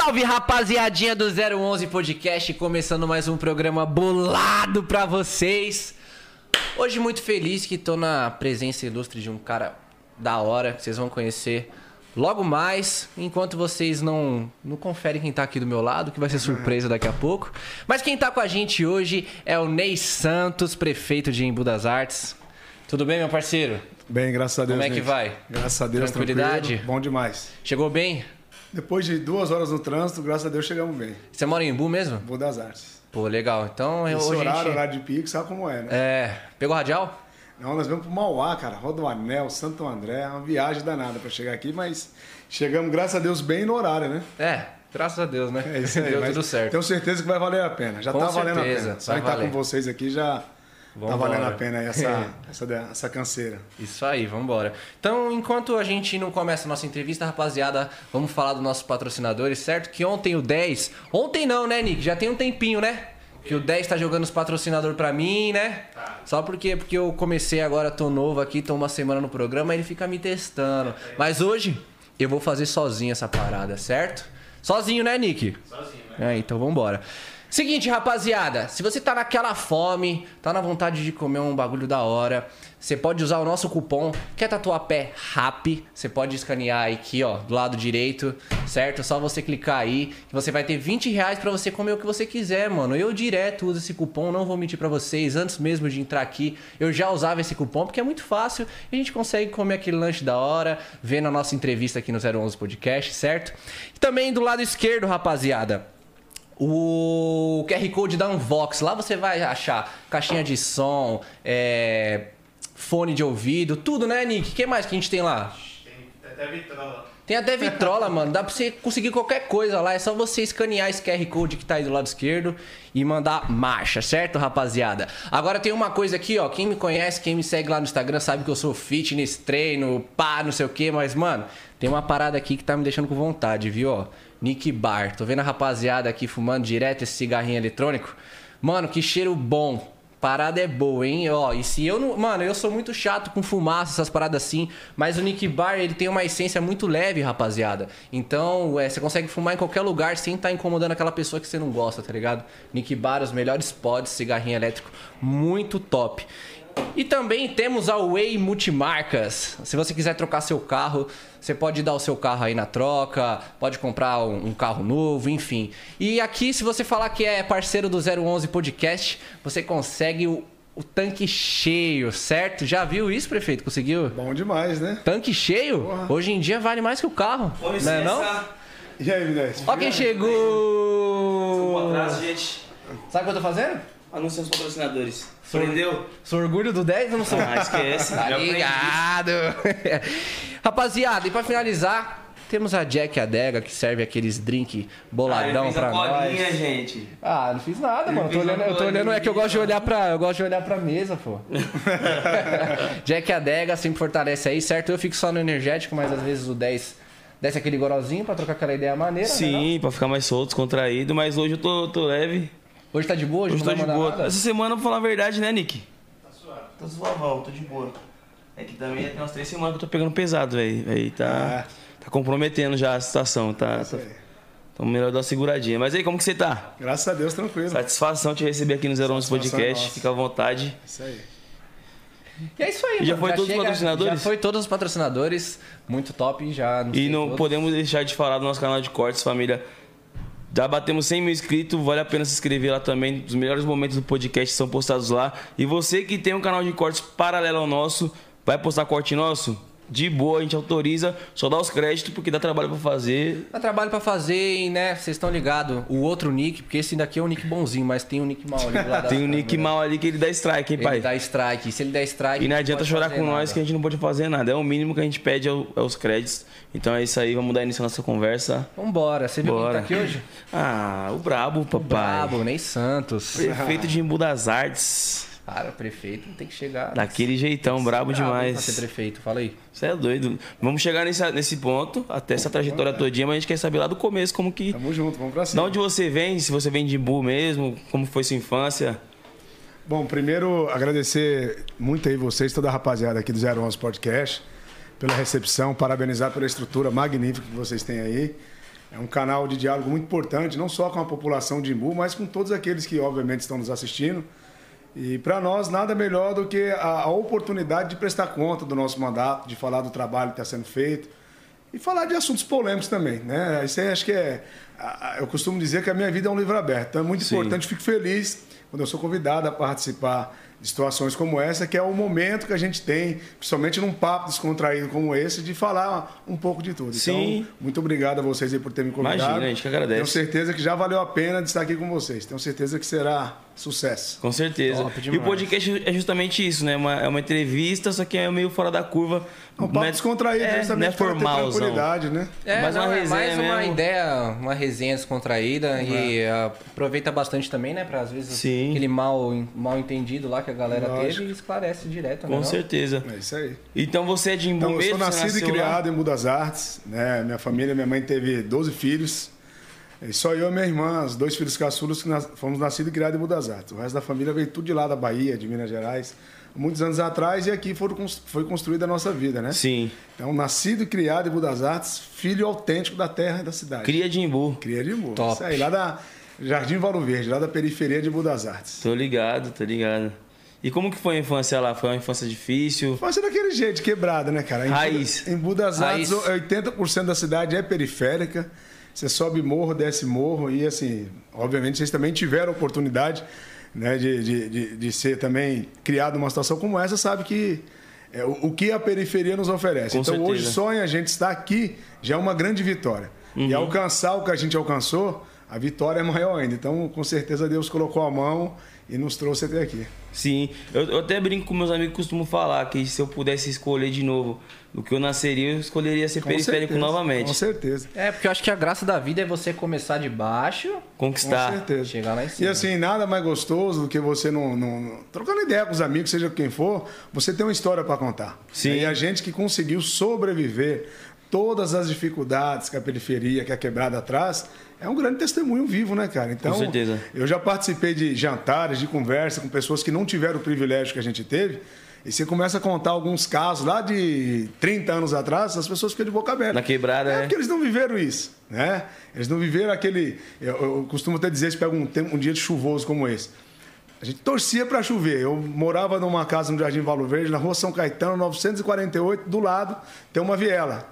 salve rapaziadinha do 011 Podcast, começando mais um programa bolado pra vocês. Hoje muito feliz que tô na presença ilustre de um cara da hora, que vocês vão conhecer logo mais, enquanto vocês não, não conferem quem tá aqui do meu lado, que vai ser surpresa daqui a pouco. Mas quem tá com a gente hoje é o Ney Santos, prefeito de Embu das Artes. Tudo bem, meu parceiro? Bem, graças a Deus. Como é que Nick. vai? Graças a Deus, Tranquilidade? tranquilo. Bom demais. Chegou bem? Depois de duas horas no trânsito, graças a Deus chegamos bem. Você mora em Embu mesmo? Vou das artes. Pô, legal. Então Esse hoje horário, gente... horário de pico, sabe como é, né? É, pegou radial? Não, nós vamos pro Mauá, cara. Rodoanel, Santo André. É uma viagem danada pra chegar aqui, mas chegamos, graças a Deus, bem no horário, né? É, graças a Deus, né? É isso aí. Deu tudo certo. Tenho certeza que vai valer a pena. Já Com tá valendo certeza, a pena. Só em estar valer. com vocês aqui já Vambora. tá valendo a pena aí essa, essa, essa canseira. Isso aí, vambora. Então, enquanto a gente não começa a nossa entrevista, rapaziada, vamos falar dos nossos patrocinadores, certo? Que ontem o 10. Ontem não, né, Nick? Já tem um tempinho, né? Que o 10 tá jogando os patrocinadores pra mim, né? Só porque, porque eu comecei agora, tô novo aqui, tô uma semana no programa, ele fica me testando. Mas hoje eu vou fazer sozinho essa parada, certo? Sozinho, né, Nick? Sozinho, né? É, então vambora. Seguinte, rapaziada, se você tá naquela fome, tá na vontade de comer um bagulho da hora, você pode usar o nosso cupom, quer tatuar pé RAP, você pode escanear aqui, ó, do lado direito, certo? É só você clicar aí, que você vai ter 20 reais pra você comer o que você quiser, mano. Eu direto uso esse cupom, não vou mentir pra vocês, antes mesmo de entrar aqui, eu já usava esse cupom, porque é muito fácil e a gente consegue comer aquele lanche da hora, vendo a nossa entrevista aqui no 011 Podcast, certo? E também do lado esquerdo, rapaziada, o QR Code da Unvox. Lá você vai achar caixinha de som, é, fone de ouvido, tudo, né, Nick? O que mais que a gente tem lá? Tem até vitrola. Tem até vitrola, mano. Dá pra você conseguir qualquer coisa lá. É só você escanear esse QR Code que tá aí do lado esquerdo e mandar marcha, certo, rapaziada? Agora tem uma coisa aqui, ó. Quem me conhece, quem me segue lá no Instagram sabe que eu sou fitness, treino, pá, não sei o que. Mas, mano, tem uma parada aqui que tá me deixando com vontade, viu, ó? Nick Bar. Tô vendo a rapaziada aqui fumando direto esse cigarrinho eletrônico. Mano, que cheiro bom. Parada é boa, hein? Ó, e se eu não. Mano, eu sou muito chato com fumaça, essas paradas assim. Mas o Nick Bar, ele tem uma essência muito leve, rapaziada. Então, é, você consegue fumar em qualquer lugar sem estar incomodando aquela pessoa que você não gosta, tá ligado? Nick Bar, os melhores pods, cigarrinho elétrico, muito top. E também temos a Way Multimarcas. Se você quiser trocar seu carro, você pode dar o seu carro aí na troca, pode comprar um, um carro novo, enfim. E aqui, se você falar que é parceiro do 011 Podcast, você consegue o, o tanque cheio, certo? Já viu isso, prefeito? Conseguiu? Bom demais, né? Tanque cheio? Porra. Hoje em dia vale mais que o carro. Com Não é não? E aí, Vinés? Ó quem chegou! Abraço, gente. Sabe o que eu tô fazendo? Anuncia os patrocinadores. Prendeu? Sou orgulho do 10 ou não sou? Ah, esquece. Tá ligado? Rapaziada, e pra finalizar, temos a Jack Adega que serve aqueles drink boladão ah, pra a colinha, nós. gente. Ah, não fiz nada, mano. Eu tô olhando, eu tô olhando, é que eu gosto de olhar pra, eu gosto de olhar pra mesa, pô. Jack Adega sempre fortalece aí, certo? Eu fico só no energético, mas às vezes o 10 desce aquele gorozinho pra trocar aquela ideia maneira, né, Sim, pra ficar mais solto, descontraído, mas hoje eu tô, tô leve. Hoje tá de boa? Hoje, Hoje não vai de boa. nada? Essa semana, pra falar a verdade, né, Nick? Tá suave. Tá suavão, tô de boa. É que também tem umas três semanas que eu tô pegando pesado, velho. Aí tá, tá comprometendo já a situação, tá? tá aí. então melhor dar uma seguradinha. Mas aí, como que você tá? Graças a Deus, tranquilo. Satisfação te receber aqui no 011 Satisfação é Podcast. nossa. Fica à vontade. Isso aí. E é isso aí, E já mano. foi todos os patrocinadores? Já foi todos os patrocinadores. Muito top, já não E sei não todos. podemos deixar de falar do nosso canal de cortes, família. Já batemos 100 mil inscritos, vale a pena se inscrever lá também. Os melhores momentos do podcast são postados lá. E você que tem um canal de cortes paralelo ao nosso, vai postar corte nosso? De boa, a gente autoriza, só dá os créditos porque dá trabalho pra fazer. Dá trabalho pra fazer e, né, vocês estão ligados. O outro nick, porque esse daqui é um nick bonzinho, mas tem um nick mal ali do lado Tem um nick mal ali que ele dá strike, hein, Ele pai? dá strike. Se ele der strike. E não adianta chorar com nós nada. que a gente não pode fazer nada. É o mínimo que a gente pede é o- é os créditos. Então é isso aí, vamos dar início à nossa conversa. Vambora. Você viu Bora. quem tá aqui hoje? Ah, o brabo, papai. Brabo, Ney Santos. Prefeito de Embu das Artes. Cara, prefeito tem que chegar. Daquele jeitão, brabo hein, Pra demais. ser prefeito, fala aí. Você é doido. Vamos chegar nesse, nesse ponto, até essa trajetória todinha, mas a gente quer saber lá do começo, como que. Tamo junto, vamos pra De cima. onde você vem, se você vem de Imbu mesmo, como foi sua infância. Bom, primeiro agradecer muito aí vocês, toda a rapaziada aqui do 011 Podcast, pela recepção, parabenizar pela estrutura magnífica que vocês têm aí. É um canal de diálogo muito importante, não só com a população de Imbu, mas com todos aqueles que, obviamente, estão nos assistindo. E para nós, nada melhor do que a, a, oportunidade de prestar conta do nosso mandato, de falar do trabalho que está sendo feito e falar de assuntos polêmicos também. Né? Isso aí acho que é. Eu costumo dizer que a minha vida é um livro aberto. Então é muito Sim. importante, fico feliz quando eu sou convidado a participar situações como essa, que é o momento que a gente tem, principalmente num papo descontraído como esse, de falar um pouco de tudo. Sim. Então, muito obrigado a vocês aí por terem me convidado. Imagina, a gente que agradece. Tenho certeza que já valeu a pena de estar aqui com vocês. Tenho certeza que será sucesso. Com certeza. E o podcast é justamente isso, né? Uma, é uma entrevista, só que é meio fora da curva. Um papo é, descontraído, é, justamente é formal, tranquilidade, né? É, mas não, uma é mais uma mesmo. ideia, uma resenha descontraída e É. aproveita bastante também, né? Pra às vezes Sim. aquele mal, mal entendido lá que a galera Lógico. teve e esclarece direto, né? Com não? certeza. É isso aí. Então você é de Imbu Então, eu mesmo? sou Você nascido e nasceu lá? criado em Budas Artes. Né? Minha família, minha mãe teve 12 filhos. E só eu e minha irmã, os dois filhos caçulos, que nas- fomos nascidos e criados em Budas Artes. O resto da família veio tudo de lá da Bahia, de Minas Gerais, muitos anos atrás, e aqui foram foi construída a nossa vida, né? Sim. Então, nascido e criado em Budas Artes, filho autêntico da terra e da cidade. Cria de Imbu. Cria de Imbu. Top. Isso aí, lá da Jardim Valo Verde, lá da periferia de Budas Artes. Tô ligado, tô ligado. E como que foi a infância lá? Foi uma infância difícil? Mas é daquele jeito, quebrada, né, cara? Em Raiz. Em Budas Artes, Raiz. 80% da cidade é periférica. Você sobe morro, desce morro. E, assim, obviamente, vocês também tiveram oportunidade né, de, de, de, de ser também criado numa situação como essa, sabe que é, o, o que a periferia nos oferece. Com então, certeza. hoje, só em a gente estar aqui já é uma grande vitória. E Uhum. alcançar o que a gente alcançou, a vitória é maior ainda. Então, com certeza, Deus colocou a mão e nos trouxe até aqui. Sim. Eu, eu até brinco com meus amigos, costumo falar que se eu pudesse escolher de novo do que eu nasceria, eu escolheria ser Com periférico certeza, novamente. Com certeza. É, porque eu acho que a graça da vida é você começar de baixo, Conquistar. Com certeza. chegar lá em E cima. assim, nada mais gostoso do que você não, não- não- trocando ideia com os amigos, seja quem for, você tem uma história para contar. Sim. E a gente que conseguiu sobreviver todas as dificuldades que a periferia, que a quebrada traz, é um grande testemunho vivo, né, cara? Então, Com certeza. eu já participei de jantares, de conversa com pessoas que não tiveram o privilégio que a gente teve. E você começa a contar alguns casos lá de 30 anos atrás, as pessoas ficam de boca aberta. Na quebrada, é. é. porque eles não viveram isso, né? Eles não viveram aquele. Eu, eu costumo até dizer, se pega um, tempo- um dia de chuvoso como esse. A gente torcia para chover. Eu morava numa casa no Jardim Valo Verde, na rua São Caetano, 948, do lado tem uma viela.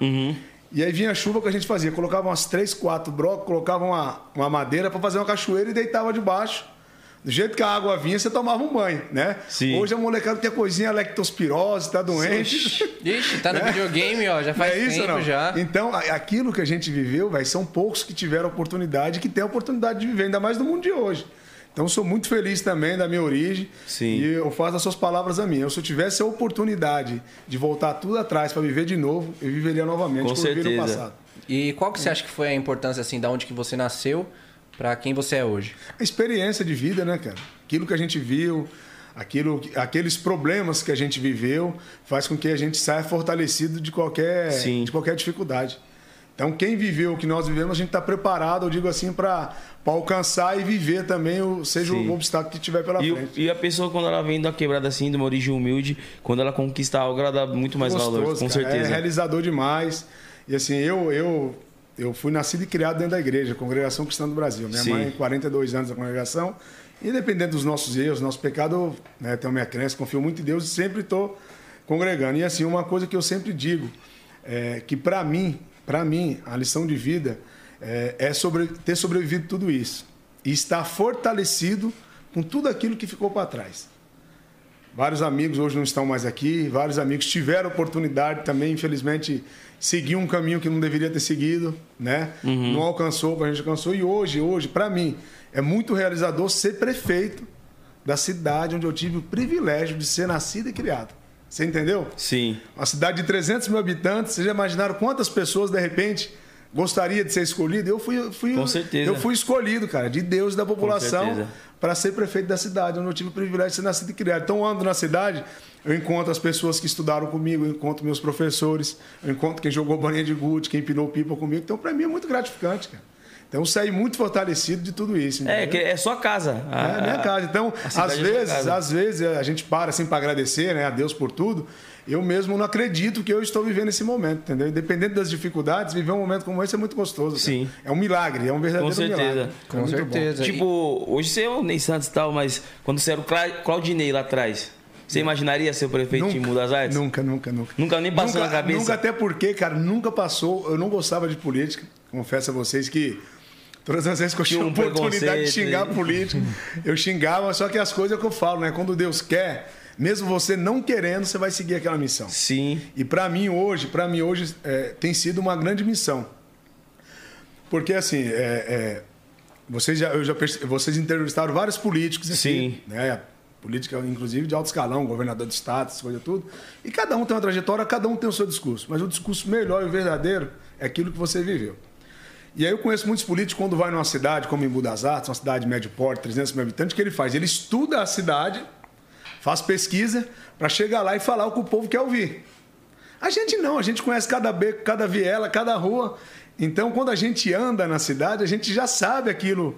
E aí vinha a chuva que a gente fazia. Colocava umas três, quatro brocos, colocava uma, uma madeira para fazer uma cachoeira e deitava debaixo. Do jeito que a água vinha, você tomava um banho, né? Sim. Hoje a molecada tem a coisinha lectospirose, tá doente. Ixi, tá no videogame, ó, já faz é isso, tempo não? já. Então, aquilo que a gente viveu, velho, são poucos que tiveram oportunidade, que têm a oportunidade de viver, ainda mais no mundo de hoje. Então, sou muito feliz também da minha origem. Sim. E eu faço as suas palavras a mim. Eu, se eu tivesse a oportunidade de voltar tudo atrás para viver de novo, eu viveria novamente Com o que eu vivi no certeza. passado. E qual que você acha que foi a importância, assim, da onde que você nasceu pra quem você é hoje? A experiência de vida, né, cara? Aquilo que a gente viu, aquilo, aqueles problemas que a gente viveu, faz com que a gente saia fortalecido de qualquer, Sim. de qualquer dificuldade. Então, quem viveu o que nós vivemos, a gente está preparado, eu digo assim, para alcançar e viver também, o, seja Sim. o obstáculo que tiver pela E, frente. e a pessoa, quando ela vem da quebrada assim, de uma origem humilde, quando ela conquista algo, ela dá muito mais valor, Gostoso, com cara. certeza. É realizador demais. E assim, eu, eu, eu fui nascido e criado dentro da igreja, Congregação Cristã do Brasil. Minha Sim. mãe, 42 anos da congregação. Independente dos nossos erros, nosso pecado, né, tenho minha crença, confio muito em Deus e sempre estou congregando. E assim, uma coisa que eu sempre digo, é que para mim, para mim, a lição de vida é, é sobre, ter sobrevivido tudo isso. E estar fortalecido com tudo aquilo que ficou para trás. Vários amigos hoje não estão mais aqui, vários amigos tiveram oportunidade também, infelizmente, seguir um caminho que não deveria ter seguido, né? Não alcançou o que a gente alcançou. E hoje, hoje, para mim, é muito realizador ser prefeito da cidade onde eu tive o privilégio de ser nascido e criado. Você entendeu? Sim. Uma cidade de 300 mil habitantes, vocês já imaginaram quantas pessoas, de repente, gostaria de ser escolhido? Eu fui, fui, Com certeza. eu fui escolhido, cara, de Deus e da população para ser prefeito da cidade, onde eu tive o privilégio de ser nascido e criado. Então, ando na cidade, eu encontro as pessoas que estudaram comigo, eu encontro meus professores, eu encontro quem jogou bolinha de gude, quem pinou pipa comigo. Então, para mim é muito gratificante, cara. Então eu saí muito fortalecido de tudo isso. É, entendeu? que é sua casa. É a minha casa. Então, às é vezes, casa. às vezes a gente para assim para agradecer, né, a Deus por tudo. Eu mesmo não acredito que eu estou vivendo esse momento, entendeu? Independente das dificuldades, viver um momento como esse é muito gostoso. cara. Sim. É um milagre, é um verdadeiro Com certeza. milagre. Com É muito bom. certeza. Tipo, hoje você é o Ney Santos e tal, mas quando você era o Cla- Claudinei lá atrás, você imaginaria ser o prefeito de Mudas Artes? Nunca, nunca, nunca. Nunca nem passou nunca, na cabeça? Nunca, até porque, cara, nunca passou. Eu não gostava de política. Confesso a vocês que todas as vezes que eu Tinha um oportunidade de xingar político, eu xingava. Só que as coisas que eu falo, né? Quando Deus quer, mesmo você não querendo, você vai seguir aquela missão. Sim. E para mim hoje, para mim hoje é, tem sido uma grande missão, porque assim, é, é, vocês já, eu já vocês entrevistaram vários políticos Sim. né? Política, inclusive de alto escalão, governador de estado, essas coisas tudo. E cada um tem uma trajetória, cada um tem o seu discurso. Mas o discurso melhor e verdadeiro é aquilo que você viveu. E aí eu conheço muitos políticos quando vai numa cidade como Embu das Artes, uma cidade de médio porte, 300 mil habitantes, o que ele faz? Ele estuda a cidade, faz pesquisa para chegar lá e falar o que o povo quer ouvir. A gente não, a gente conhece cada beco, cada viela, cada rua. Então, quando a gente anda na cidade, a gente já sabe aquilo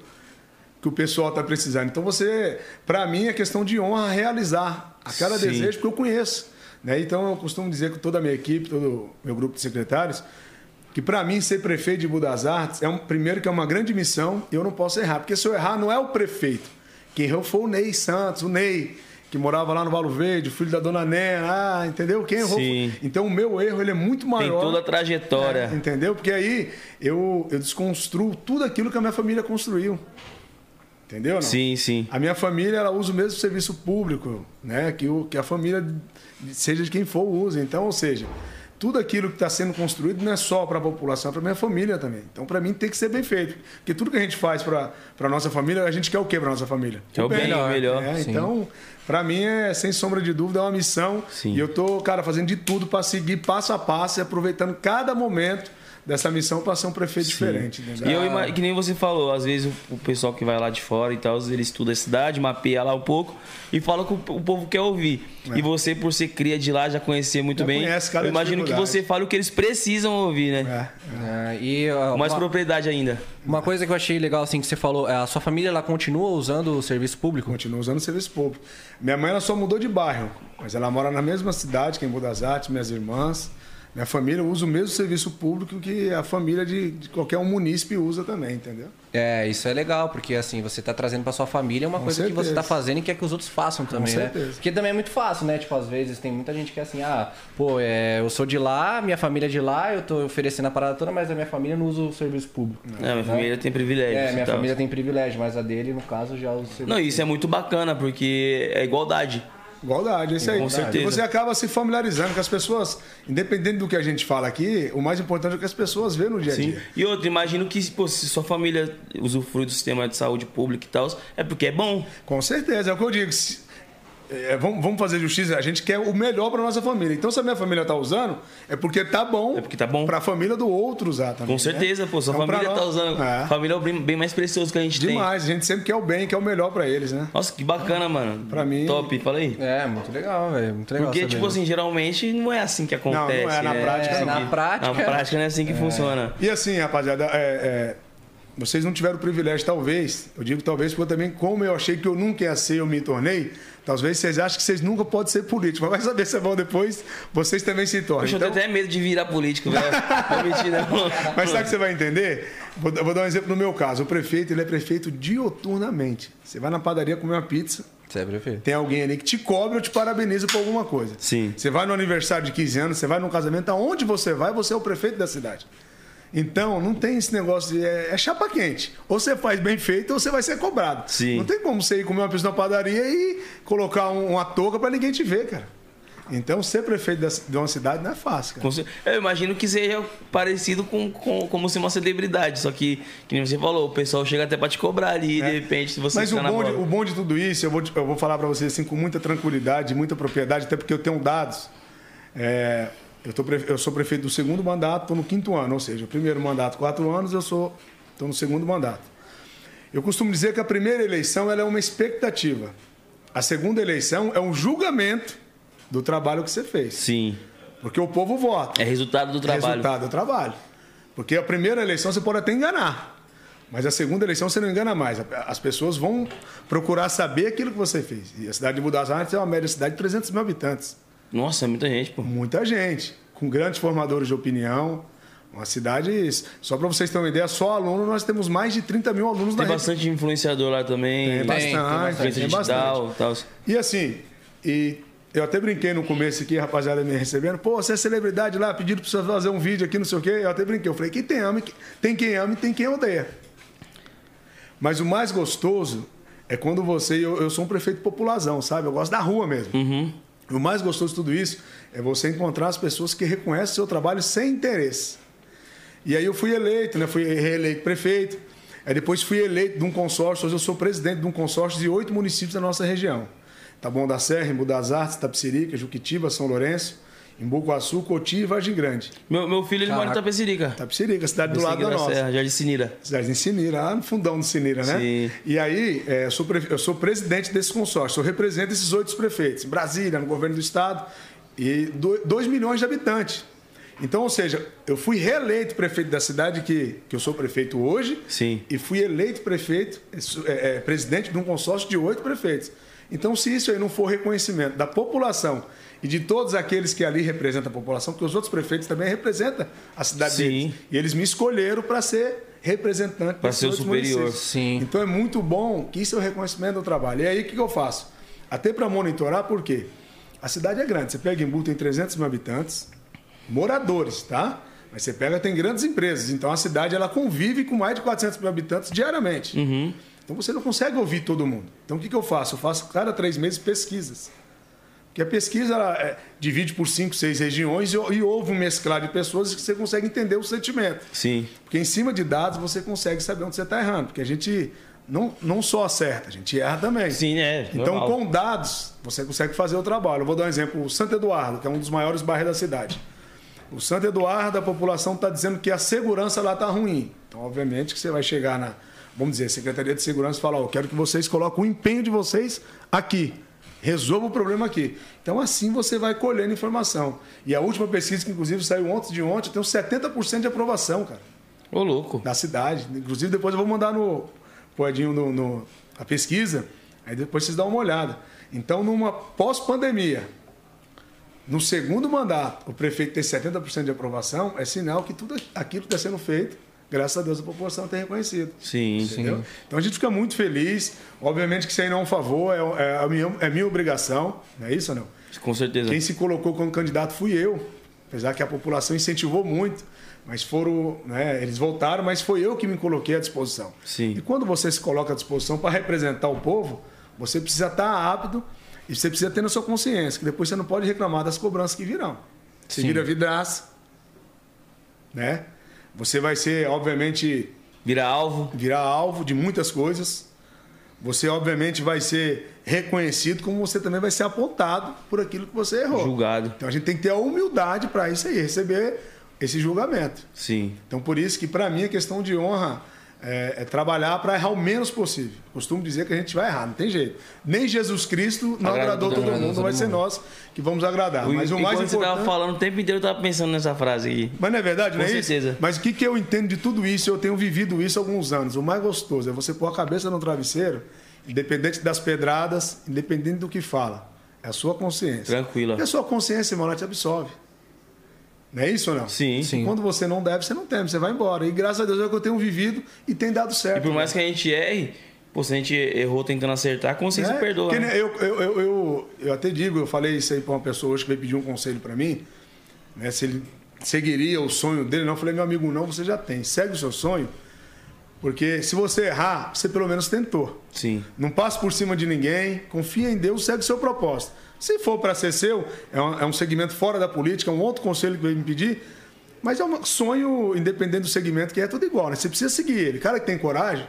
que o pessoal está precisando. Então, você, para mim, é questão de honra realizar a cada Sim. desejo, porque eu conheço. Né? Então, eu costumo dizer com toda a minha equipe, todo o meu grupo de secretários, que para mim ser prefeito de Budas Artes é um primeiro que é uma grande missão e eu não posso errar, porque se eu errar não é o prefeito. Quem errou foi o Ney Santos, o Ney, que morava lá no Valo Verde, o filho da dona Nena, ah, entendeu? Quem errou? Sim. foi- Então o meu erro ele é muito Tem maior. toda a trajetória. É, entendeu? Porque aí eu, eu desconstruo tudo aquilo que a minha família construiu. Entendeu? Não? Sim, sim. A minha família ela usa o mesmo serviço público, né? Que, o, que a família, seja de quem for, usa. Então, ou seja, tudo aquilo que está sendo construído não é só para a população, é para minha família também. Então, para mim, tem que ser bem feito. Porque tudo que a gente faz para a nossa família, a gente quer o quê para nossa família? Que é o bem, o melhor. É, Sim. então, para mim, é sem sombra de dúvida, é uma missão. Sim. E eu tô, cara, fazendo de tudo para seguir passo a passo e aproveitando cada momento dessa missão para ser um prefeito diferente. entendeu? E eu, ima- que nem você falou, às vezes o, pessoal que vai lá de fora e tal, ele estuda a cidade, mapeia lá um pouco e fala o que o, povo quer ouvir. E você, por ser cria de lá, já conhecer muito É. Já bem, conhece eu imagino que você fale o que eles precisam ouvir, né? É. É, e Com mais uma, propriedade ainda. uma coisa que eu achei legal assim que você falou, é, a sua família ela continua usando o serviço público? Continua usando o serviço público. Minha mãe ela só mudou de bairro, mas ela mora na mesma cidade que em Budas Artes, minhas irmãs. Minha família usa o mesmo serviço público que a família de, de qualquer um munícipe usa também, entendeu? É, isso é legal, porque assim, você tá trazendo pra sua família uma Com coisa que você certeza. tá fazendo e quer que os outros façam também, né? certeza. Porque também é muito fácil, né? Tipo, às vezes tem muita gente que é assim, ah, pô, é, eu sou de lá, minha família é de lá, eu tô oferecendo a parada toda, mas a minha família não usa o serviço público. É, minha família tem privilégio. É, minha e tal. família tem privilégio, mas a dele, no caso, já usa o serviço Não, isso é muito bacana, porque é igualdade. Igualdade, é isso aí. Com certeza. E você acaba se familiarizando com as pessoas, independente do que a gente fala aqui, o mais importante é o que as pessoas vêem no dia a Sim. dia. E outra, imagino que pô, se sua família usufrui do sistema de saúde pública e tal, é porque é bom. Com certeza, é o que eu digo. É, vamos, vamos fazer justiça, a gente quer o melhor para nossa família. Então, se a minha família está usando, é porque tá bom. É porque tá bom. Para a família do outro usar também. Com né? certeza, pô. Sua Então, pra família tá usando. É. Família é o bem, bem mais precioso que a gente Demais, a gente sempre quer o bem, quer o melhor para eles, né? tem. Nossa, que bacana, mano. Pra mim- Top, fala aí. É, muito legal, velho. Muito legal. Porque, tipo assim, geralmente não é assim que acontece. não é, na né? prática É, não. Na prática- Na prática não é assim que funciona. E assim, rapaziada, é, é, vocês não tiveram o privilégio, talvez, eu digo talvez, porque eu também, como eu achei que eu nunca ia ser, eu me tornei, talvez vocês achem que vocês nunca podem ser políticos, mas vai saber se é bom depois, vocês também se tornam. Poxa, eu Então, tenho até medo de virar político, velho. Não mentira, não. mas sabe o que você vai entender? Vou, vou dar um exemplo no meu caso. O prefeito, ele é prefeito dioturnamente. Você vai na padaria comer uma pizza, Você é prefeito. tem alguém ali que te cobra ou te parabeniza por alguma coisa. Sim. Você vai no aniversário de 15 anos, você vai num casamento, aonde você vai, você é o prefeito da cidade. Então, não tem esse negócio de. É, é chapa quente. Ou você faz bem feito ou você vai ser cobrado. Sim. Não tem como você ir comer uma pizza na padaria e colocar um- uma touca para ninguém te ver, cara. Então, ser prefeito de uma cidade não é fácil, cara. Eu imagino que seja parecido com, com como ser uma celebridade, só que, que nem você falou, o pessoal chega até pra te cobrar ali, de repente, se você É. Mas o bom, de, o bom de tudo isso, eu vou, eu vou falar para vocês assim, com muita tranquilidade, muita propriedade, até porque eu tenho dados. É, eu, tô, eu sou prefeito do segundo mandato, estou no quinto ano, ou seja, o primeiro mandato, quatro anos, eu sou estou no segundo mandato. Eu costumo dizer que a primeira eleição é uma expectativa. A segunda eleição é um julgamento do trabalho que você fez. Sim. Porque o povo vota. É resultado do trabalho. Resultado do trabalho. Porque a primeira eleição você pode até enganar. Mas a segunda eleição você não engana mais. As pessoas vão procurar saber aquilo que você fez. E a cidade de Budas Artes é uma média cidade de 300 mil habitantes. Nossa, é muita gente, pô. Muita gente. Com grandes formadores de opinião. Uma cidade, só para vocês terem uma ideia, só aluno nós temos mais de 30 mil alunos Tem na bastante rede. influenciador lá também. Tem, bastante, tem bastante. Tem digital, tal. E assim, e eu até brinquei no começo aqui, rapaziada me recebendo, pô, você é celebridade lá, pediram pra você fazer um vídeo aqui, não sei o quê. Eu até brinquei, eu falei, quem tem ama, tem quem ama e tem quem odeia. Mas o mais gostoso é quando você. Eu, eu sou um prefeito populazão, sabe? Eu gosto da rua mesmo. Uhum. O mais gostoso de tudo isso é você encontrar as pessoas que reconhecem o seu trabalho sem interesse. E aí eu fui eleito, né? Fui reeleito prefeito. Aí depois fui eleito de um consórcio, hoje eu sou presidente de um consórcio de oito municípios da nossa região. Taboão da Serra, Embu das Artes, Tapsirica, Juquitiba, São Lourenço, Embu-Guaçu, Coti e Vargem Grande. Meu, meu filho ele mora em Tapecirica. Tapecirica, cidade do lado da nossa. Serra, Jardim Sinira. De Sinira, lá no fundão de Sinira, né? Sim. E aí, é, eu, sou eu sou presidente desse consórcio, eu represento esses oito prefeitos, em Brasília, no governo do estado, e 2 milhões de habitantes. Então, ou seja, eu fui reeleito prefeito da cidade que, que eu sou prefeito hoje. Sim. E fui eleito prefeito, é, é, presidente de um consórcio de oito prefeitos. Então, se isso aí não for reconhecimento da população e de todos aqueles que ali representam a população, porque os outros prefeitos também representam a cidade Sim. deles. E eles me escolheram para ser representante Para ser o superior. municípios. Sim. Então é muito bom que isso é o reconhecimento do trabalho. E aí o que, que eu faço? Até para monitorar, por quê? A cidade é grande. Você pega Embu, tem 300 mil habitantes, moradores, tá? Mas você pega, tem grandes empresas. Então a cidade ela convive com mais de 400 mil habitantes diariamente. Uhum. Então você não consegue ouvir todo mundo. Então o que, que eu faço? Eu faço cada três meses pesquisas. Porque a pesquisa ela, é, divide por cinco, seis regiões e, e houve um mesclar de pessoas que você consegue entender o sentimento. Sim. Porque em cima de dados você consegue saber onde você está errando. Porque a gente não, não só acerta, a gente erra também. Sim, é. Então, normal. com dados, você consegue fazer o trabalho. Eu vou dar um exemplo: o Santo Eduardo, que é um dos maiores bairros da cidade. O Santo Eduardo, a população está dizendo que a segurança lá está ruim. Então, obviamente, que você vai chegar na, vamos dizer, Secretaria de Segurança e falar: ó, eu quero que vocês coloquem o empenho de vocês aqui. Resolva o problema aqui. Então, assim você vai colhendo informação. E a última pesquisa, que inclusive saiu ontem de ontem, tem uns 70% de aprovação, cara, Ô, louco. da cidade. Inclusive, depois eu vou mandar no pro Edinho no, no- a pesquisa, aí depois vocês dão uma olhada. Então, numa pós-pandemia, no segundo mandato, o prefeito ter 70% de aprovação, é sinal que tudo aquilo que está sendo feito, graças a Deus, a população tem reconhecido. Sim, sim. Entendeu? Então a gente fica muito feliz. Obviamente que isso aí não é um favor, é, é a minha, é minha obrigação, não é isso não? Com certeza. Quem se colocou como candidato fui eu, apesar que a população incentivou muito, mas foram, né, eles voltaram, mas foi eu que me coloquei à disposição. Sim. E quando você se coloca à disposição para representar o povo, você precisa estar apto e você precisa ter na sua consciência que depois você não pode reclamar das cobranças que virão. Você Sim. vira vidraça, né? Você vai ser, obviamente, Vira alvo. virar alvo de muitas coisas. Você, obviamente, vai ser reconhecido, como você também vai ser apontado por aquilo que você errou. Julgado. Então a gente tem que ter a humildade para isso aí, receber esse julgamento. Sim. Então, por isso que, para mim, a questão de honra é, é trabalhar para errar o menos possível. Costumo dizer que a gente vai errar, não tem jeito. Nem Jesus Cristo não Agrada agradou todo todo mundo, mundo, todo vai ser nós que vamos agradar. O- Mas o mais você importante. tava falando o tempo inteiro, eu tava pensando nessa frase aqui. Mas não é verdade, Com não é isso? certeza. Mas o que, que eu entendo de tudo isso? Eu tenho vivido isso há alguns anos. O mais gostoso é você pôr a cabeça no travesseiro, independente das pedradas, independente do que fala. É a sua consciência. Tranquila. E a sua consciência, irmão, ela te absolve. Não é isso ou não? Sim. Sim. Quando você não deve, você não teme, você vai embora. E graças a Deus é o que eu tenho vivido e tem dado certo. E por mais que a gente erre, pô, se a gente errou tentando acertar, a consciência É, perdoa. né? né, eu, eu, eu, eu, eu até digo, eu falei isso aí para uma pessoa hoje que veio pedir um conselho para mim, né, se ele seguiria o sonho dele. Não, eu falei, meu amigo, não, você já tem. Segue o seu sonho, porque se você errar, você pelo menos tentou. Sim. Não passe por cima de ninguém, confia em Deus, segue o seu propósito. Se for para ser seu, é um, é um segmento fora da política, é um outro conselho que veio me pedir, mas é um sonho independente do segmento, que é tudo igual, né? Você precisa seguir ele. O cara que tem coragem,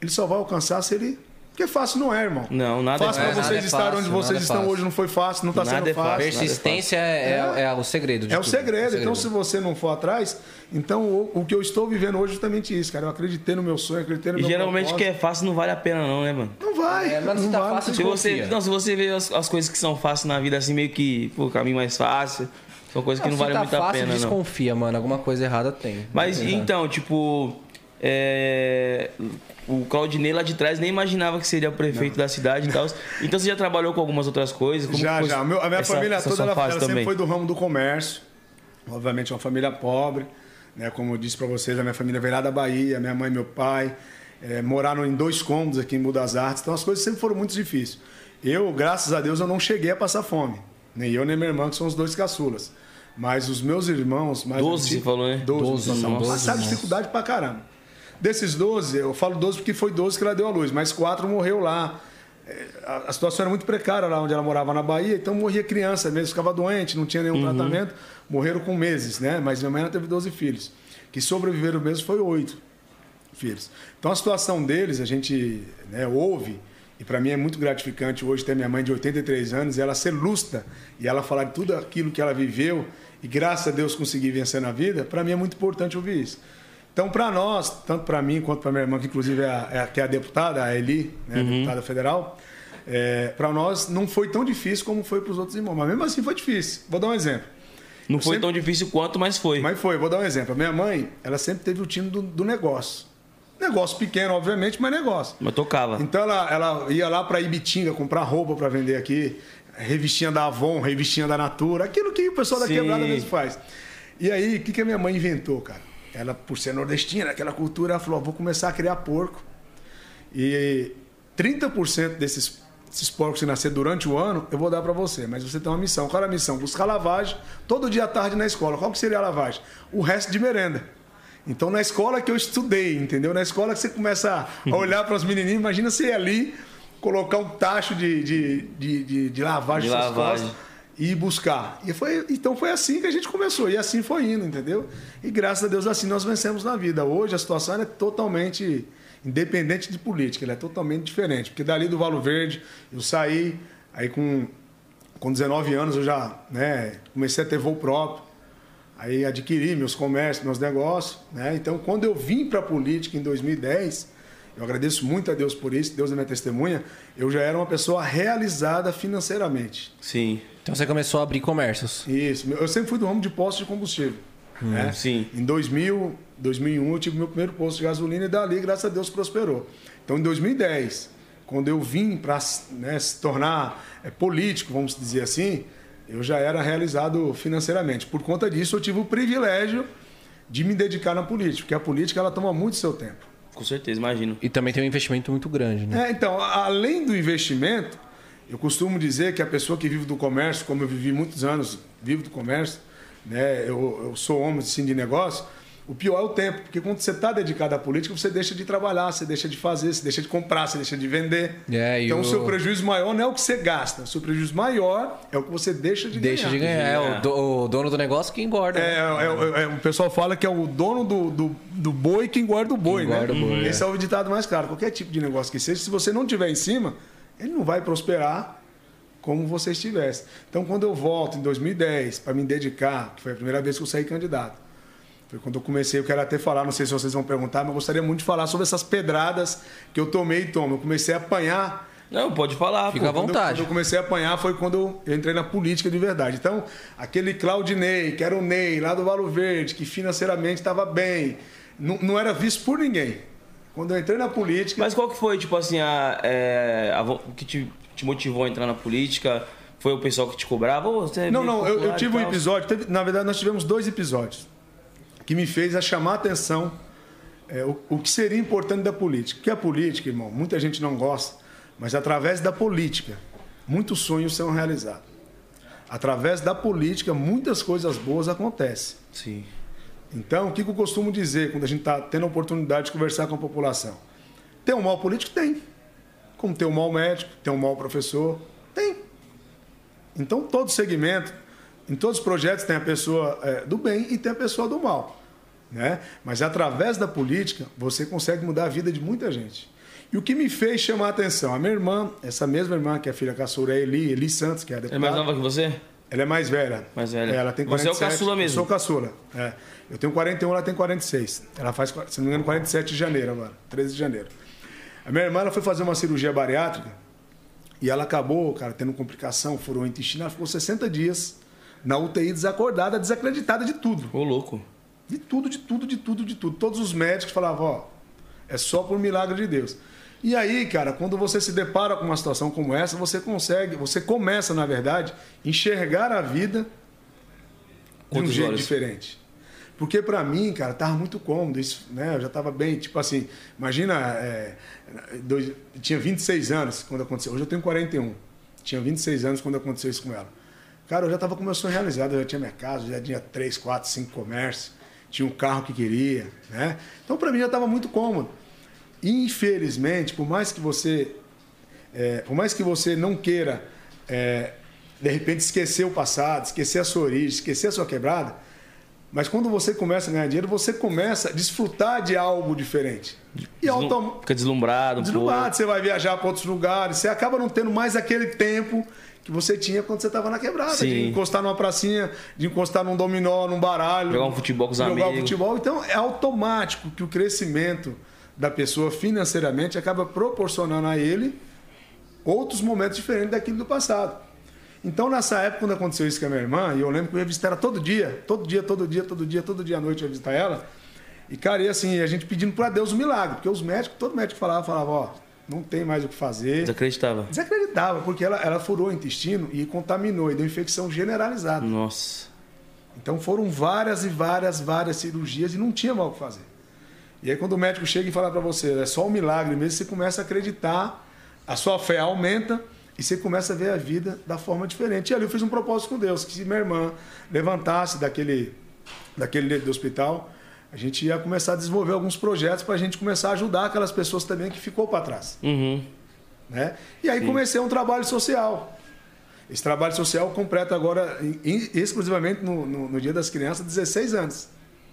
ele só vai alcançar se ele. Porque fácil não é, irmão. Não, nada é fácil para fácil. vocês Nada é estarem fácil, onde vocês é estão hoje não foi fácil, não está Nada sendo é fácil. fácil. Persistência é, é- é o segredo de É o tudo. segredo. Então, se segredo. você não for atrás, então o, o que eu estou vivendo hoje é justamente isso, cara. Eu acreditei no meu sonho, acreditei no E meu geralmente o que é fácil não vale a pena, não, né, mano? Não vai. É, mas se não tá vai, fácil, não Se você, Confia. não, se você vê as, as coisas que são fáceis na vida, assim, meio que, pô, caminho mais fácil, são coisas que não, se valem tá muito a fácil, pena, não. desconfia, mano. Alguma coisa errada tem. Mas Não então, tipo, é, Claudinei lá de trás nem imaginava que seria prefeito Não. da cidade e tal. Então você já trabalhou com algumas outras coisas? Como já, já. Meu, a minha essa, família essa toda ela, ela sempre foi do ramo do comércio. Obviamente, é uma família pobre. Né? Como eu disse para vocês, a minha família veio lá da Bahia, minha mãe e meu pai. É, moraram em dois cômodos aqui em Mudas Artes. Então as coisas sempre foram muito difíceis. Eu, graças a Deus, eu não cheguei a passar fome. Nem eu, nem minha irmã, que são os dois caçulas. Mas os meus irmãos. Mais 12, você falou, né? 12, 12 12 passaram dificuldade pra caramba. Desses 12, eu falo 12 porque foi 12 que ela deu à luz, mas quatro morreu lá. É, a situação era muito precária lá onde ela morava na Bahia, então morria criança mesmo, ficava doente, não tinha nenhum uhum. tratamento, morreram com meses, né? Mas minha mãe teve 12 filhos. Que sobreviveram mesmo foi oito filhos. Então a situação deles, a gente né, ouve e para mim é muito gratificante hoje ter minha mãe de 83 anos, ela ser lúcida e ela falar de tudo aquilo que ela viveu e graças a Deus conseguir vencer na vida. Para mim é muito importante ouvir isso. Então, para nós, tanto para mim quanto para minha irmã, que inclusive é a, é a, que é a deputada, a Eli, né, uhum. deputada federal, é, para nós não foi tão difícil como foi para os outros irmãos. Mas mesmo assim foi difícil. Vou dar um exemplo. Não Eu foi sempre... tão difícil quanto, mas foi. Mas foi. Vou dar um exemplo. A minha mãe, ela sempre teve o time do, do negócio. Negócio pequeno, obviamente, mas negócio. Mas tocava. Então ela, ela ia lá para Ibitinga comprar roupa para vender aqui, revistinha da Avon, revistinha da Natura, aquilo que o pessoal da Sim. quebrada mesmo faz. E aí, o que, que a minha mãe inventou, cara? Ela, por ser nordestina, aquela cultura, ela falou: vou começar a criar porco. E 30% desses, desses porcos que nascer durante o ano, eu vou dar para você. Mas você tem uma missão. Qual é a missão? Buscar lavagem todo dia à tarde na escola. Qual que seria a lavagem? O resto de merenda. Então, na escola que eu estudei, entendeu? Na escola que você começa a olhar para os menininhos, imagina você ir ali, colocar um tacho de, de, de, de, de lavagem de lavagem. costas e buscar. E foi, então foi assim que a gente começou, e assim foi indo, entendeu? E graças a Deus assim nós vencemos na vida. Hoje a situação é totalmente independente de política, ela é totalmente diferente. Porque dali do Valo Verde, eu saí, aí com, com 19 anos eu já né, comecei a ter voo próprio aí adquiri meus comércios, meus negócios, né? Então, quando eu vim para a política em 2010, eu agradeço muito a Deus por isso, Deus é minha testemunha, eu já era uma pessoa realizada financeiramente. Sim. Então você começou a abrir comércios. Isso, eu sempre fui do ramo de posto de combustível. Hum, né? Sim. Em 2000, 2001 eu tive meu primeiro posto de gasolina e dali, graças a Deus, prosperou. Então, em 2010, quando eu vim para né, se tornar é, político, vamos dizer assim, eu já era realizado financeiramente. Por conta disso, eu tive o privilégio de me dedicar na política, porque a política ela toma muito seu tempo. Com certeza, imagino. E também tem um investimento muito grande, né? É, então, além do investimento, eu costumo dizer que a pessoa que vive do comércio, como eu vivi muitos anos, vivo do comércio, né? Eu, eu sou homem sim, de negócio o pior é o tempo, porque quando você está dedicado à política, você deixa de trabalhar, você deixa de fazer, você deixa de comprar, você deixa de vender. É, então, o seu prejuízo maior não é o que você gasta, o seu prejuízo maior é o que você deixa de deixa ganhar. Deixa de ganhar, é, o, dono do negócio que engorda. É, né? é, é, o pessoal fala que é o dono do, do, do boi que engorda o boi, engorda né? O boi, Esse é. é o ditado mais claro. Qualquer tipo de negócio que seja, se você não tiver em cima, ele não vai prosperar como você estivesse. Então, quando eu volto em 2010 para me dedicar, que foi a primeira vez que eu saí candidato, foi quando eu comecei, eu quero até falar, não sei se vocês vão perguntar, mas eu gostaria muito de falar sobre essas pedradas que eu tomei e tomo. Eu comecei a apanhar. Não, pode falar. Fica à vontade. Quando eu, quando eu, comecei a apanhar foi quando eu entrei na política de verdade. Então, aquele Claudinei, que era o Ney, lá do Valo Verde, que financeiramente estava bem, não, não era visto por ninguém. Quando eu entrei na política. Mas qual que foi, tipo assim, a, é, a, o que te, te motivou a entrar na política? Foi o pessoal que te cobrava? Ou você é não, não, eu, eu tive um episódio. Teve, na verdade, nós tivemos dois episódios que me fez a chamar a atenção é, o, o que seria importante da política. Porque a política, irmão, muita gente não gosta, mas através da política, muitos sonhos são realizados. Através da política, muitas coisas boas acontecem. Sim. Então, o que eu costumo dizer quando a gente está tendo a oportunidade de conversar com a população? Tem um mal político? Tem. Como tem um mal médico, tem um mal professor? Tem. Então, todo segmento em todos os projetos tem a pessoa é, do bem e tem a pessoa do mal. Né? Mas através da política, você consegue mudar a vida de muita gente. E o que me fez chamar a atenção, a minha irmã, essa mesma irmã que é a filha caçula, é Eli, Eli Santos, que é a deputada. É mais nova que você? Ela é mais velha. Mais velha. É, ela tem 47. Você é o caçula mesmo? Eu sou caçula. É. Eu tenho 41, ela tem 46. Ela faz, se não me engano, 47 de janeiro agora, 13 de janeiro. A minha irmã ela foi fazer uma cirurgia bariátrica e ela acabou, cara, tendo complicação, furou o intestino, ela ficou 60 dias na UTI desacordada, desacreditada de tudo. Ô, louco. De tudo, de tudo, de tudo, de tudo. Todos os médicos falavam, ó, É só por milagre de Deus. E aí, cara, quando você se depara com uma situação como essa, você consegue, você começa, na verdade, enxergar a vida de um jeito olhos. diferente. Porque pra mim, cara, tava muito cômodo, isso, né? Eu já tava bem, tipo assim, imagina, é, dois, tinha 26 anos quando aconteceu. Hoje eu tenho 41. Tinha 26 anos quando aconteceu isso com ela. Cara, eu já tava com meu sonho realizado, eu já tinha minha casa, já tinha 3, 4, 5 comércios, tinha um carro que queria, né? Então pra mim já tava muito cômodo. Infelizmente, por mais que você é, por mais que você não queira, é, de repente, esquecer o passado, esquecer a sua origem, esquecer a sua quebrada, mas quando você começa a ganhar dinheiro, você começa a desfrutar de algo diferente. E Deslum- autom... Fica deslumbrado um Deslumbrado, você vai viajar para outros lugares, você acaba não tendo mais aquele tempo que você tinha quando você estava na quebrada, de Sim. encostar numa pracinha, de encostar num dominó, num baralho. Jogar um futebol com os jogar um amigos. futebol. Então é automático que o crescimento da pessoa financeiramente acaba proporcionando a ele outros momentos diferentes daquilo do passado. Então, nessa época, quando aconteceu isso com a minha irmã, e eu lembro que eu ia visitar ela todo dia, todo dia, todo dia, todo dia, todo dia à noite eu ia visitar ela. E, cara, e assim, a gente pedindo para Deus um milagre, porque os médicos, todo médico falava, falava, ó, não tem mais o que fazer. Desacreditava. Desacreditava, porque ela, ela furou o intestino e contaminou, e deu infecção generalizada. Nossa. Então foram várias e várias, várias cirurgias e não tinha mal o que fazer. E aí quando o médico chega e fala para você, é só um milagre mesmo, você começa a acreditar, a sua fé aumenta e você começa a ver a vida da forma diferente. E ali eu fiz um propósito com Deus, que se minha irmã levantasse daquele, daquele leito do hospital, a gente ia começar a desenvolver alguns projetos para a gente começar a ajudar aquelas pessoas também que ficou para trás. Uhum. Né? E aí comecei um trabalho social. Esse trabalho social completa agora, em- exclusivamente no, no- no Dia das Crianças, 16 anos.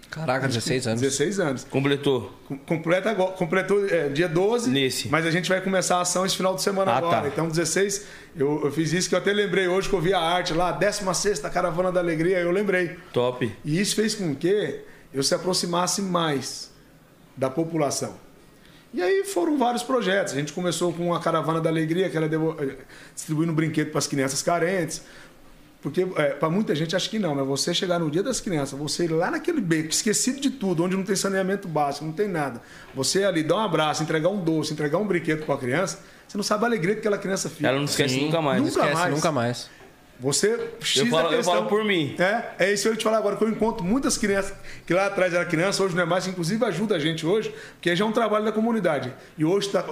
Caraca, 16 anos. 16 anos. Completou. Com- Completa agora, completou é, dia 12, Nesse. mas a gente vai começar a ação esse final de semana Ah, agora. tá. Então, 16, eu, eu fiz isso que eu até lembrei hoje que eu vi a arte lá, 16 Caravana da Alegria, eu lembrei. Top. E isso fez com que eu se aproximasse mais da população. E aí foram vários projetos. A gente começou com a Caravana da Alegria, que era devo- distribuindo brinquedo para as crianças carentes. Porque para muita gente acha que não, mas você chegar no dia das crianças, você ir lá naquele beco, esquecido de tudo, onde não tem saneamento básico, não tem nada. Você ali dar um abraço, entregar um doce, entregar um brinquedo para a criança, você não sabe a alegria que aquela criança fica. Ela não esquece Sim. nunca mais. Nunca Esquece, mais. nunca mais. Você X Eu da falo- eu questão- falo por mim. É, é isso que eu ia te falar agora, que eu encontro muitas crianças que lá atrás era criança, hoje não é mais, que inclusive ajuda a gente hoje, porque já é um trabalho da comunidade. E hoje tá,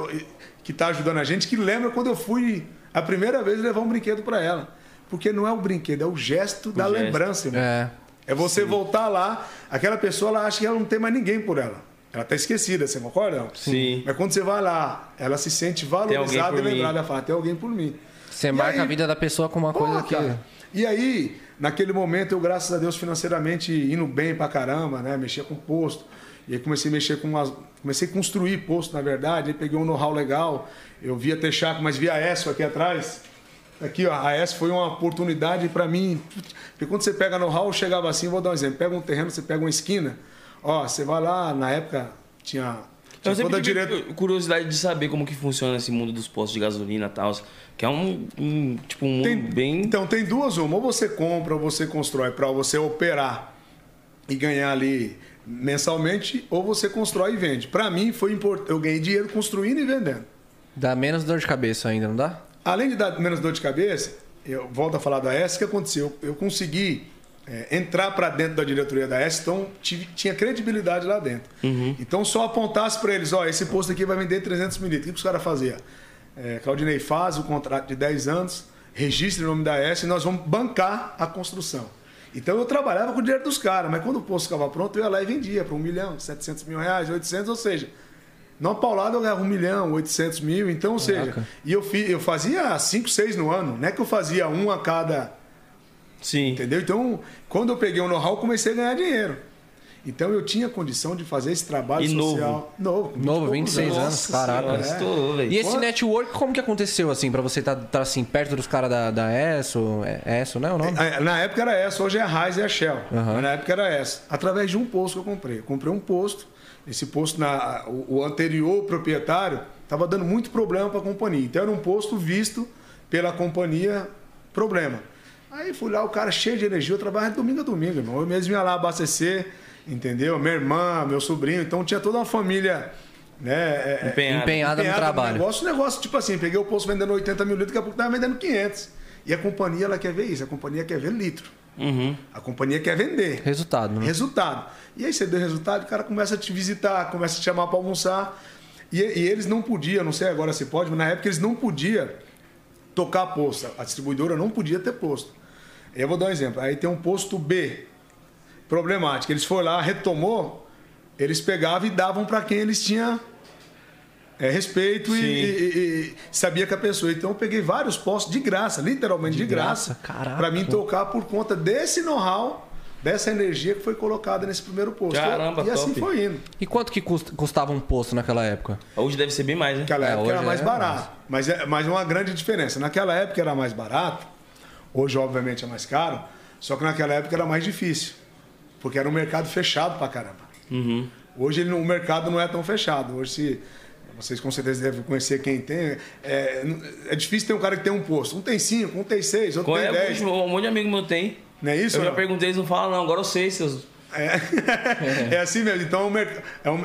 que está ajudando a gente, que lembra quando eu fui a primeira vez levar um brinquedo para ela. Porque não é o brinquedo, é o gesto da gesto. lembrança, irmão. É. É você voltar lá, aquela pessoa ela acha que ela não tem mais ninguém por ela. Ela tá esquecida, você concorda? não? Sim. Mas quando você vai lá, ela se sente valorizada e lembrada. Ela fala, tem alguém por mim. Você marca a vida da pessoa com uma coisa que. cara. E aí, naquele momento, eu, graças a Deus, financeiramente indo bem pra caramba, né? Mexia com posto. E aí comecei a mexer com umas. Comecei a construir posto, na verdade. Aí peguei um know-how legal. Eu via Texaco, mas via ESO aqui atrás. Aqui, ó, a ESO foi uma oportunidade para mim. Porque quando você pega know-how, eu chegava assim, vou dar um exemplo. Pega um terreno, você pega uma esquina. Ó, você vai lá, na época tinha. tinha Eu sempre tive direta- curiosidade de saber como que funciona esse mundo dos postos de gasolina e tal. Que é um, um, tipo, um mundo Tem- bem... Então tem duas uma, ou você compra ou você constrói para você operar e ganhar ali mensalmente, ou você constrói e vende. Para mim foi importante, eu ganhei dinheiro construindo e vendendo. Dá menos dor de cabeça ainda, não dá? Além de dar menos dor de cabeça, eu volto a falar da S, o que aconteceu? Eu consegui é, entrar para dentro da diretoria da S, então tive- tinha credibilidade lá dentro. Então só apontasse para eles, ó, esse posto aqui vai vender 300 mil litros. O que que os caras faziam? É, Claudinei faz o contrato de 10 anos, registra o nome da S e nós vamos bancar a construção. Então eu trabalhava com o dinheiro dos caras, mas quando o posto ficava pronto, eu ia lá e vendia para 1 milhão, 700 mil reais, 800, ou seja, numa paulada eu ganhava 1 milhão, 800 mil, então, ou seja, Caraca. e eu, fi, eu fazia 5, 6 no ano, não é que eu fazia um a cada, Sim. entendeu? Então, quando eu peguei o know-how, eu comecei a ganhar dinheiro. Então eu tinha condição de fazer esse trabalho E novo? social. Novo. com 20 Novo, poucos 26 anos, Nossa caraca. É. velho. E esse Quando- network, como que aconteceu, assim, pra você estar tá, assim, perto dos caras da, da ESO? É ESO, né? O nome? É, Na época era essa, hoje é a Raiz e a Shell. Aham. Mas na época era essa. Através de um posto que eu comprei. Eu comprei um posto. Esse posto, na, o, o anterior proprietário, estava dando muito problema para a companhia. Então era um posto visto pela companhia problema. Aí fui lá, o cara cheio de energia, eu trabalhava de domingo a domingo, irmão. Eu mesmo ia lá abastecer, entendeu? Minha irmã, meu sobrinho. Então tinha toda uma família né, é, é, Empenhado. Empenhada no trabalho. negócio, o negócio, tipo assim, peguei o posto vendendo 80 mil litros, daqui a pouco tava vendendo 500. E a companhia, ela quer ver isso, a companhia quer ver litro. Uhum. A companhia quer vender. Resultado, né? Resultado. E aí você deu resultado, o cara começa a te visitar, começa a te chamar para almoçar. E, e eles não podiam, não sei agora se pode, mas na época eles não podiam tocar posto. A distribuidora não podia ter posto. Eu vou dar um exemplo. Aí tem um posto B, problemático. Eles foram lá, retomou, eles pegavam e davam para quem eles tinham é, respeito e, e- e- sabia que a pessoa. Então eu peguei vários postos de graça, literalmente de, graça, graça? Caraca. para mim tocar por conta desse know-how, dessa energia que foi colocada nesse primeiro posto. Caramba, e assim top. foi indo. E quanto que custa- custava um posto naquela época? Hoje deve ser bem mais, né? Naquela É, época era mais é barato. Mas é mas uma grande diferença. Naquela época era mais barato, hoje, obviamente, é mais caro, só que naquela época era mais difícil. Porque era um mercado fechado pra caramba. Uhum. Hoje ele, o mercado não é tão fechado. Hoje, se, vocês com certeza devem conhecer quem tem. É, é difícil ter um cara que tem um posto. Um tem cinco, um tem seis, outro Com- tem é, dez. um monte de amigo meu tem. Não é isso? Eu já não? perguntei, eles não falam, não. Agora eu sei, seus. É, é assim mesmo. Então, é um-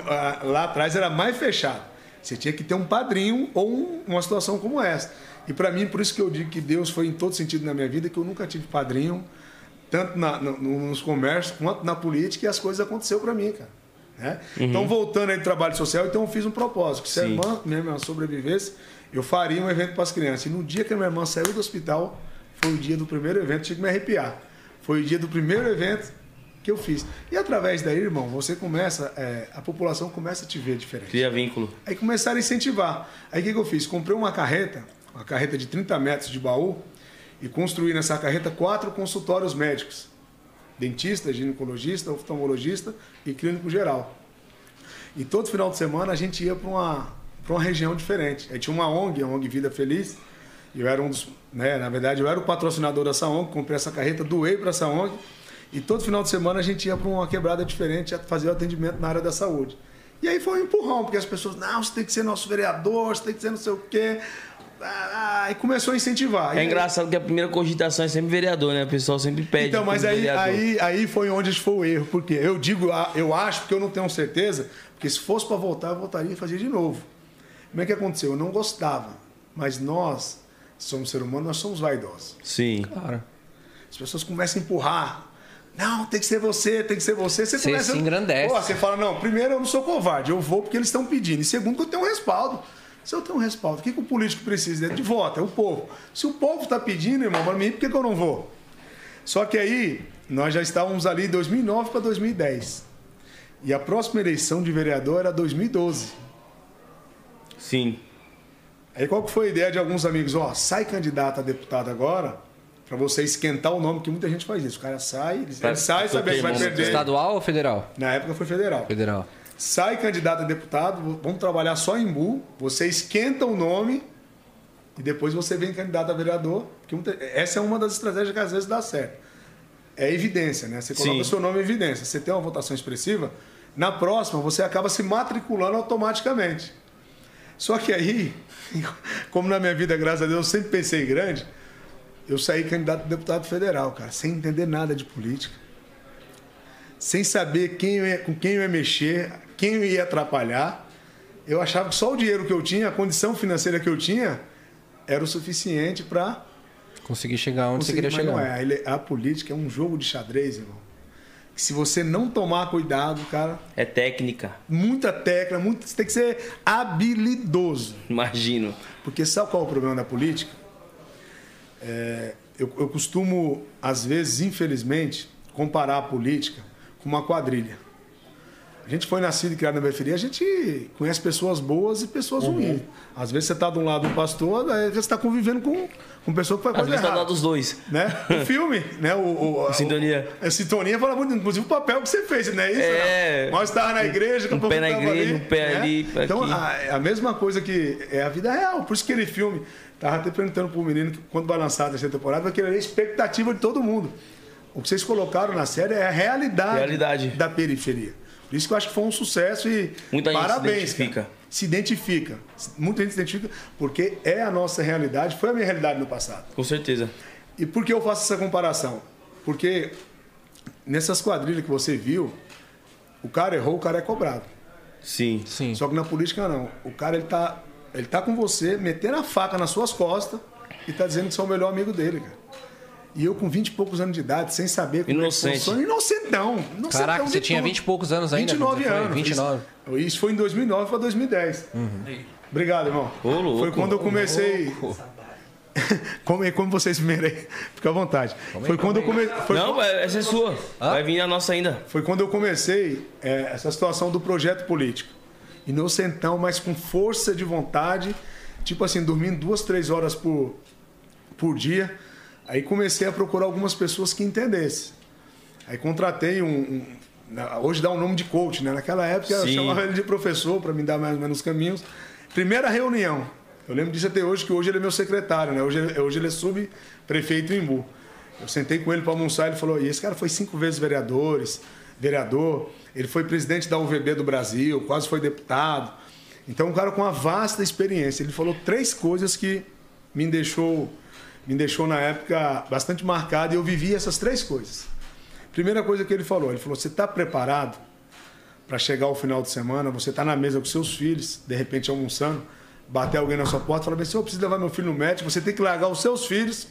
lá atrás era mais fechado. Você tinha que ter um padrinho ou um- uma situação como essa. E para mim, por isso que eu digo que Deus foi em todo sentido na minha vida, que eu nunca tive padrinho, tanto na- no- nos comércios quanto na política, e as coisas aconteceram para mim, cara. Né? Então, voltando aí do trabalho social, então eu fiz um propósito. Que se a Sim. irmã, minha irmã sobrevivesse, eu faria um evento para as crianças. E no dia que a minha irmã saiu do hospital, foi o dia do primeiro evento, tinha que me arrepiar. Foi o dia do primeiro evento que eu fiz. E através daí, irmão, você começa, é, a população começa a te ver diferente. Cria vínculo. Aí começaram a incentivar. Aí o que, que eu fiz? Comprei uma carreta, uma carreta de 30 metros de baú, e construí nessa carreta quatro consultórios médicos: dentista, ginecologista, oftalmologista e clínico geral. E todo final de semana a gente ia para uma, pra uma região diferente. Aí tinha uma ONG, a ONG Vida Feliz. Eu era um dos, né, na verdade, eu era o patrocinador dessa ONG, comprei essa carreta, doei para essa ONG. E todo final de semana a gente ia para uma quebrada diferente, fazer o atendimento na área da saúde. E aí foi um empurrão, porque as pessoas, não, você tem que ser nosso vereador, você tem que ser não sei o quê. Ah, e começou a incentivar. É engraçado que a primeira cogitação é sempre vereador, né? O pessoal sempre pede. então, mas aí, vereador. aí, aí foi onde foi o erro. Porque eu digo, ah, eu acho, porque eu não tenho certeza, porque se fosse para voltar, eu voltaria e fazia de novo. Como é que aconteceu? Eu não gostava. Mas nós, somos ser humano, nós somos vaidosos. Sim. Claro. As pessoas começam a empurrar. Não, tem que ser você, tem que ser você. Você, Você começa. se engrandece. Pô, você fala, não, primeiro eu não sou covarde, eu vou porque eles estão pedindo. E segundo, que eu tenho um respaldo. Se eu tenho um respaldo, o que, que o político precisa? De voto, é o povo. Se o povo está pedindo, irmão, para mim, por que, que eu não vou? Só que aí, nós já estávamos ali em 2009 para 2010. E a próxima eleição de vereador era 2012. Sim. Aí qual que foi a ideia de alguns amigos? Ó, sai candidato a deputado agora, para você esquentar o nome, que muita gente faz isso. O cara sai, ele, Pra- ele sai sabendo que vai perder. Estadual ou federal? Na época foi federal. Federal. Sai candidato a deputado, vamos trabalhar só em Bu, você esquenta o nome e depois você vem candidato a vereador. Porque essa é uma das estratégias que às vezes dá certo. É evidência, né? Você coloca o seu nome em evidência. Você tem uma votação expressiva, na próxima você acaba se matriculando automaticamente. Só que aí, como na minha vida, graças a Deus, eu sempre pensei grande, eu saí candidato a deputado federal, cara, sem entender nada de política. Sem saber quem eu ia- com quem eu ia mexer, quem eu ia atrapalhar. Eu achava que só o dinheiro que eu tinha, a condição financeira que eu tinha, era o suficiente para Consegui chegar onde você conseguir. queria Mas não chegar. é. A política é um jogo de xadrez, irmão. Que se você não tomar cuidado, cara, É técnica. muita técnica, muito, você tem que ser habilidoso. Imagino. Porque sabe qual é o problema da política? É, eu, eu costumo, às vezes, infelizmente, comparar a política com uma quadrilha. A gente foi nascido e criado na periferia, a gente conhece pessoas boas e pessoas Uhum. ruins. Às vezes você está de um lado do pastor, aí você está convivendo com, com pessoa que faz Às coisa vezes tá errada. dado os dois. Né? O filme, né? O, o- Sintonia. A sintonia fala muito, inclusive o papel que você fez, não é isso? É. Não? Nós estávamos na igreja, a Um pouco pé na igreja, um pé ali, pé Então, a, a mesma coisa que é a vida real. Por isso que aquele filme, tava até perguntando pro menino que quando vai lançar a terceira temporada, vai querer a expectativa de todo mundo. O que vocês colocaram na série é a realidade, Realidade. da periferia. Por isso que eu acho que foi um sucesso e Muita gente se parabéns. identifica. cara. Se identifica. Muita gente se identifica porque é a nossa realidade, foi a minha realidade no passado. Com certeza. E por que eu faço essa comparação? Porque nessas quadrilhas que você viu, o cara errou, o cara é cobrado. Sim. Sim. Só que na política não. O cara ele tá, ele tá com você, metendo a faca nas suas costas e tá dizendo que você é o melhor amigo dele, cara. E eu com 20 e poucos anos de idade, sem saber como Inocente. é que funciona. Inocentão. inocentão Caraca, de você tinha tudo. 20 e poucos anos ainda, 29 você foi? anos. 29. Isso, isso foi em 2009 para 2010. Obrigado, irmão. Ô, louco. Foi quando eu comecei... Como, como vocês merem. Fica à vontade. foi quando eu comecei... Não, vai- essa é sua. Vai vir a nossa ainda. foi quando eu comecei é, essa situação do projeto político. Inocentão, mas com força de vontade. Tipo assim, dormindo duas, três horas por, por dia. Aí comecei a procurar algumas pessoas que entendessem. Aí contratei um. um- na- hoje dá o nome de coach, né? Naquela época eu Sim. chamava ele de professor para me dar mais ou menos os caminhos. Primeira reunião. Eu lembro disso até hoje, que hoje ele é meu secretário, né? Hoje, ele- hoje ele é subprefeito em Imbu. Eu sentei com ele para almoçar ele falou: e esse cara foi cinco vezes vereadores, vereador, ele foi presidente da UVB do Brasil, quase foi deputado. Então, um cara com uma vasta experiência. Ele falou três coisas que me deixou, me deixou na época bastante marcado e eu vivi essas três coisas. Primeira coisa que ele falou, ele falou: você está preparado para chegar ao final de semana? Você está na mesa com seus filhos, de repente almoçando, bater alguém na sua porta falar: se eu preciso levar meu filho no médico, você tem que largar os seus filhos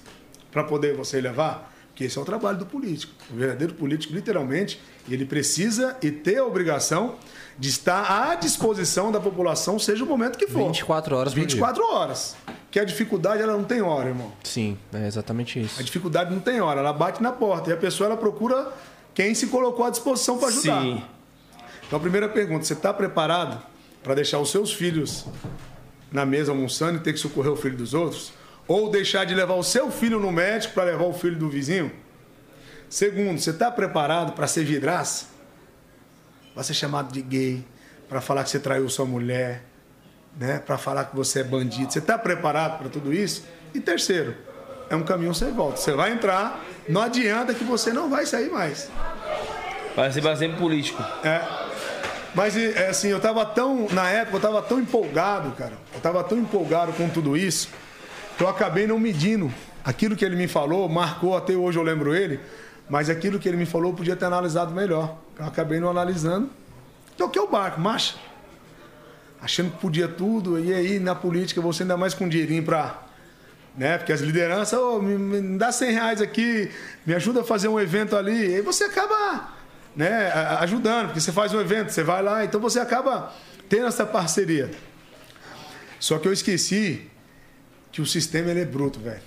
para poder você levar? Porque esse é o trabalho do político. O verdadeiro político, literalmente, ele precisa e ter a obrigação de estar à disposição da população, seja o momento que for. 24 horas por dia. 24 horas. Que a dificuldade, ela não tem hora, irmão. Sim, é exatamente A isso. dificuldade não tem hora, ela bate na porta e a pessoa ela procura quem se colocou à disposição para ajudar. Sim. Então a primeira pergunta, você está preparado para deixar os seus filhos na mesa almoçando e ter que socorrer o filho dos outros? Ou deixar de levar o seu filho no médico para levar o filho do vizinho? Segundo, você está preparado para ser vidraça? Para ser chamado de gay, para falar que você traiu sua mulher, né? para falar que você é bandido. Você está preparado para tudo isso? E terceiro, é um caminho sem volta. Você vai entrar, não adianta que você não vai sair mais. Vai ser bastante político. É. Mas é, assim, eu tava tão. Na época, eu tava tão empolgado, cara. Eu tava tão empolgado com tudo isso, que eu acabei não medindo. Aquilo que ele me falou, marcou até hoje, eu lembro ele, mas aquilo que ele me falou eu podia ter analisado melhor. Eu acabei não analisando. Toquei o barco, marcha. Achando que podia tudo, e aí na política você ainda mais com dinheirinho pra. Né? Porque as lideranças, ô, me, me dá 100 reais aqui, me ajuda a fazer um evento ali. E você acaba né, ajudando, porque você faz um evento, você vai lá, então você acaba tendo essa parceria. Só que eu esqueci que o sistema ele é bruto, velho.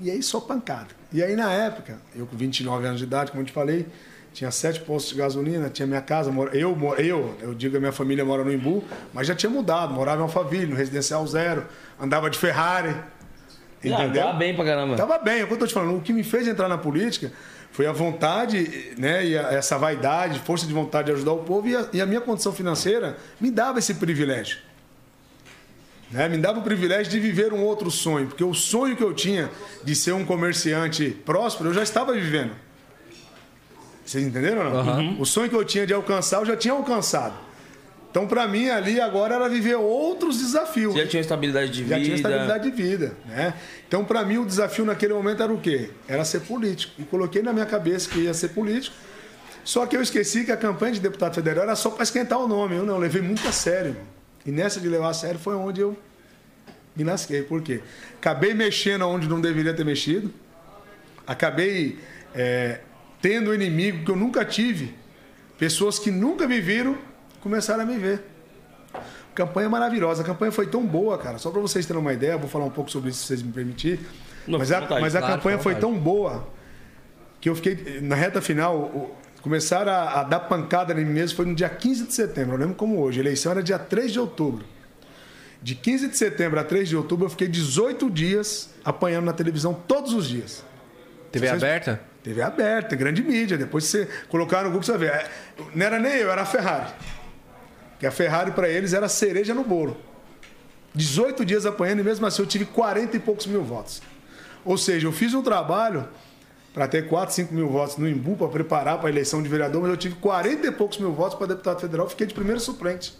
E aí só pancada. E aí na época, eu com 29 anos de idade, como eu te falei, tinha sete postos de gasolina, tinha minha casa, eu, eu, eu digo a minha família mora no Imbu, mas já tinha mudado, morava em Alphaville, no residencial zero, andava de Ferrari. Ah, tá bem pra caramba. Tava bem, é o que eu tô te falando. O que me fez entrar na política foi a vontade, né, e a- essa vaidade, força de vontade de ajudar o povo e a, e a minha condição financeira me dava esse privilégio. Né? Me dava o privilégio de viver um outro sonho, porque o sonho que eu tinha de ser um comerciante próspero, eu já estava vivendo. Vocês entenderam? ou Não? O sonho que eu tinha de alcançar, eu já tinha alcançado. Então, para mim, ali agora era viver outros desafios. Você já tinha estabilidade de Já vida. tinha estabilidade de vida, né? Então, para mim, o desafio naquele momento era o quê? Era ser político. E coloquei na minha cabeça que ia ser político. Só que eu esqueci que a campanha de deputado federal era só para esquentar o nome. Eu não, eu levei muito a sério. irmão. E nessa de levar a sério foi onde eu me lasquei. Por quê? Acabei mexendo onde não deveria ter mexido. Acabei é, tendo inimigo que eu nunca tive. Pessoas que nunca me viram começaram a me ver. Campanha maravilhosa. A campanha foi tão boa, cara. Só para vocês terem uma ideia, vou falar um pouco sobre isso se vocês me permitirem. Não, mas a, vontade. mas a Claro, campanha foi tão boa que eu fiquei. Na reta final, começaram a, a dar pancada em mim mesmo. Foi no dia 15 de setembro. Eu lembro como hoje. A eleição era dia 3 de outubro. De 15 de setembro a 3 de outubro, eu fiquei 18 dias apanhando na televisão todos os dias. TV Vocês- aberta? TV aberta, grande mídia. Depois você colocar no Google, você vai ver. É, Não era nem eu, era a Ferrari. Que a Ferrari para eles era cereja no bolo. 18 dias apanhando e mesmo assim eu tive 40 e poucos mil votos. Ou seja, eu fiz um trabalho para ter 4, 5 mil votos no Imbu para preparar para a eleição de vereador, mas eu tive 40 e poucos mil votos para deputado federal, fiquei de primeiro suplente.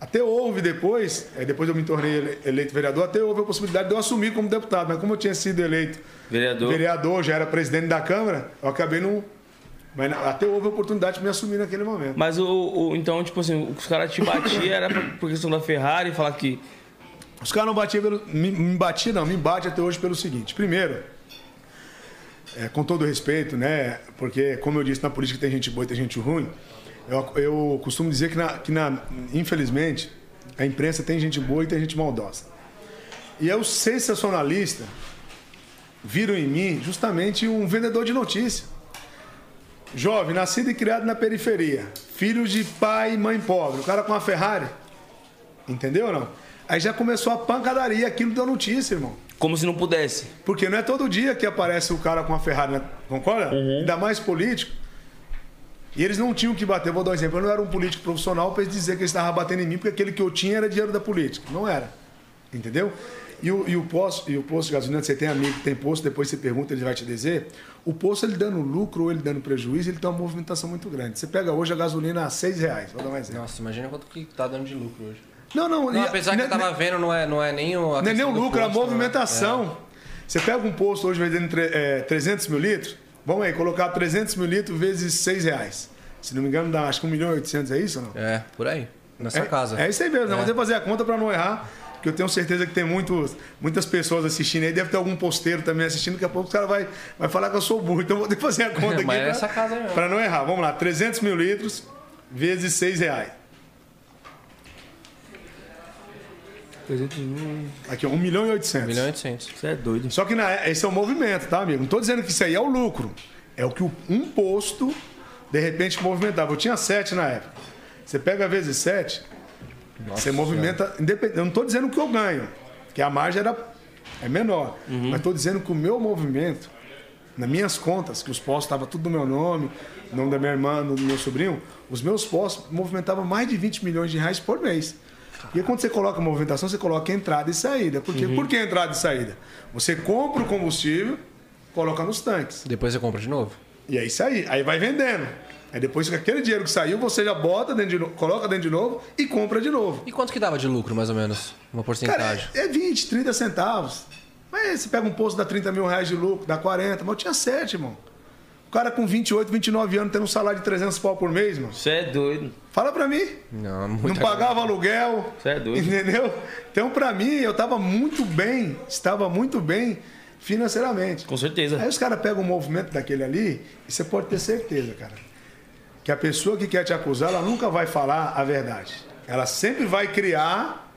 Até houve depois, aí depois eu me tornei ele- eleito vereador, até houve a possibilidade de eu assumir como deputado, mas como eu tinha sido eleito Vereador. vereador, já era presidente da Câmara, eu acabei não, Mas até houve a oportunidade de me assumir naquele momento. Mas o, o- então, tipo assim, os caras te batiam era por, questão da Ferrari, falar que. Os caras não batiam pelo. Me, me batia, não, me bate até hoje pelo seguinte. Primeiro, é, com todo respeito, né? Porque, como eu disse, na política tem gente boa e tem gente ruim. Eu, eu costumo dizer que, na, que na, infelizmente, a imprensa tem gente boa e tem gente maldosa. E eu, sensacionalista, viram em mim justamente um vendedor de notícia. Jovem, nascido e criado na periferia, filho de pai e mãe pobre, o cara com uma Ferrari. Entendeu ou não? Aí já começou a pancadaria, aquilo deu notícia, irmão. Como se não pudesse. Porque não é todo dia que aparece o cara com a Ferrari, né? concorda? Ainda mais político. E eles não tinham que bater. Vou dar um exemplo. Eu não era um político profissional para eles dizer que eles estavam batendo em mim, porque aquele que eu tinha era dinheiro da política. Não era. Entendeu? E o, e o, posto, e o posto de gasolina, você tem amigo que tem posto, depois você pergunta, ele vai te dizer. O posto, ele dando lucro ou ele dando prejuízo, ele tem uma movimentação muito grande. Você pega hoje a gasolina a 6 reais. Vou dar um exemplo. Nossa, imagina quanto que tá dando de lucro hoje. Não, não. Não, e- apesar que ne- eu tava vendo, não é, não é nem o. Não é nem o lucro, é a posto, né? movimentação. Você pega um posto hoje vendendo tre- é, 300 mil litros, vamos aí, colocar 300 mil litros vezes 6 reais. Se não me engano, dá acho que 1 milhão e 800, é isso ou não? É, é por aí. Nessa é, casa. É isso aí mesmo, É. vou fazer a conta para não errar, porque eu tenho certeza que tem muitos, muitas pessoas assistindo aí, deve ter algum posteiro também assistindo, daqui a pouco o cara vai, vai falar que eu sou burro, então eu vou ter que fazer a conta aqui Mas é essa casa mesmo. para não errar. Vamos lá, 300 mil litros vezes 6 reais. Aqui, ó, 1 milhão e 800. 1 milhão e 800. Você é doido. Só que na- esse é o movimento, tá, amigo? Não tô dizendo que isso aí é o lucro. É o que o- um posto, de repente, movimentava. Eu tinha sete na época. Você pega vezes sete, você movimenta. independ- Eu não tô dizendo que eu ganho, que a margem era, é menor. Mas tô dizendo que o meu movimento, nas minhas contas, que os postos estavam tudo no meu nome, no nome da minha irmã, no do meu sobrinho, os meus postos movimentavam mais de 20 milhões de reais por mês. E aí, quando você coloca movimentação, você coloca entrada e saída. Por quê? Por que entrada e saída? Você compra o combustível, coloca nos tanques. Depois você compra de novo. E aí sai, aí vai vendendo. Aí depois que aquele dinheiro que saiu, você já bota dentro de novo, coloca dentro de novo e compra de novo. E quanto que dava de lucro, mais ou menos? Uma Cara, porcentagem? é, é 20, 30 centavos. Mas você pega um posto, dá 30 mil reais de lucro, dá 40. Mas eu tinha 7, irmão. O cara com 28, 29 anos tendo um salário de 300 pau por mês, mano. Você é doido. Fala pra mim. Não, Não pagava aluguel. Você é doido. Entendeu? Então, pra mim, eu tava muito bem, estava muito bem financeiramente. Com certeza. Aí os caras pegam um movimento daquele ali e você pode ter certeza, cara, que a pessoa que quer te acusar, ela nunca vai falar a verdade. Ela sempre vai criar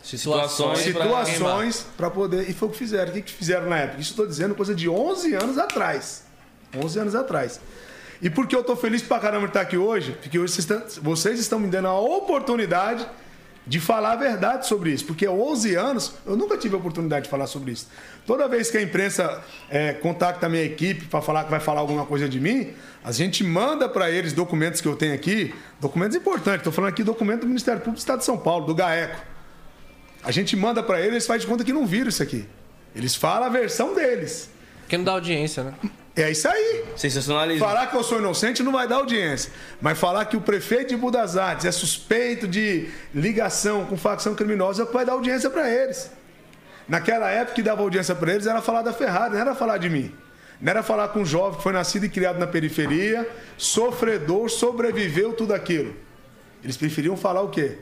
Situações, Situações para poder. E foi o que fizeram. O que, que fizeram na época? Isso eu tô dizendo coisa de 11 anos atrás. 11 anos atrás. E por que eu tô feliz pra caramba de estar aqui hoje? Porque hoje vocês estão, vocês estão me dando a oportunidade de falar a verdade sobre isso. Porque há 11 anos eu nunca tive a oportunidade de falar sobre isso. Toda vez que a imprensa é, contacta a minha equipe para falar que vai falar alguma coisa de mim, a gente manda para eles documentos que eu tenho aqui, documentos importantes. Estou falando aqui documento do Ministério Público do Estado de São Paulo, do GAECO. A gente manda para eles, eles fazem de conta que não viram isso aqui. Eles falam a versão deles. Porque não dá audiência, né? É isso aí. Sensacionalismo. Falar que eu sou inocente não vai dar audiência. Mas falar que o prefeito de Budas Artes é suspeito de ligação com facção criminosa é vai dar audiência para eles. Naquela época que dava audiência para eles era falar da Ferrari, não era falar de mim. Não era falar com um jovem que foi nascido e criado na periferia, sofredor, sobreviveu tudo aquilo. Eles preferiam falar o quê?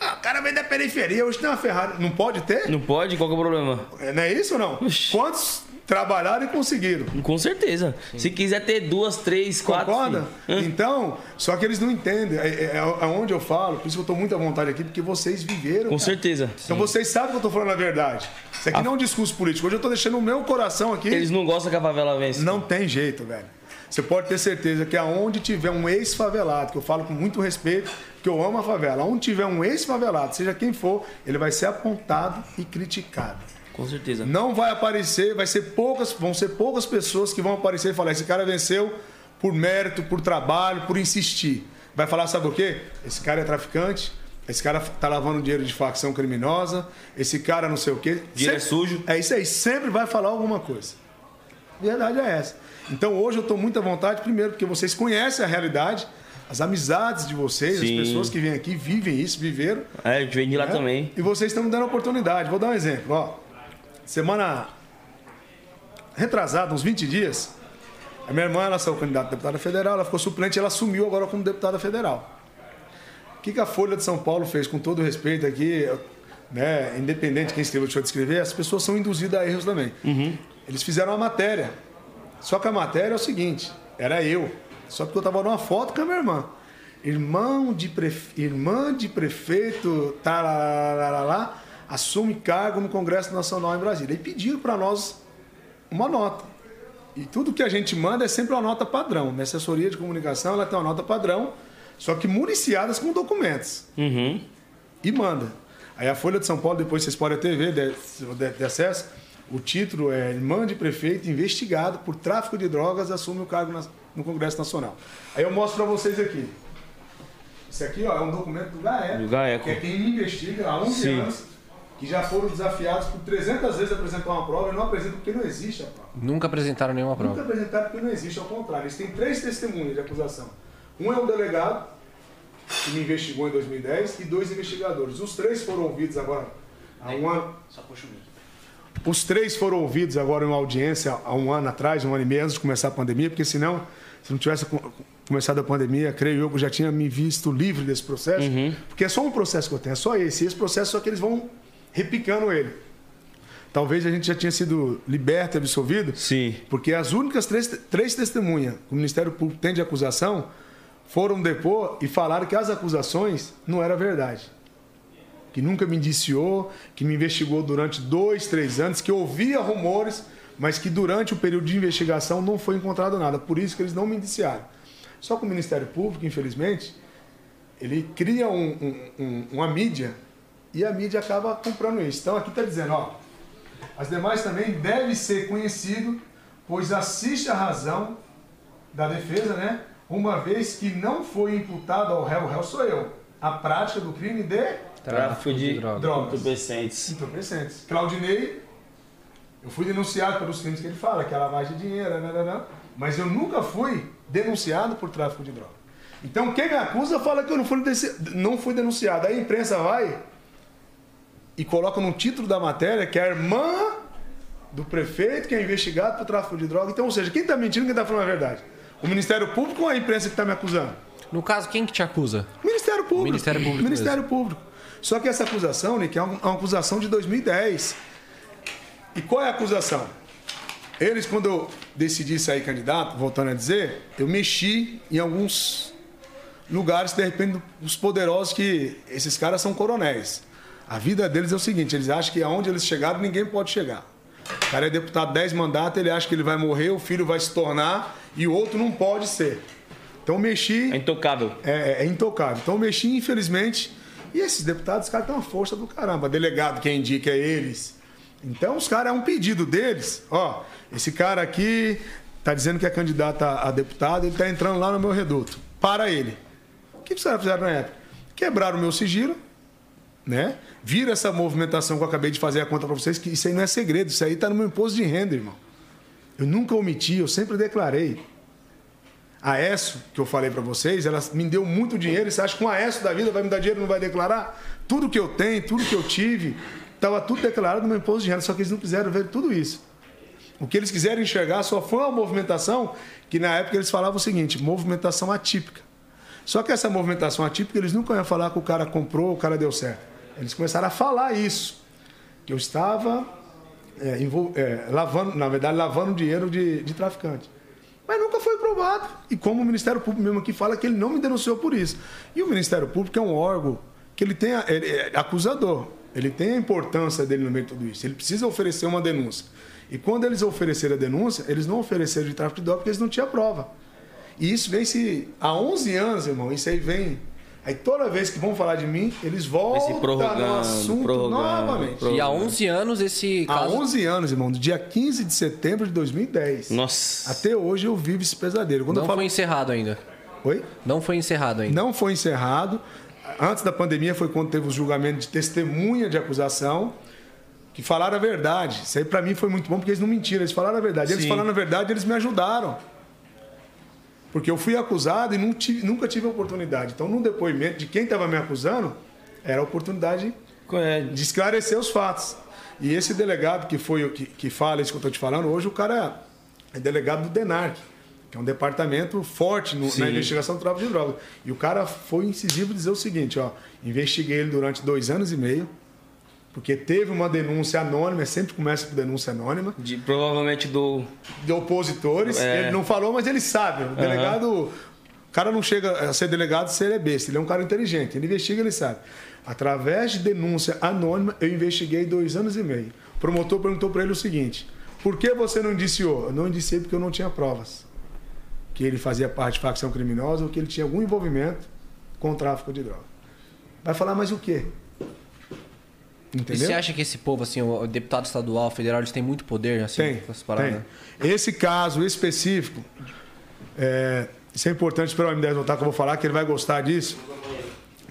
Ah, o cara vem da periferia, hoje tem uma Ferrari. Não pode ter? Não pode? Qual que é o problema? Não é isso ou não? Oxi. Quantos trabalharam e conseguiram? Com certeza. Se quiser ter duas, três, quatro. Concorda? Então, só que eles não entendem. É, é, é onde eu falo, por isso que eu estou muito à vontade aqui, porque vocês viveram. Com cara. certeza. Então vocês sabem que eu estou falando a verdade. Isso aqui não é um discurso político. Hoje eu estou deixando o meu coração aqui. Eles não gostam que a favela vence. Não tem jeito, velho. Você pode ter certeza que aonde tiver um ex-favelado, que eu falo com muito respeito, que eu amo a favela, onde tiver um ex-favelado, seja quem for, ele vai ser apontado e criticado. Com certeza. Não vai aparecer, vai ser poucas, vão ser poucas pessoas que vão aparecer e falar: esse cara venceu por mérito, por trabalho, por insistir. Vai falar, sabe o quê? Esse cara é traficante, esse cara tá lavando dinheiro de facção criminosa, esse cara não sei o quê. Dinheiro é sujo. É isso aí, sempre vai falar alguma coisa. A verdade é essa. Então hoje eu estou muito à vontade, primeiro, porque vocês conhecem a realidade, as amizades de vocês, Sim. as pessoas que vêm aqui vivem isso, viveram. É, a gente vem de lá né? também. E vocês estão me dando oportunidade. Vou dar um exemplo. Ó, semana retrasada, uns 20 dias, A minha irmã, ela saiu candidata a deputada federal, ela ficou suplente, ela assumiu agora como deputada federal. O que, que a Folha de São Paulo fez, com todo respeito aqui, né, independente de quem escreveu, deixou de escrever, as pessoas são induzidas a erros também. Eles fizeram uma matéria. Só que a matéria é o seguinte: era eu. Só porque eu tava numa foto com a minha irmã. Irmão de prefe... Irmã de prefeito, tarararará, assume cargo no Congresso Nacional em Brasília. E pediram para nós uma nota. E tudo que a gente manda é sempre uma nota padrão. Minha assessoria de comunicação ela tem uma nota padrão, só que municiadas com documentos. Uhum. E manda. Aí a Folha de São Paulo, depois vocês podem até ver, de, de, de acesso, o título é Irmã de prefeito investigado por tráfico de drogas assume o cargo na- no Congresso Nacional. Aí eu mostro para vocês aqui. Isso aqui ó, é um documento do GAECO, Do GAECO. que é quem me investiga há 11 Sim. anos, que já foram desafiados por 300 vezes a apresentar uma prova e não apresentam porque não existe a prova. Nunca apresentaram nenhuma Nunca prova. apresentaram porque não existe, ao contrário. Eles têm três testemunhas de acusação. Um é um delegado, que me investigou em 2010, e dois investigadores. Os três foram ouvidos agora há um ano. Os três foram ouvidos agora em uma audiência há um ano atrás, um ano e meio antes de começar a pandemia, porque senão, se não tivesse co- começado a pandemia, creio eu que eu já tinha me visto livre desse processo, porque é só um processo que eu tenho, é só esse. E esse processo só que eles vão repicando ele. Talvez a gente já tinha sido liberto e absolvido, Sim. porque as únicas três, três testemunhas que o Ministério Público tem de acusação foram depor e falaram que as acusações não eram verdade. Que nunca me indiciou, que me investigou durante dois, três anos, que ouvia rumores, mas que durante o período de investigação não foi encontrado nada. Por isso que eles não me indiciaram. Só que o Ministério Público, infelizmente, ele cria um- um- um- uma mídia e a mídia acaba comprando isso. Então aqui está dizendo, ó, as demais também deve ser conhecido, pois assiste à razão da defesa, né? Uma vez que não foi imputado ao réu, o réu sou eu, a prática do crime de Tráfico de drogas. entorpecentes. entorpecentes. Claudinei, eu fui denunciado pelos crimes que ele fala, que é lavagem de dinheiro, né, né, né, mas eu nunca fui denunciado por tráfico de droga. Então quem me acusa fala que eu não fui, desse- não fui denunciado. Aí a imprensa vai e coloca no título da matéria que é a irmã do prefeito que é investigado por tráfico de droga. Então, ou seja, quem está mentindo, quem está falando a verdade? O Ministério Público ou a imprensa que está me acusando? No caso, quem que te acusa? Ministério Público. Ministério Público Ministério Público. Só que essa acusação, Nick, é uma uma acusação de 2010. E qual é a acusação? Eles, quando eu decidi sair candidato, voltando a dizer, eu mexi em alguns lugares, de repente, os poderosos que esses caras são coronéis. A vida deles é o seguinte, eles acham que aonde eles chegaram, ninguém pode chegar. O cara é deputado 10 mandatos, ele acha que ele vai morrer, o filho vai se tornar e o outro não pode ser. Então mexi É intocável. é, é intocável. Então mexi, infelizmente. E esses deputados, os caras têm uma força do caramba. Delegado, quem indica é eles. Então os caras, é um pedido deles. Ó, esse cara aqui tá dizendo que é candidato a, a deputado, ele tá entrando lá no meu reduto. Para ele. O que os caras fizeram na época? Quebraram o meu sigilo, né? Vira essa movimentação que eu acabei de fazer a conta para vocês, que isso aí não é segredo, isso aí tá no meu imposto de renda, irmão. Eu nunca omiti, eu sempre declarei. A ESO, que eu falei para vocês, ela me deu muito dinheiro. E você acha que com a ESO da vida vai me dar dinheiro não vai declarar? Tudo que eu tenho, tudo que eu tive, estava tudo declarado no meu imposto de renda, só que eles não quiseram ver tudo isso. O que eles quiseram enxergar só foi uma movimentação que na época eles falavam o seguinte: movimentação atípica. Só que essa movimentação atípica eles nunca iam falar que o cara comprou, o cara deu certo. Eles começaram a falar isso. Que eu estava é, é, lavando, na verdade, lavando dinheiro de, de traficante. Mas nunca foi provado. E como o Ministério Público mesmo aqui fala que ele não me denunciou por isso. E o Ministério Público é um órgão que ele tem ele é acusador. Ele tem a importância dele no meio de tudo isso. Ele precisa oferecer uma denúncia. E quando eles ofereceram a denúncia, eles não ofereceram de tráfico de drogas porque eles não tinham prova. E isso vem se há 11 anos, irmão. Isso aí vem. Aí toda vez que vão falar de mim, eles voltam prorrogando, no assunto prorrogando, novamente. prorrogando. E há 11 anos esse Há caso... 11 anos, irmão, do dia 15 de setembro de 2010. Nossa. Até hoje eu vivo esse pesadelo. Quando Não eu falo... foi encerrado ainda. Oi? Não foi encerrado ainda. Não foi encerrado. Antes da pandemia foi quando teve os julgamentos de testemunha de acusação, que falaram a verdade. Isso aí pra mim foi muito bom, porque eles não mentiram, eles falaram a verdade. Eles Sim. falando a verdade, eles me ajudaram. Porque eu fui acusado e tive- nunca tive oportunidade. Então, no depoimento de quem estava me acusando, era a oportunidade de esclarecer os fatos. E esse delegado que foi que, que fala isso que eu estou te falando, hoje o cara é delegado do DENARC. que é um departamento forte no, na investigação do tráfico de drogas. E o cara foi incisivo dizer o seguinte, ó, investiguei ele durante dois anos e meio, porque teve uma denúncia anônima, sempre começa com denúncia anônima. De, provavelmente do... De opositores. É. Ele não falou, mas ele sabe. O delegado... Uhum. O cara não chega a ser delegado se ele é besta. Ele é um cara inteligente. Ele investiga, ele sabe. Através de denúncia anônima, eu investiguei dois anos e meio. O promotor perguntou para ele o seguinte: por que você não indiciou? Eu não indiciei porque eu não tinha provas. Que ele fazia parte de facção criminosa ou que ele tinha algum envolvimento com o tráfico de droga. Vai falar mais o quê? Entendeu? E você acha que esse povo, assim, o deputado estadual, federal, eles têm muito poder, assim, tem, tem. Esse caso específico, é, isso é importante para o M10 voltar, que eu vou falar, que ele vai gostar disso,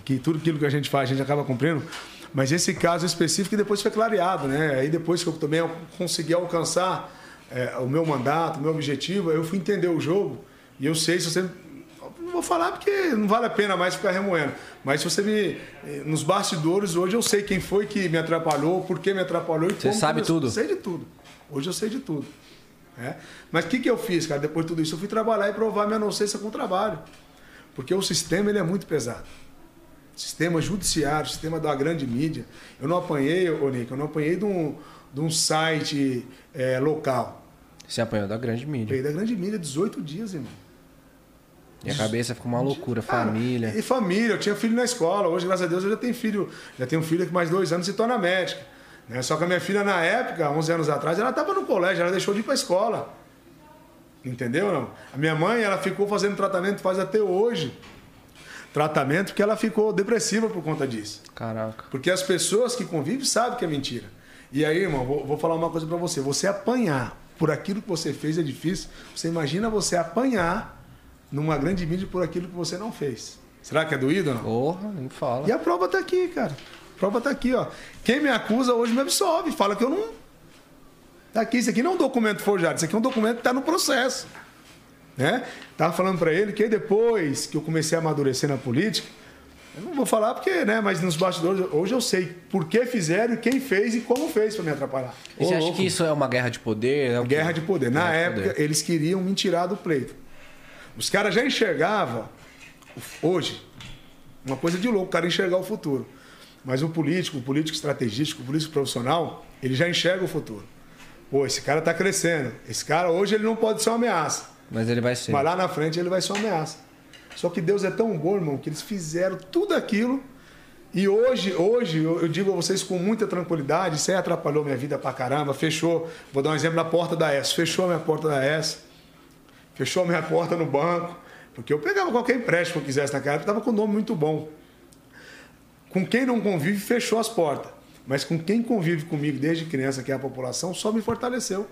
que tudo aquilo que a gente faz, a gente acaba cumprindo. Mas esse caso específico depois foi clareado, né? Aí depois que eu também consegui alcançar é, o meu mandato, o meu objetivo, eu fui entender o jogo e eu sei se você não vou falar porque não vale a pena mais ficar remoendo. Mas se você me. Nos bastidores, hoje eu sei quem foi que me atrapalhou, por que me atrapalhou e Você como sabe tudo? Eu sei de tudo. Hoje eu sei de tudo. É? Mas o que, que eu fiz, cara, depois de tudo isso? Eu fui trabalhar e provar minha inocência com o trabalho. Porque o sistema ele é muito pesado. Sistema judiciário, sistema da grande mídia. Eu não apanhei, ô Nick, eu não apanhei de um, de um site é, local. Você apanhou da grande mídia. Apanhei da grande mídia, 18 dias, irmão. E a cabeça ficou uma loucura, família. E família, eu tinha filho na escola. Hoje, graças a Deus, eu já tenho filho. Já tenho um filho que mais dois anos se torna médica. Né? Só que a minha filha, na época, 11 anos atrás, ela estava no colégio, ela deixou de ir para a escola. Entendeu? Não? A minha mãe, ela ficou fazendo tratamento, faz até hoje. Tratamento porque ela ficou depressiva por conta disso. Caraca. Porque as pessoas que convivem sabem que é mentira. E aí, irmão, vou, vou falar uma coisa para você. Você apanhar por aquilo que você fez é difícil. Você imagina você apanhar numa grande mídia por aquilo que você não fez. Será que é doído ou não? Porra, nem fala. E a prova tá aqui, cara. A prova tá aqui, ó. Quem me acusa hoje me absolve. Fala que eu não. Tá aqui, isso aqui não é um documento forjado, isso aqui é um documento que está no processo. Né? Tava falando para ele que depois que eu comecei a amadurecer na política, eu não vou falar porque, né? Mas nos bastidores, hoje eu sei por que fizeram, quem fez e como fez para me atrapalhar. E você Ô, acha louco. que isso é uma guerra de poder? É guerra de poder. Na guerra época, poder. eles queriam me tirar do pleito. Os caras já enxergavam, hoje, uma coisa de louco, o cara enxergar o futuro. Mas o político, o político estrategista, o político profissional, ele já enxerga o futuro. Pô, esse cara está crescendo. Esse cara hoje ele não pode ser uma ameaça. Mas ele vai ser. Mas lá na frente ele vai ser uma ameaça. Só que Deus é tão bom, irmão, que eles fizeram tudo aquilo. E hoje, hoje, eu digo a vocês com muita tranquilidade, isso aí atrapalhou minha vida pra caramba, fechou. Vou dar um exemplo na porta da S. Fechou a minha porta da S fechou a minha porta no banco, porque eu pegava qualquer empréstimo que eu quisesse naquela época, estava com um nome muito bom. Com quem não convive, fechou as portas. Mas com quem convive comigo desde criança, que é a população, só me fortaleceu.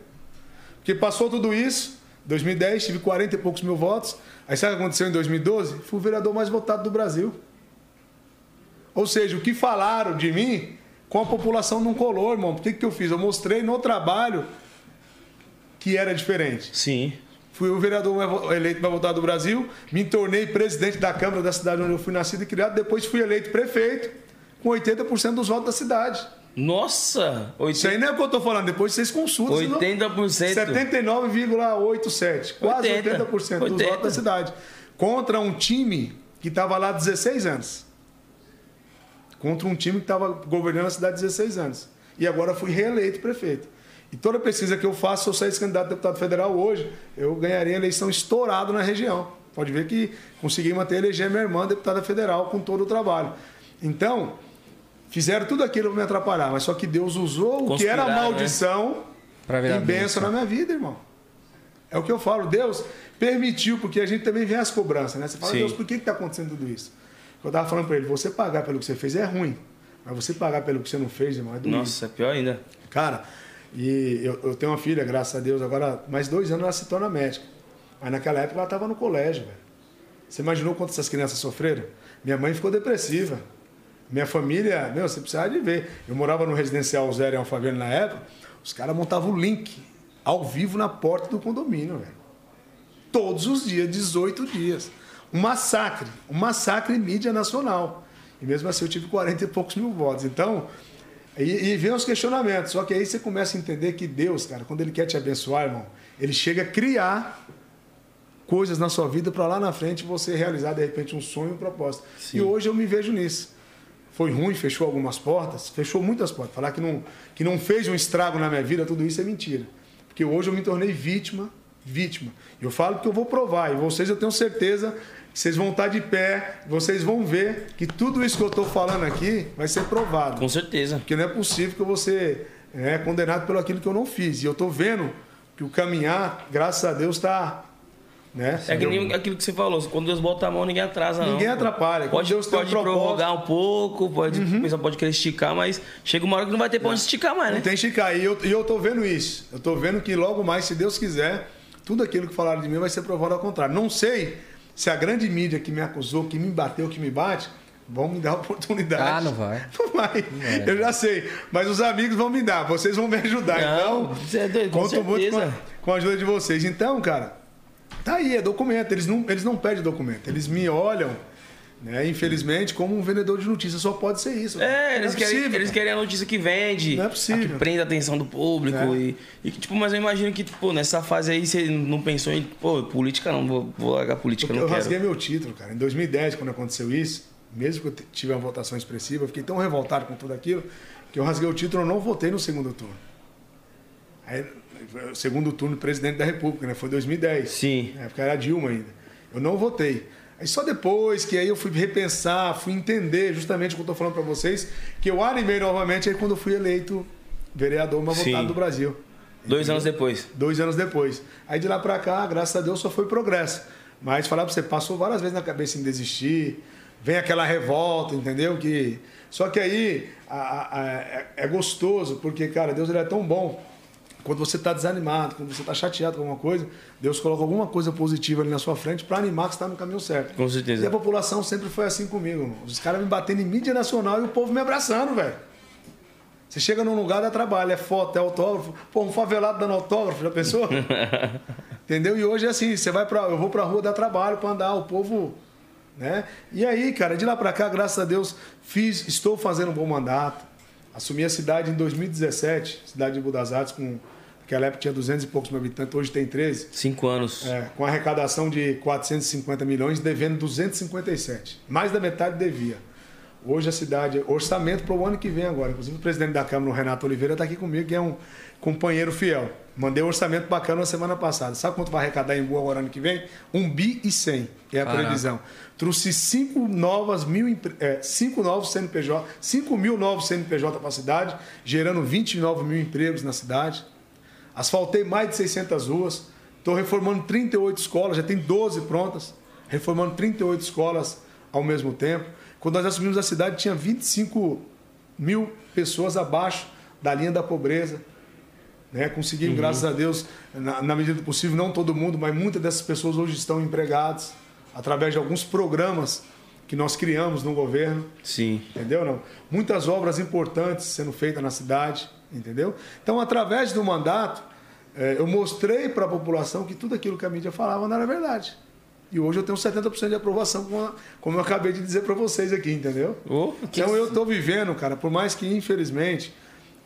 Porque passou tudo isso, 2010 tive 40 e poucos mil votos. Aí sabe o que aconteceu em 2012? Fui o vereador mais votado do Brasil. Ou seja, o que falaram de mim, com a população não colou, irmão. Por que, que eu fiz? Eu mostrei no trabalho que era diferente. Sim fui o vereador eleito para votar do Brasil, me tornei presidente da Câmara da cidade onde eu fui nascido e criado, depois fui eleito prefeito com 80% dos votos da cidade. Nossa! 80... Isso aí não é o que eu estou falando, depois vocês consultam. 80%? 79,87%, quase 80%, 80% dos votos da cidade. Contra um time que estava lá 16 anos. Contra um time que estava governando a cidade 16 anos. E agora fui reeleito prefeito. E toda pesquisa que eu faço, se eu saísse candidato a deputado federal hoje, eu ganharia a eleição estourado na região. Pode ver que consegui manter eleger minha irmã deputada federal com todo o trabalho. Então, fizeram tudo aquilo para me atrapalhar, mas só que Deus usou Conspirar, o que era né? maldição né? e bênção na minha vida, irmão. É o que eu falo, Deus permitiu, porque a gente também vê as cobranças, né? Você fala, Sim. Deus, por que está acontecendo tudo isso? Eu estava falando para ele, você pagar pelo que você fez é ruim, mas você pagar pelo que você não fez, irmão, é doido. Nossa, é pior ainda. Cara, e eu, eu, tenho uma filha, graças a Deus, agora mais dois anos ela se torna médica. Mas naquela época ela estava no colégio, velho. Você imaginou quanto essas crianças sofreram? Minha mãe ficou depressiva. Minha família, meu, você precisava de ver. Eu morava no residencial Zero em Alphaville na época, os caras montavam o link ao vivo na porta do condomínio, velho. Todos os dias, 18 dias. Um massacre, um massacre em mídia nacional. E mesmo assim eu tive 40 e poucos mil votos. Então, e, e vem os questionamentos. Só que aí você começa a entender que Deus, cara, quando Ele quer te abençoar, irmão, Ele chega a criar coisas na sua vida para lá na frente você realizar de repente um sonho, um propósito. Sim. E hoje eu me vejo nisso. Foi ruim, fechou algumas portas, fechou muitas portas. Falar que não, que não fez um estrago na minha vida, tudo isso é mentira. Porque hoje eu me tornei vítima, vítima. E eu falo que eu vou provar, e vocês eu tenho certeza vocês vão estar de pé, vocês vão ver que tudo isso que eu estou falando aqui vai ser provado. Com certeza. Porque não é possível que eu vou ser é, condenado pelo aquilo que eu não fiz. E eu estou vendo que o caminhar, graças a Deus, está. Né? É que nem aquilo que você falou, quando Deus bota a mão, ninguém atrasa, não. Ninguém atrapalha. Quando Pode, Deus um pode Uhum. prorrogar um pouco, pode, o pessoal pode querer esticar, mas chega uma hora que não vai ter pra onde esticar mais, né? Não tem esticar. E eu, e eu tô vendo isso. Eu tô vendo que logo mais, se Deus quiser, tudo aquilo que falaram de mim vai ser provado ao contrário. Não sei se a grande mídia que me acusou, que me bateu, que me bate, vão me dar oportunidade. Ah, não vai. Não vai. Eu já sei. Mas os amigos vão me dar. Vocês vão me ajudar. Não, então, você é doido, conto muito com a, certeza. com a ajuda de vocês. Então, cara, tá aí, é documento. Eles não, eles não pedem documento. Eles me olham, né, infelizmente, como um vendedor de notícias. Só pode ser isso. É, eles, Não querem, possível, eles querem a notícia que vende, Não é possível. que prende a atenção do público. É. E, e tipo, mas eu imagino que, pô, nessa fase aí você não pensou em, pô, política não, vou, vou largar política, Porque não eu quero. rasguei meu título, cara. Em 2010, quando aconteceu isso, mesmo que eu tive uma votação expressiva, eu fiquei tão revoltado com tudo aquilo que eu rasguei o título e não votei no segundo turno. Aí, segundo turno presidente da República, né? Foi em 2010. Sim. Na época era Dilma ainda. Eu não votei. Aí só depois que aí eu fui repensar, fui entender justamente o que eu estou falando para vocês, que eu animei novamente aí quando eu fui eleito vereador mais votado do Brasil. Dois anos depois. Dois anos depois. Aí de lá pra cá, graças a Deus, só foi progresso. Mas falar pra você, passou várias vezes na cabeça em desistir, vem aquela revolta, entendeu? Que... Só que aí a- a- a- é, é gostoso, porque, cara, Deus ele é tão bom. Quando você está desanimado, quando você está chateado com alguma coisa, Deus coloca alguma coisa positiva ali na sua frente para animar que você está no caminho certo. Com certeza. E a população sempre foi assim comigo. irmão. Os caras me batendo em mídia nacional e o povo me abraçando, velho. Você chega num lugar, dá trabalho, é foto, é autógrafo. Pô, um favelado dando autógrafo, já pensou? Entendeu? E hoje é assim, você vai para, eu vou pra rua dar trabalho para andar, o povo, né? E aí, cara, de lá para cá, graças a Deus, fiz, estou fazendo um bom mandato. Assumi a cidade em 2017, cidade de Budas Artes, com naquela época tinha 200 e poucos mil habitantes, hoje tem 13. Cinco anos. É, com arrecadação de 450 milhões, devendo 257. Mais da metade devia. Hoje a cidade, orçamento para o ano que vem agora. Inclusive o presidente da Câmara, o Renato Oliveira, está aqui comigo, que é um companheiro fiel. Mandei um orçamento bacana na semana passada. Sabe quanto vai arrecadar em Boa agora ano que vem? Um bi e 100, que é a Caraca. previsão. Trouxe cinco novas mil, é, cinco novos CNPJ, 5 mil novos CNPJ para a cidade, gerando 29 mil empregos na cidade. Asfaltei mais de 600 ruas. Estou reformando 38 escolas, já tem 12 prontas. Reformando 38 escolas ao mesmo tempo. Quando nós assumimos a cidade, tinha 25 mil pessoas abaixo da linha da pobreza. Né? Conseguimos, graças a Deus, na, na medida do possível, não todo mundo, mas muitas dessas pessoas hoje estão empregadas através de alguns programas que nós criamos no governo Sim. entendeu? Não? Muitas obras importantes sendo feitas na cidade, entendeu? Então, através do mandato, eh, eu mostrei para a população que tudo aquilo que a mídia falava não era verdade. E hoje eu tenho 70% de aprovação, como, a- como eu acabei de dizer para vocês aqui, entendeu? Que- Então eu estou vivendo, cara, por mais que infelizmente,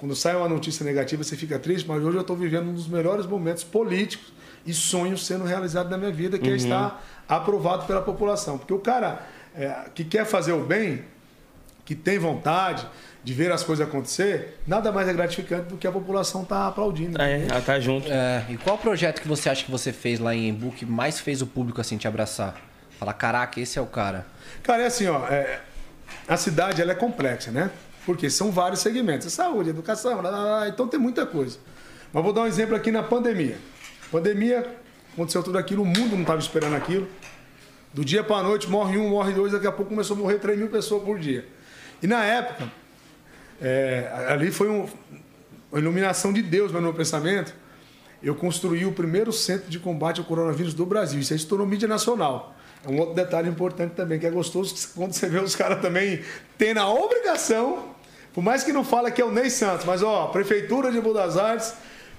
quando sai uma notícia negativa você fica triste, mas hoje eu estou vivendo um dos melhores momentos políticos e sonhos sendo realizados na minha vida, que é estar aprovado pela população. Porque o cara é, que quer fazer o bem, que tem vontade de ver as coisas acontecer, nada mais é gratificante do que a população tá aplaudindo. É, ela tá junto. É, e qual projeto que você acha que você fez lá em Embu que mais fez o público assim te abraçar? Falar, caraca, esse é o cara. Cara, é assim, ó, é, a cidade ela é complexa, né? Porque são vários segmentos, saúde, educação, então tem muita coisa. Mas vou dar um exemplo aqui na pandemia. Pandemia, aconteceu tudo aquilo, o mundo não estava esperando aquilo. Do dia para a noite, morre um, morre dois, daqui a pouco começou a morrer 3 mil pessoas por dia. E na época, é, ali foi um- uma iluminação de Deus no meu pensamento. Eu construí o primeiro centro de combate ao coronavírus do Brasil. Isso aí se tornou mídia nacional. É um outro detalhe importante também, que é gostoso quando você vê os caras também tendo a obrigação, por mais que não fala que é o Ney Santos, mas ó, a Prefeitura de Budas Artes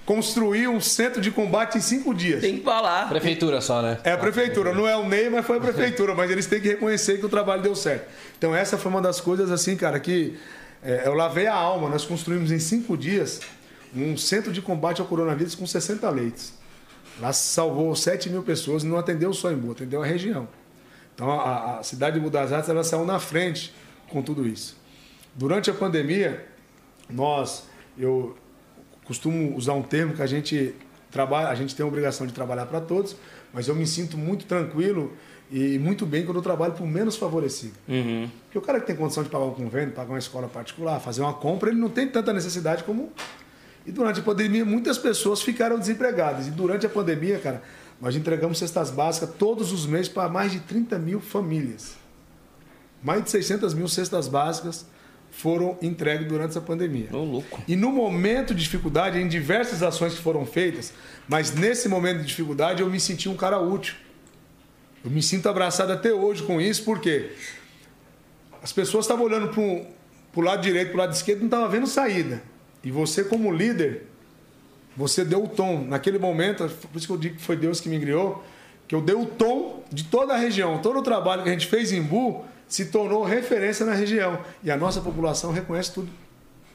construiu um centro de combate em cinco dias. Tem que falar. Prefeitura só, né? É a prefeitura, não é o Ney, mas foi a prefeitura, mas eles têm que reconhecer que o trabalho deu certo. Então essa foi uma das coisas assim, cara, que é, eu lavei a alma. Nós construímos em cinco dias um centro de combate ao coronavírus com 60 leitos. Lá salvou 7 mil pessoas e não atendeu só Embu, atendeu a região. Então a, a cidade de Embu das Artes ela saiu na frente com tudo isso. Durante a pandemia, nós, eu costumo usar um termo que a gente trabalha, a gente tem a obrigação de trabalhar para todos, mas eu me sinto muito tranquilo e muito bem quando eu trabalho por menos favorecido. Uhum. Porque o cara que tem condição de pagar um convênio, pagar uma escola particular, fazer uma compra, ele não tem tanta necessidade como. E durante a pandemia, muitas pessoas ficaram desempregadas. E durante a pandemia, cara, nós entregamos cestas básicas todos os meses para mais de 30 mil famílias. Mais de 600 mil cestas básicas foram entregues durante essa pandemia. Ô, louco. E no momento de dificuldade, em diversas ações que foram feitas, mas nesse momento de dificuldade eu me senti um cara útil. Eu me sinto abraçado até hoje com isso, porque as pessoas estavam olhando para o lado direito, para o lado esquerdo, não estavam vendo saída. E você, como líder, você deu o tom. Naquele momento, por isso que eu digo que foi Deus que me criou, que eu dei o tom de toda a região. Todo o trabalho que a gente fez em Bu se tornou referência na região. E a nossa população reconhece tudo.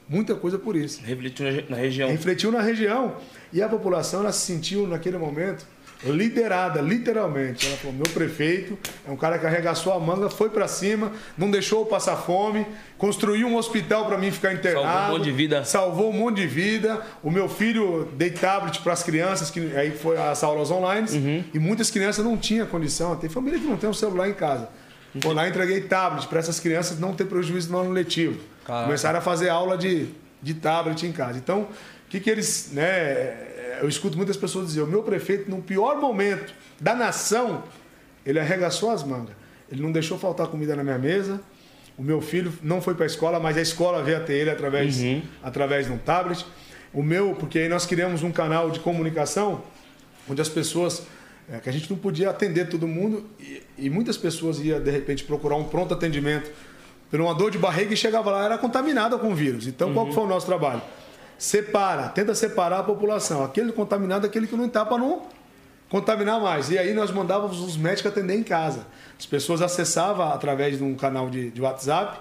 Muita coisa por isso. Refletiu na, região. Refletiu na região. E a população ela se sentiu, naquele momento, liderada, literalmente. Ela falou: meu prefeito é um cara que arregaçou a manga, foi para cima, não deixou eu passar fome, construiu um hospital para mim ficar internado. Salvou um monte de vida. Salvou um monte de vida. O meu filho dei tablet para as crianças, que aí foi as aulas online, Uhum. e muitas crianças não tinham condição. Tem família que não tem um celular em casa. Vou lá entreguei tablet para essas crianças não ter prejuízo no ano letivo. Caraca. Começaram a fazer aula de, de tablet em casa. Então, o que, que eles. Né, eu escuto muitas pessoas dizer: o meu prefeito, no pior momento da nação, ele arregaçou as mangas. Ele não deixou faltar comida na minha mesa. O meu filho não foi para a escola, mas a escola veio até ele através, através de um tablet. O meu, porque aí nós criamos um canal de comunicação onde as pessoas é, que a gente não podia atender todo mundo e, e muitas pessoas iam de repente procurar um pronto atendimento por uma dor de barriga e chegava lá era contaminada com o vírus. Então qual que foi o nosso trabalho? Separa, tenta separar a população, aquele contaminado aquele que não está para não contaminar mais. E aí nós mandávamos os médicos atender em casa. As pessoas acessavam através de um canal de, de WhatsApp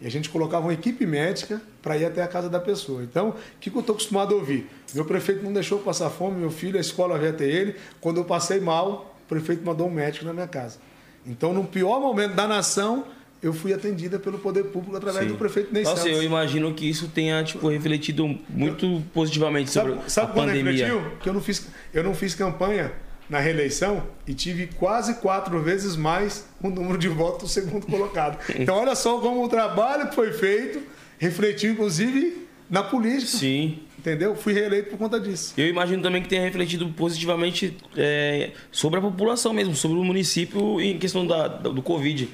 e a gente colocava uma equipe médica para ir até a casa da pessoa. Então, o que, que eu estou acostumado a ouvir? Meu prefeito não deixou eu passar fome, meu filho, a escola veio até ele. Quando eu passei mal, o prefeito mandou um médico na minha casa. Então, no pior momento da nação, eu fui atendida pelo poder público através Sim. do prefeito Ney Nossa, Santos. eu imagino que isso tenha tipo, refletido muito positivamente sobre Sabe, sabe a quando pandemia. refletiu? Que eu não fiz, eu não fiz campanha na reeleição e tive quase quatro vezes mais o número de votos do segundo colocado. Então, olha só como o trabalho que foi feito refletiu, inclusive, na política. Sim. Entendeu? Fui reeleito por conta disso. Eu imagino também que tenha refletido positivamente é, sobre a população mesmo, sobre o município em questão da, do Covid.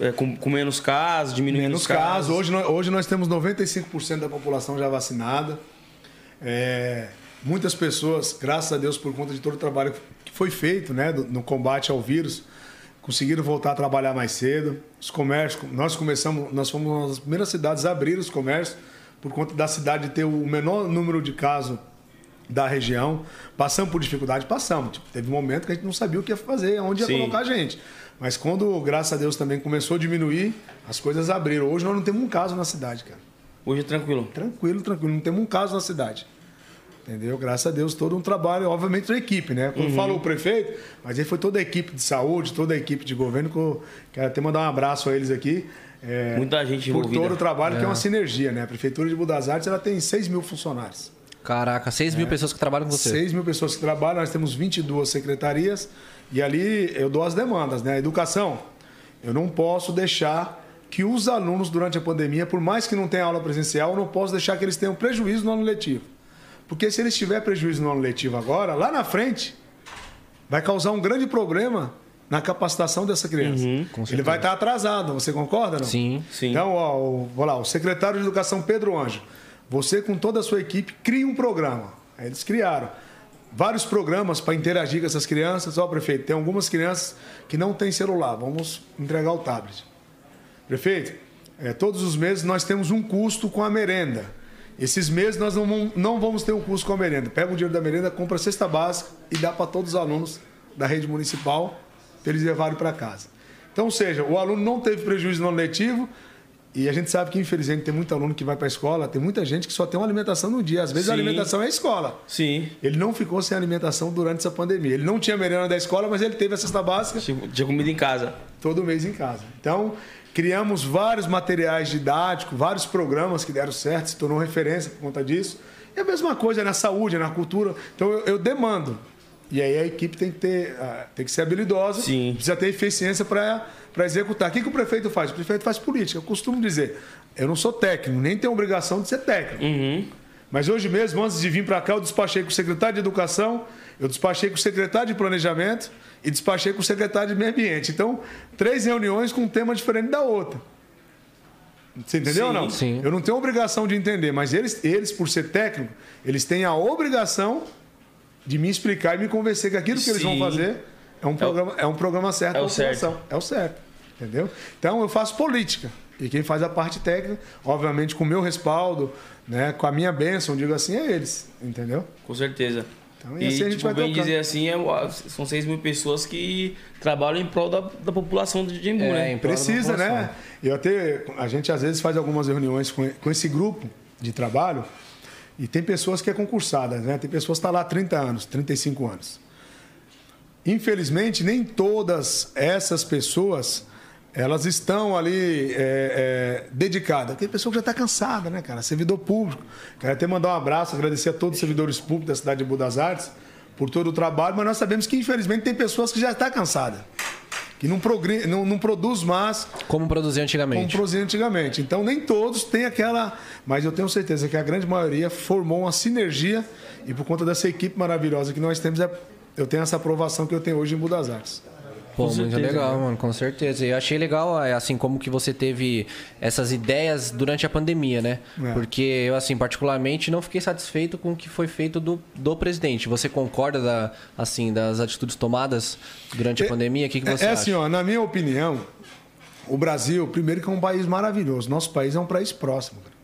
É, com, com menos casos, diminuindo Menos os casos. Hoje, nós- hoje nós temos 95% da população já vacinada. É, muitas pessoas, graças a Deus, por conta de todo o trabalho que foi feito né, no combate ao vírus, conseguiram voltar a trabalhar mais cedo. Os comércios, nós começamos, nós fomos uma das primeiras cidades a abrir os comércios, por conta da cidade ter o menor número de casos da região. Passamos por dificuldade? Passamos. Tipo, teve um momento que a gente não sabia o que ia fazer, onde ia Sim. colocar a gente. Mas quando, graças a Deus, também começou a diminuir, as coisas abriram. Hoje nós não temos um caso na cidade, cara. Hoje é tranquilo. Tranquilo, tranquilo. Não temos um caso na cidade. Entendeu? Graças a Deus, todo um trabalho, obviamente, da equipe, né? Quando falou o prefeito, mas aí foi toda a equipe de saúde, toda a equipe de governo, que eu quero até mandar um abraço a eles aqui. É, Muita gente Por envolvida. todo o trabalho, que é uma sinergia, né? A Prefeitura de Budas Artes ela tem 6 mil funcionários. Caraca, 6 mil pessoas que trabalham com você. 6 mil pessoas que trabalham, nós temos 22 secretarias e ali eu dou as demandas, né? Educação, eu não posso deixar que os alunos durante a pandemia, por mais que não tenha aula presencial, eu não posso deixar que eles tenham prejuízo no ano letivo. Porque se eles tiverem prejuízo no ano letivo agora, lá na frente, vai causar um grande problema na capacitação dessa criança. Ele vai estar atrasado, você concorda? Não? Sim. Sim. Então, ó, o, vou lá, o secretário de Educação Pedro Anjo, você com toda a sua equipe cria um programa. Aí Eles criaram vários programas para interagir com essas crianças. Ó, prefeito, tem algumas crianças que não têm celular, vamos entregar o tablet. Prefeito, é, todos os meses nós temos um custo com a merenda. Esses meses nós não, vamos- não vamos ter um custo com a merenda. Pega o dinheiro da merenda, compra a cesta básica e dá para todos os alunos da rede municipal eles levarem para casa. Então, ou seja, o aluno não teve prejuízo no ano letivo E a gente sabe que, infelizmente, tem muito aluno que vai para a escola, tem muita gente que só tem uma alimentação no dia. Às vezes Sim. a alimentação é a escola. Sim. Ele não ficou sem alimentação durante essa pandemia. Ele não tinha merenda da escola, mas ele teve a cesta básica Tinha tinha comida em casa. todo mês em casa. Então, criamos vários materiais didáticos, vários programas que deram certo, se tornou referência por conta disso. E a mesma coisa na saúde, na cultura. Então, eu, eu demando. E aí a equipe tem que, ter, ah, tem que ser habilidosa, Sim. precisa ter eficiência para executar. O que, que o prefeito faz? O prefeito faz política. Eu costumo dizer, eu não sou técnico, nem tenho obrigação de ser técnico. Uhum. Mas hoje mesmo, antes de vir para cá, eu despachei com o secretário de Educação, eu despachei com o secretário de Planejamento e despachei com o secretário de Meio Ambiente. Então, três reuniões com um tema diferente da outra. Você entendeu ou não? Sim. Eu não tenho obrigação de entender, mas eles, eles, por ser técnico, eles têm a obrigação de me explicar e me convencer que aquilo que eles vão Sim. fazer é um programa, é um programa certo é o certo. população. É o certo. Entendeu? Então eu faço política. E quem faz a parte técnica, obviamente com o meu respaldo, né, com a minha bênção, digo assim, é eles. Entendeu? Com certeza. Então, e e, assim a gente tipo, vai bem tocando. dizer assim, é- são 6 mil pessoas que trabalham em prol da, da população de Jimbu, É, né? Precisa, né? Eu até, a gente às vezes faz algumas reuniões com, com esse grupo de trabalho e tem pessoas que é concursada, né? Tem pessoas que estão lá há 30 anos, 35 anos. Infelizmente, nem todas essas pessoas elas estão ali é, é, dedicadas. Tem pessoa que já está cansada, né, cara? Servidor público. Quero até mandar um abraço, agradecer a todos os servidores públicos da cidade de Budas Artes por todo o trabalho, mas nós sabemos que, infelizmente, tem pessoas que já estão cansadas, que não, progri- não, não produz mais Como produzia como antigamente. produzia antigamente. Então, nem todos têm aquela. Mas eu tenho certeza que a grande maioria formou uma sinergia e, por conta dessa equipe maravilhosa que nós temos, é- eu tenho essa aprovação que eu tenho hoje em Budas Artes. Pô, muito legal, mano, com certeza. E eu achei legal, é, assim, como que você teve essas ideias durante a pandemia, né? É. Porque eu, assim, particularmente, não fiquei satisfeito com o que foi feito do, do presidente. Você concorda, da, assim, das atitudes tomadas durante a pandemia? O que, que você é acha? assim, ó, na minha opinião, o Brasil, primeiro que é um país maravilhoso. Nosso país é um país próximo. cara.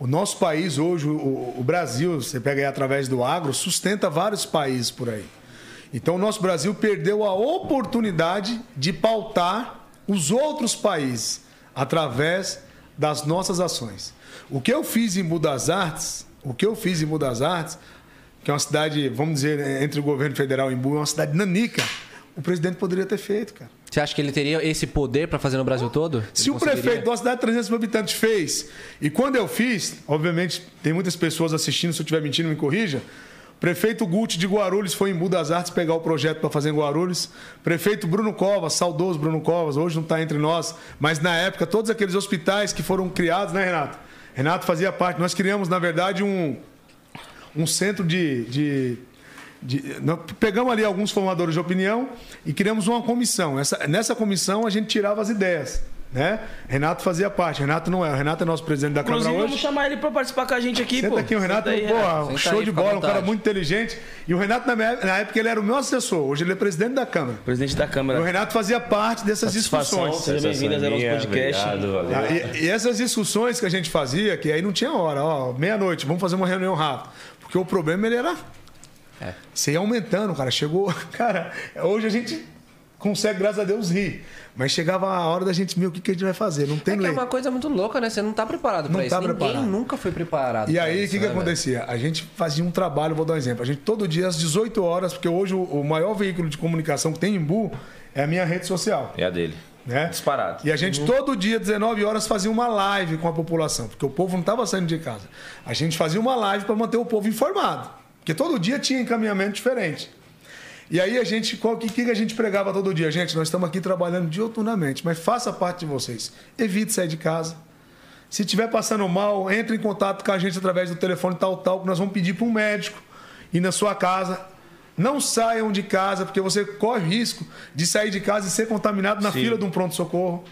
O nosso país hoje, o, o Brasil, você pega aí através do agro, sustenta vários países por aí. Então o nosso Brasil perdeu a oportunidade de pautar os outros países através das nossas ações. O que eu fiz em Budas Artes, o que eu fiz em Budas Artes, que é uma cidade, vamos dizer, entre o governo federal e Embu, é uma cidade nanica, o presidente poderia ter feito, cara. Você acha que ele teria esse poder para fazer no Brasil todo? Se Ele o conseguiria? prefeito de uma cidade de 300 mil habitantes fez, e quando eu fiz, obviamente tem muitas pessoas assistindo, se eu estiver mentindo, me corrija. Prefeito Guti de Guarulhos foi em Budas Artes pegar o projeto para fazer em Guarulhos. Prefeito Bruno Covas, saudoso Bruno Covas, hoje não está entre nós, mas na época todos aqueles hospitais que foram criados, né, Renato? Renato fazia parte. Nós criamos, na verdade, um, um centro de, de- de- pegamos ali alguns formadores de opinião e criamos uma comissão. Essa- nessa comissão a gente tirava as ideias. Né? Renato fazia parte. Renato não é. O Renato é nosso presidente da Inclusive, Câmara vamos hoje. chamar ele pra participar com a gente aqui, Senta pô. aqui, o Renato, Senta aí, pô, Renato. Senta show aí, de bola, um cara muito inteligente. E o Renato, na, minha- na época, ele era o meu assessor. Hoje ele é presidente da Câmara. Presidente da E o Câmara. Renato fazia parte dessas Satisfação, discussões. seja bem-vindo ao nosso podcast. Obrigado, valeu. Ah, E, e essas discussões que a gente fazia, que aí não tinha hora, ó, meia-noite, vamos fazer uma reunião rápida. Porque o problema ele era. É. Você ia aumentando, cara. Chegou. Cara, hoje a gente consegue, graças a Deus, rir. Mas chegava a hora da gente ver o que, que a gente vai fazer. Não tem É que é lei. uma coisa muito louca, né? Você não tá preparado Não pra isso. tá Ninguém preparado. nunca foi preparado. E aí, o que, que né, velho? acontecia? A gente fazia um trabalho, vou dar um exemplo. A gente todo dia às 18 horas, porque hoje o, maior veículo de comunicação que tem em Bu é a minha rede social. É a dele. Né? Disparado. E a gente todo dia, 19 horas, fazia uma live com a população, porque o povo não estava saindo de casa. A gente fazia uma live para manter o povo informado, porque todo dia tinha encaminhamento diferente. E aí a gente, qual que, que a gente pregava todo dia? Gente, nós estamos aqui trabalhando dioturnamente, mas faça parte de vocês. Evite sair de casa. Se estiver passando mal, entre em contato com a gente através do telefone tal, tal, que nós vamos pedir para um médico ir na sua casa. Não saiam de casa, porque você corre risco de sair de casa e ser contaminado na Sim. fila de um pronto-socorro.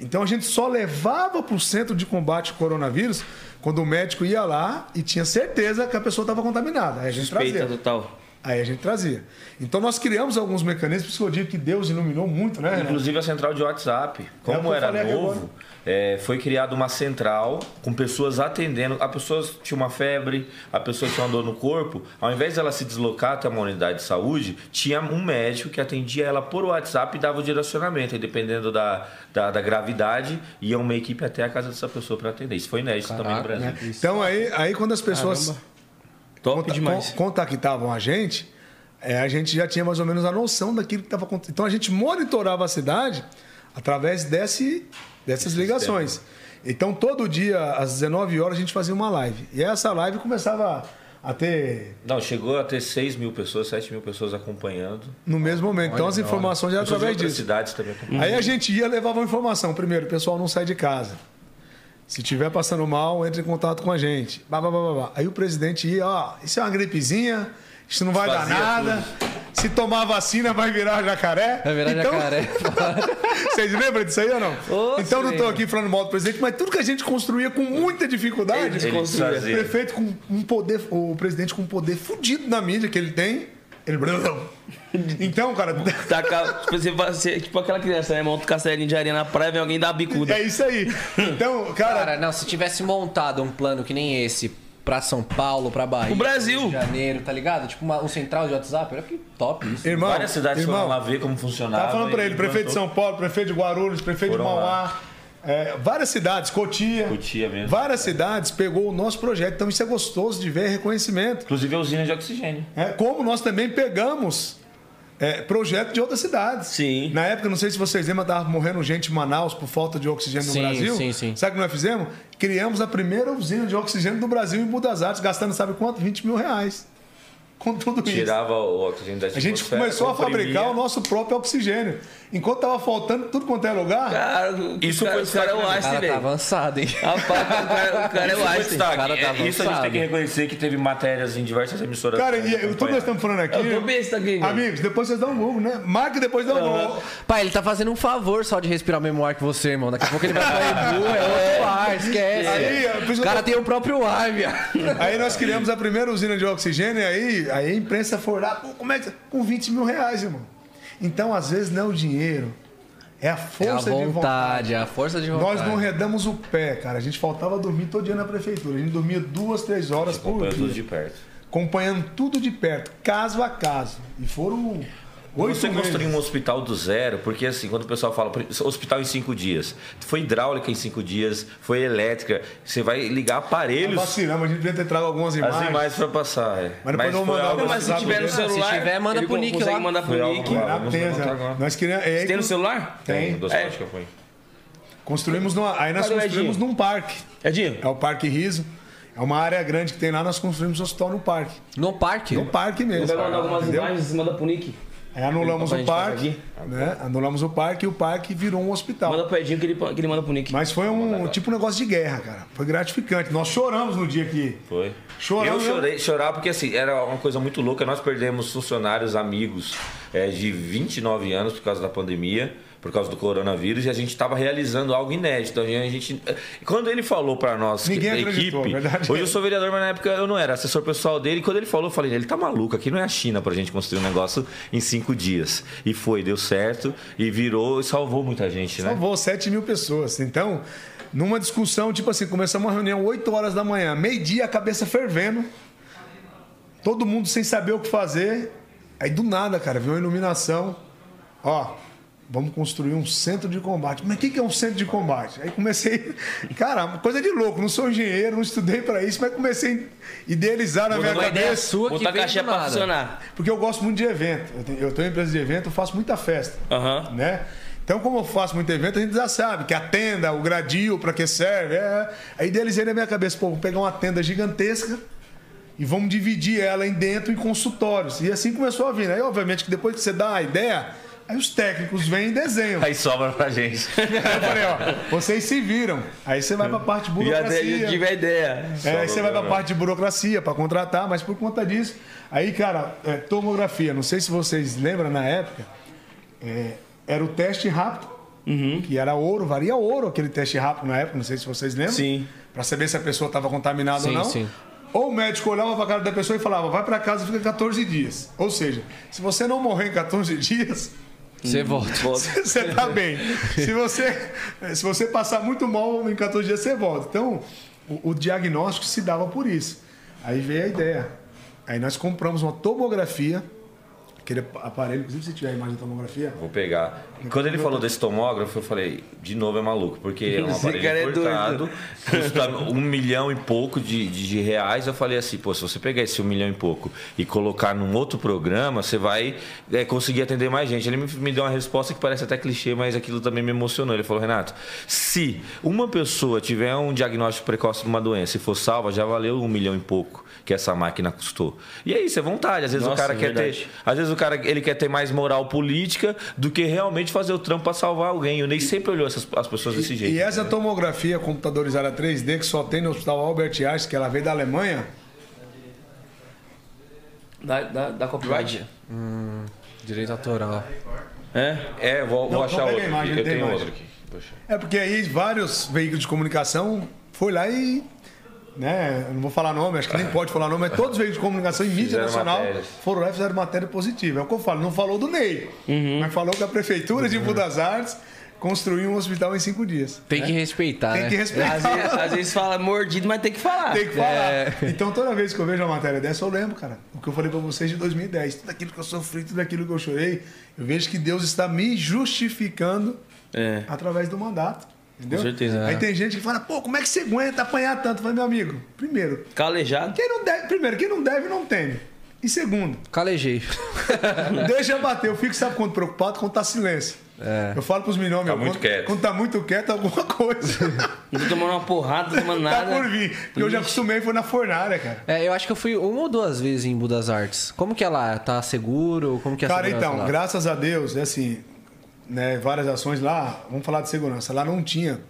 Então a gente só levava para o centro de combate ao coronavírus quando o médico ia lá e tinha certeza que a pessoa estava contaminada. Aí a gente Suspeita trazia. total. Aí a gente trazia. Então nós criamos alguns mecanismos, por isso que eu digo que Deus iluminou muito, né? Inclusive a central de WhatsApp. É Como eu era novo, é, foi criada uma central com pessoas atendendo. A pessoa tinha uma febre, a pessoa tinha uma dor no corpo. Ao invés dela se deslocar até uma unidade de saúde, tinha um médico que atendia ela por WhatsApp e dava o direcionamento. E dependendo da, da, da gravidade, ia uma equipe até a casa dessa pessoa para atender. Isso foi inédito também no Brasil. Então aí, aí quando as pessoas Caramba. Top conta- demais. con- contactavam a gente, é, a gente já tinha mais ou menos a noção daquilo que estava acontecendo. Então a gente monitorava a cidade através desse, dessas ligações. Então todo dia, às 19 horas, a gente fazia uma live. E essa live começava a ter Não, chegou a ter 6 mil pessoas, 7 mil pessoas acompanhando. no mesmo momento. Então as informações eram através disso. cidades também acompanhando. Aí a gente ia levava informação. Primeiro, o pessoal não sai de casa. Se tiver passando mal, entre em contato com a gente. Bah, bah, bah, bah, bah. Aí o presidente ia, ó, isso é uma gripezinha, isso não vai Fazia dar nada. Se tomar vacina, vai virar jacaré. Vai virar Então- jacaré. Vocês lembram disso aí ou não? Ô, então não sim. estou aqui falando mal do presidente, mas tudo que a gente construía com muita dificuldade. Ele o fazia. prefeito com um poder, o presidente com um poder fudido na mídia que ele tem. Ele. Então, cara, Taca, tipo, você, você- tipo aquela criança, né? Monta um castelinho de areia na praia, vem alguém dar uma bicuda. é isso aí. Então, cara, Cara, não, se tivesse montado um plano que nem esse pra São Paulo, pra Bahia, O Brasil. Rio de Janeiro, tá ligado? Tipo uma- um central de WhatsApp, era que top isso. irmão. Várias cidades irmão, foram lá ver como funcionava. Tava falando pra ele, prefeito de. São Paulo, prefeito de Guarulhos, prefeito Foram de Mauá. lá. É, várias cidades, Cotia. Cotia mesmo. Várias cidades pegou o nosso projeto. Então isso é gostoso de ver reconhecimento. Inclusive a usina de oxigênio. É, como nós também pegamos é, projeto de outras cidades. Sim. Na época, não sei se vocês lembram, tava morrendo gente em Manaus por falta de oxigênio Sim, no Brasil. sim, sim. Sabe o que nós fizemos? Criamos a primeira usina de oxigênio do Brasil em Budas Artes, gastando sabe quanto? 20 mil reais. Com tudo isso. Tirava o oxigênio da A gente começou a fabricar o nosso próprio oxigênio. Enquanto tava faltando tudo quanto é lugar, Cara, o Isso cara, foi o cara é o Einstein, cara tá velho. avançado, hein? Rapaz, o cara, o cara é Isso o Einstein. tá É, Isso a gente tem que reconhecer que teve matérias em diversas emissoras. cara, e tudo que nós estamos falando aqui. Eu tô besta aqui. Amigos, depois vocês dão um Google, né? Marca e depois dá um Google. Pai, ele tá fazendo um favor só de respirar o mesmo ar que você, irmão. Daqui a pouco ele vai pra Edu, é outro ar, esquece. Aí, o cara tô- tem o próprio ar, viado. Aí nós criamos a primeira usina de oxigênio e aí, aí a imprensa foi lá, pô, como é que. Com 20 mil reais, irmão. Então, às vezes, não é o dinheiro, é a É a força de vontade. vontade, é a força de vontade. Nós não redamos o pé, cara. A gente faltava dormir todo dia na prefeitura. A gente dormia duas, três horas por Acompanhando tudo dia. de perto. Acompanhando tudo de perto, caso a caso. E foram oito Você meses. construir um hospital do zero, porque assim, quando o pessoal fala hospital em cinco dias, foi hidráulica em cinco dias, foi elétrica, você vai ligar aparelhos, Vacilamos, a gente devia ter trago algumas as imagens. imagens para passar. É. Mas depois não algo Não, mas se tiver no celular. Se tiver, manda pro Nick lá. mandar pro Nick. Nós queríamos. é, Você tem no celular? Tem, do É. que eu ponho. Construímos numa, aí nós Cadê construímos Edinho? num parque. Edinho, É o Parque Riso. É uma área grande que tem lá, nós construímos um hospital no parque. No parque? No parque mesmo. vai mandar algumas entendeu? imagens e manda pro Nick. Aí anulamos Pra o parque. Né? Anulamos o parque e o parque virou um hospital. Manda pro Edinho que ele, que ele manda pro Nick. Mas foi um tipo um negócio de guerra, cara. Foi gratificante. Nós choramos no dia que. Foi. Chorando, eu chorei, chorar porque assim, era uma coisa muito louca. Nós perdemos funcionários, amigos é, de 29 anos por causa da pandemia, por causa do coronavírus, e a gente estava realizando algo inédito. A gente, quando ele falou para nós, Ninguém que, equipe, verdade. hoje eu sou vereador, mas na época eu não era assessor pessoal dele. E quando ele falou, eu falei, ele tá maluco, aqui não é a China pra gente construir um negócio em cinco dias. E foi, deu certo, e virou e salvou muita gente, né? Salvou 7 mil pessoas. Então, numa discussão, tipo assim, começamos uma reunião 8 horas da manhã, meio-dia, a cabeça fervendo. Todo mundo sem saber o que fazer. Aí do nada, cara, veio uma iluminação. Ó, vamos construir um centro de combate. Mas o que que é um centro de combate? Aí comecei. Cara, uma coisa de louco. Não sou engenheiro, não estudei para isso, mas comecei a idealizar na minha Uma ideia cabeça. sua que veio pra nada. funcionar. Porque eu gosto muito de evento. Eu tenho, eu tenho uma empresa de evento, eu faço muita festa. Aham. Né? Então, como eu faço muito evento, a gente já sabe que a tenda, o gradil, para que serve. É... Aí idealizei na minha cabeça, pô, vou pegar uma tenda gigantesca e vamos dividir ela em dentro em consultórios. E assim começou a vir. Aí, obviamente, que depois que você dá a ideia, aí os técnicos vêm e desenham. Aí sobra pra gente. Aí eu falei, ó, vocês se viram. Aí você vai pra parte de burocracia. já tive a ideia. É, aí você vai pra parte de burocracia para contratar, mas por conta disso. Aí, cara, é, tomografia, não sei se vocês lembram na época, é, era o teste rápido, que era ouro, valia ouro aquele teste rápido na época, não sei se vocês lembram. Sim. Para saber se a pessoa estava contaminada ou Sim, não. sim. ou o médico olhava pra cara da pessoa e falava, vai pra casa e fica 14 dias. Ou seja, se você não morrer em 14 dias, Você volta. você tá bem. Se você, se você passar muito mal em 14 dias, você volta. Então, o, o diagnóstico se dava por isso. Aí veio a ideia. Aí nós compramos uma tomografia, aquele aparelho, inclusive se tiver a imagem da tomografia, Vou pegar. E quando ele falou desse tomógrafo, eu falei, de novo é maluco, porque é um cara é aparelho importado, custa um milhão e pouco de, de, de reais. Eu falei assim, pô, se você pegar esse um milhão e pouco e colocar num outro programa, você vai é, conseguir atender mais gente. Ele me, me deu uma resposta que parece até clichê, mas aquilo também me emocionou. Ele falou, Renato, se uma pessoa tiver um diagnóstico precoce de uma doença e for salva, já valeu um milhão e pouco que essa máquina custou. E é isso, é vontade. Às vezes Nossa, o cara é quer verdade. ter às vezes o cara ele quer ter mais moral política do que realmente fazer o trampo para salvar alguém. O Ney sempre olhou essas, as pessoas desse jeito. E essa tomografia computadorizada 3D que só tem no Hospital Albert Einstein, que ela veio da Alemanha, Da, da, da copyright? Direito autoral. É? É, vou, vou Não, achar pega a outro. imagem. Eu tenho imagem. outro aqui. Poxa. é porque aí vários veículos de comunicação foi lá e. Né, não vou falar nome, acho que nem pode falar nome, mas todos os veículos de comunicação em mídia Fizeram nacional matérias. foram lá e fizeram matéria positiva. É o que eu falo, não falou do Ney, mas falou que a Prefeitura de Embu das Artes construiu um hospital em cinco dias. Tem que respeitar, Tem né? que respeitar. Às vezes, às vezes fala mordido, mas tem que falar. Tem que falar. É. Então, toda vez que eu vejo uma matéria dessa, eu lembro, cara, o que eu falei pra vocês de 2010. Tudo aquilo que eu sofri, tudo aquilo que eu chorei, eu vejo que Deus está me justificando É. através do mandato. Entendeu? Com certeza. Aí tem gente que fala, pô, como é que você aguenta apanhar tanto? Eu falei, meu amigo, primeiro, Calejado. quem não deve, primeiro, quem não deve, não teme. E segundo, Calejei. deixa bater. Eu fico, sabe quando preocupado, quando tá silêncio. Eu falo pros meninos, meu, muito quando, quieto. quando tá muito quieto, alguma coisa Não tô tomando uma porrada, não tô tomando tá nada. por vir. Porque eu já acostumei, foi na fornalha, cara. É, eu acho que eu fui uma ou duas vezes em Budas Artes. Como que é lá? Tá seguro? Como que é a Cara, então, lá? graças a Deus, é assim, né, várias ações lá, vamos falar de segurança. Lá não tinha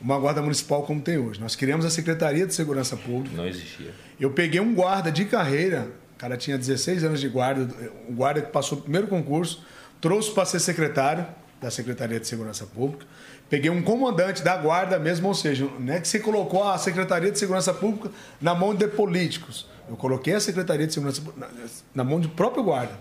uma guarda municipal como tem hoje. Nós criamos a Secretaria de Segurança Pública. Não existia. Eu peguei um guarda de carreira, o cara tinha 16 anos de guarda, um guarda que passou o primeiro concurso, trouxe para ser secretário da Secretaria de Segurança Pública. Peguei um comandante da guarda mesmo, ou seja, não é que você colocou a Secretaria de Segurança Pública na mão de políticos. Eu coloquei a Secretaria de Segurança Pública na- na mão do próprio guarda.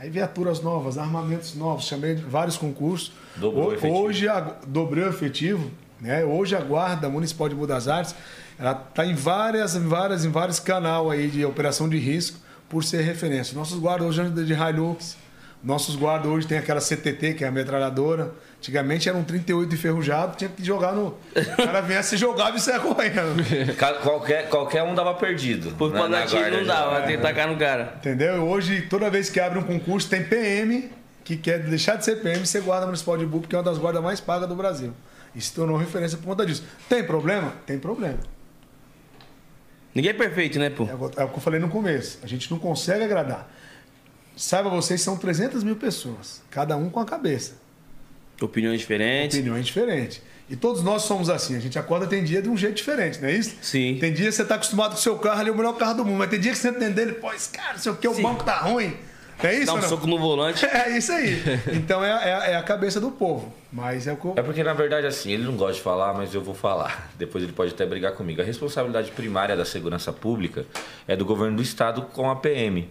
Aí viaturas novas, armamentos novos, chamei de vários concursos. Dobrou o efetivo. Hoje a, dobrou o efetivo. Né? Hoje a Guarda Municipal de Budas Artes ela está em várias, em várias, em vários canal aí de operação de risco por ser referência. Nossos guardas hoje andam de Hilux. Nossos guardas hoje tem aquela CTT, que é a metralhadora. Antigamente era um 38 enferrujado, tinha que jogar no. O cara vinha, se jogava e saia correndo. Qualquer, qualquer um dava perdido. Por na- pra na guarda não lá. vai ter que tacar no cara. Entendeu? E Hoje, toda vez que abre um concurso, tem PM que quer deixar de ser PM e ser guarda municipal de Bu, porque é uma das guardas mais pagas do Brasil. E se tornou referência por conta disso. Tem problema? Tem problema. Ninguém é perfeito, né, pô? É é o que eu falei no começo. A gente não consegue agradar. Saiba vocês, são 300 mil pessoas. Cada um com a cabeça. Opiniões diferentes. Opiniões diferentes. E todos nós somos assim. A gente acorda tem dia de um jeito diferente, não é isso? Sim. Tem dia que você está acostumado com o seu carro, ali é o melhor carro do mundo. Mas tem dia que você entende dele, pô, esse cara, não sei o que, o banco tá ruim. É isso Dá um soco no volante. É isso aí. Então é, é- é a cabeça do povo. Mas é o que. É porque, na verdade, assim, ele não gosta de falar, mas eu vou falar. Depois ele pode até brigar comigo. A responsabilidade primária da segurança pública é do governo do estado com a PM.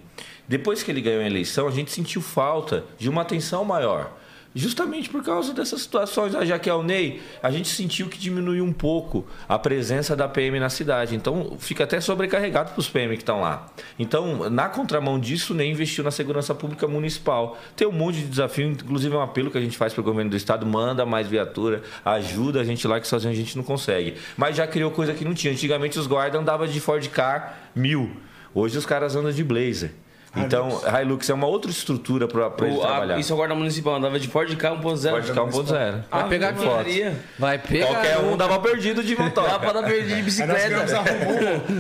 Depois que ele ganhou a eleição, a gente sentiu falta de uma atenção maior. Justamente por causa dessas situações, Ah, já que é o Ney, a gente sentiu que diminuiu um pouco a presença da PM na cidade. Então, fica até sobrecarregado para os PM que estão lá. Então, na contramão disso, o Ney investiu na segurança pública municipal. Tem um monte de desafio, inclusive um apelo que a gente faz para o governo do estado: manda mais viatura, ajuda a gente lá, que sozinho a gente não consegue. Mas já criou coisa que não tinha. Antigamente, os guardas andavam de Ford Car mil. Hoje, os caras andam de Blazer. Então, Hilux é uma outra estrutura para eles O, a, trabalhar. isso é o guarda municipal, andava de Ford K 1.0. Pode ficar 1.0. Ah, pegar que putaria. Vai pegar. Qualquer um dava perdido de Dá motor. pra dar perdido de a bicicleta.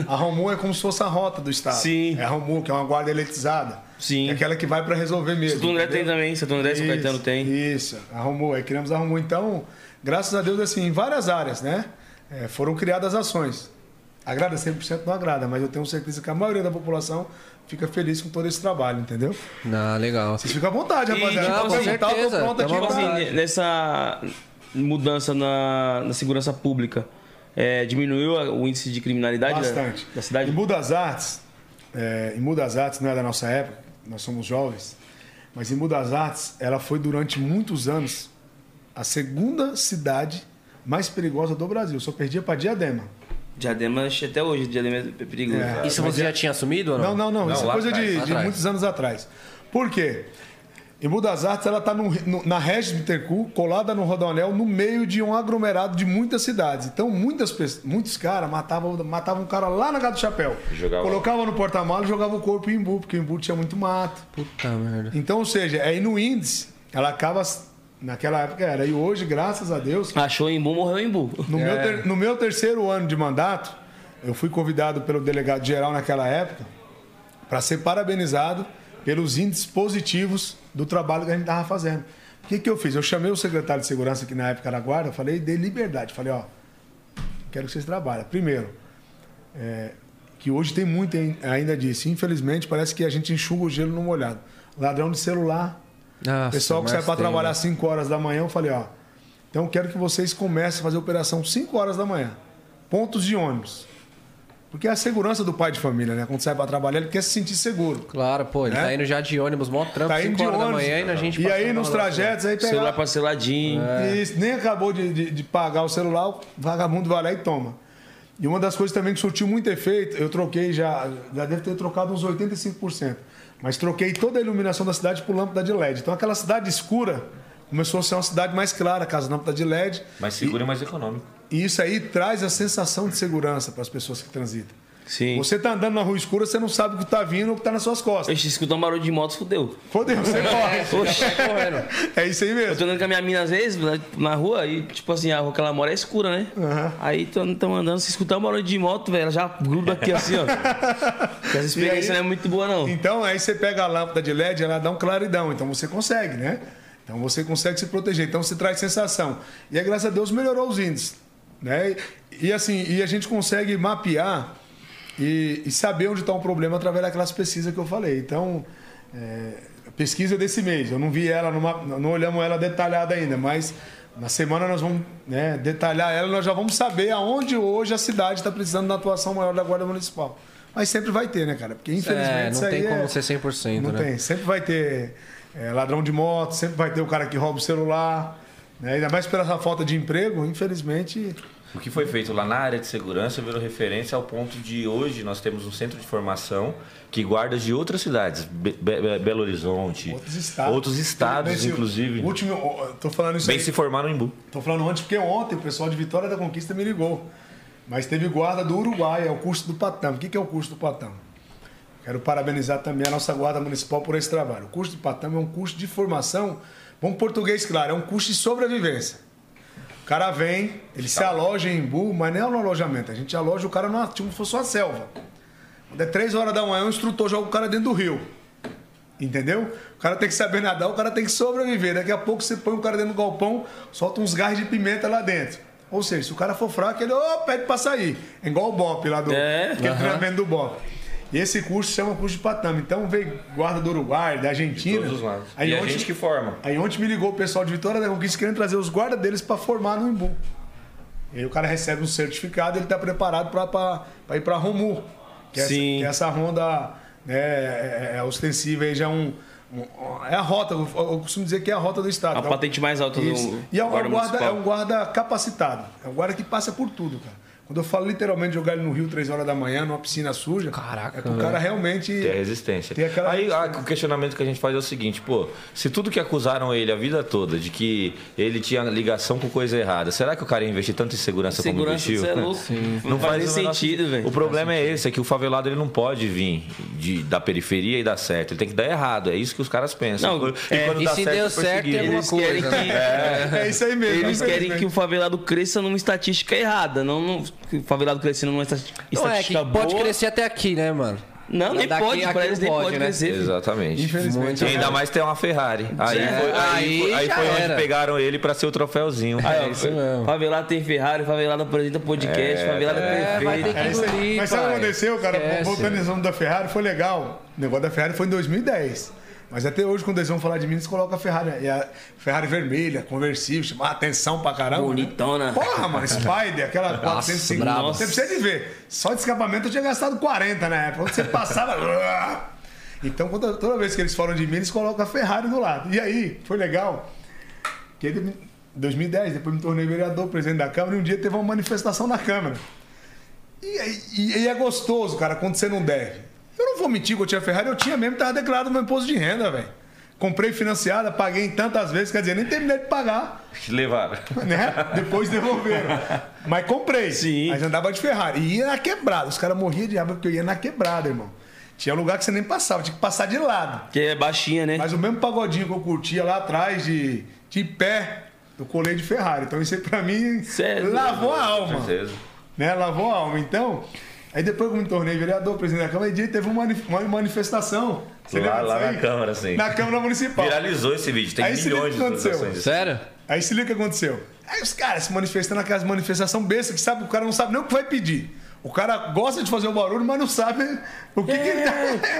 A Romu é como se fosse a rota do estado. Sim. É a Romu, que é uma guarda eletrizada. Sim. É aquela que vai para resolver mesmo. Santo André tem também, Santo André, São Isso, Caetano tem. Isso, a Romu. Aí criamos a Romu. Então, graças a Deus, assim, em várias áreas, né? é, foram criadas ações. Agrada 100% não agrada, mas eu tenho certeza que a maioria da população fica feliz com todo esse trabalho, entendeu? Ah, legal. Vocês ficam à vontade, E, rapaziada. tipo, com perguntar, eu tô pronto aqui à pra- Assim, nessa mudança na, na segurança pública, é, diminuiu o índice de criminalidade da- Bastante. da cidade? Em Budas Artes, é, em Budas Artes não é da nossa época, nós somos jovens, mas em Budas Artes ela foi durante muitos anos a segunda cidade mais perigosa do Brasil. Só perdia para Diadema. Diadema, até hoje, Diadema é perigoso. É. Isso você já tinha assumido ou não? Não, não, não. Isso é coisa atrás, de, de muitos anos atrás. Por quê? Em Budas Artes, ela está na Regis Bittencourt, colada no Rodoanel, no meio de um aglomerado de muitas cidades. Então, muitas, pessoas- muitos caras matavam, matavam um cara lá na Gata do Chapéu. Jogava- Colocava no porta-malas e jogava o corpo em Imbu, porque em Imbu tinha muito mato. Puta merda. Então, ou seja, aí no índice, ela acaba. Naquela época era. E hoje, graças a Deus, Achou Embu, morreu Embu. no, É. meu ter- no meu terceiro ano de mandato, eu fui convidado pelo delegado geral naquela época para ser parabenizado pelos índices positivos do trabalho que a gente estava fazendo. O que, que eu fiz? Eu chamei o secretário de segurança que na época era guarda, falei, dei liberdade. Falei, ó, quero que vocês trabalhem. Primeiro, é, que hoje tem muito ainda disso. Infelizmente, parece que a gente enxuga o gelo no molhado. Ladrão de celular, Nossa, Pessoal que sai para trabalhar né? 5 horas da manhã, eu falei, ó. Então eu quero que vocês comecem a fazer operação 5 horas da manhã. Pontos de ônibus. Porque é a segurança do pai de família, né? Quando sai para trabalhar, ele quer se sentir seguro. Claro, pô, ele Né? tá indo já de ônibus, mó trampo, Tá indo 5 de horas da ônibus. manhã e a gente E aí nos balada. trajetos, aí Celular pega. parceladinho. Isso, nem acabou de, de- de pagar o celular, o vagabundo vai lá e toma. E uma das coisas também que surtiu muito efeito, eu troquei já, já deve ter trocado uns 85%. Mas troquei toda a iluminação da cidade por lâmpada de LED. Então aquela cidade escura começou a ser uma cidade mais clara, com as lâmpadas de LED. Mais seguro e mais econômico. E isso aí traz a sensação de segurança para as pessoas que transitam. Sim. Você tá andando na rua escura, você não sabe o que tá vindo ou o que tá nas suas costas. Oxe, escutou um barulho de moto, fudeu. Fodeu, você corre. Oxe, correndo. É isso aí eu mesmo. tô andando com a minha mina às vezes na- na rua e, tipo assim, a rua que ela mora é escura, né? Aham. Aí tamo andando, se escutar um barulho de moto, velho, ela já gruda aqui assim, ó. Porque essa experiência aí- não é muito boa, não. Então, aí você pega a lâmpada de LED, ela dá um claridão. Então você consegue, né? Então você consegue se proteger. Então você traz sensação. E aí, graças a Deus, melhorou os índices. Né? E assim, e a gente consegue mapear e, e saber onde está o problema através daquelas pesquisas que eu falei. Então, é, pesquisa desse mês, eu não vi ela, numa- não olhamos ela detalhada ainda, mas na semana nós vamos né, detalhar ela, nós já vamos saber aonde hoje a cidade está precisando da atuação maior da Guarda Municipal. Mas sempre vai ter, né, cara? Porque infelizmente É, não tem como é- ser 100%, não né? tem. Sempre vai ter é, ladrão de moto, sempre vai ter o cara que rouba o celular. Né? Ainda mais pela falta de emprego, infelizmente. O que foi feito lá na área de segurança virou referência ao ponto de hoje nós temos um centro de formação que guardas de outras cidades, Be- Be- Belo Horizonte, Outros estados. outros estados, Esse- inclusive, último, tô falando isso bem aí. se formar no Imbu. Tô falando ontem porque ontem o pessoal de Vitória da Conquista me ligou. Mas teve guarda do Uruguai, é o curso do Patam. O que que é o curso do Patam? Quero parabenizar também a nossa Guarda Municipal por esse trabalho. O curso do Patam é um curso de formação, bom português, claro, é um curso de sobrevivência. O cara vem, ele se aloja em Imbu, mas não é no alojamento. A gente aloja o cara numa, tipo se fosse uma selva. Quando é três horas da manhã, o instrutor joga o cara dentro do rio. Entendeu? O cara tem que saber nadar, o cara tem que sobreviver. Daqui a pouco você põe o cara dentro do galpão, solta uns gás de pimenta lá dentro. Ou seja, se o cara for fraco, ele oh, pede pra sair. É igual o Bop lá do É. aquele treinamento do Bop. E esse curso chama curso de patame. Então veio guarda do Uruguai, da Argentina. Todos os lados. Aí e a ontem, gente que forma. aí ontem me ligou o pessoal de Vitória da Conquista querendo trazer os guardas deles para formar no Imbu. E aí o cara recebe um certificado e ele está preparado para ir para a Romu. Que é, essa, que é essa ronda né, é, é ostensiva aí já é um, É a rota, eu, costumo dizer que é a rota do Estado. A patente mais alta isso. do E é um, guarda guarda, é um guarda capacitado. É um guarda que passa por tudo, cara. Quando eu falo literalmente jogar ele no rio três horas da manhã, numa piscina suja, Caraca, é que o cara realmente. Ter a resistência. Tem aquela Aí ah, resistência. o questionamento que a gente faz é o seguinte, pô, se tudo que acusaram ele a vida toda de que ele tinha ligação com coisa errada, será que o cara ia investir tanto em segurança, como Segurança, investiu? você é louco. Não, faz nem o menor sentido, velho. O problema é esse, é que o favelado ele não pode vir de, da periferia e dar certo. Ele tem que dar errado. É isso que os caras pensam. Não, e é, quando e dá se certo, deu certo, tem alguma Eles querem coisa, que... É isso aí mesmo. Eles querem que o favelado cresça numa estatística errada, não, não favelado crescendo numa esti- Não é, que estatística pode boa. crescer até aqui, né, mano? Não, nem Daqui- pode, pra eles não nem pode, pode né? crescer. Exatamente. Infelizmente. E ainda mais tem uma Ferrari. Aí É. foi, aí, Aí foi- aí já foi onde era. pegaram ele pra ser o troféuzinho. Aí, ó, É isso mesmo. Favelado tem Ferrari, favelado apresenta podcast, favelado é, É, prefeito. que É isso aí. engolir, Mas sabe o que aconteceu, cara? Voltando nesse nome da Ferrari, foi legal. O negócio da Ferrari foi em 2010. Mas até hoje, quando eles vão falar de mim, eles colocam a Ferrari. E a Ferrari vermelha, conversível, chamar atenção pra caramba. né? Bonitona. Porra, mano, Spider, aquela 405. brava. Você precisa de ver. Só de escapamento eu tinha gastado 40 na época. Quando você passava. Então, quando- toda vez que eles falam de mim, eles colocam a Ferrari do lado. E aí, foi legal. Que ele, em 2010, depois me tornei vereador, presidente da Câmara, e um dia teve uma manifestação na Câmara. E, e, e é gostoso, cara, quando você não deve. Eu não vou mentir que eu tinha Ferrari, eu tinha mesmo, tava declarado no meu imposto de renda, velho. Comprei financiada, paguei tantas vezes, quer dizer, nem terminei de pagar, Levaram. né? Depois devolveram. Mas comprei. Sim. Mas andava de Ferrari. E ia na quebrada. Os caras morriam de raiva porque eu ia na quebrada, irmão. Tinha lugar que você nem passava, tinha que passar de lado. Que é baixinha, né? Mas o mesmo pagodinho que eu curtia lá atrás, de, de pé, eu colei de Ferrari. Então isso aí pra mim Sério? lavou a alma Com certeza. né? Lavou a alma. Então, aí depois que eu me tornei vereador, presidente da Câmara, teve uma, uma manifestação. Você Lá- lá na? Câmara, sim. Na Câmara Municipal. Viralizou esse vídeo, tem Aí milhões o de visualizações. Sério? Aí se liga o que aconteceu. Aí os caras se manifestando aquelas manifestação besta que sabe, o cara não sabe nem o que vai pedir. O cara gosta de fazer o barulho, mas não sabe o que, que ele tá.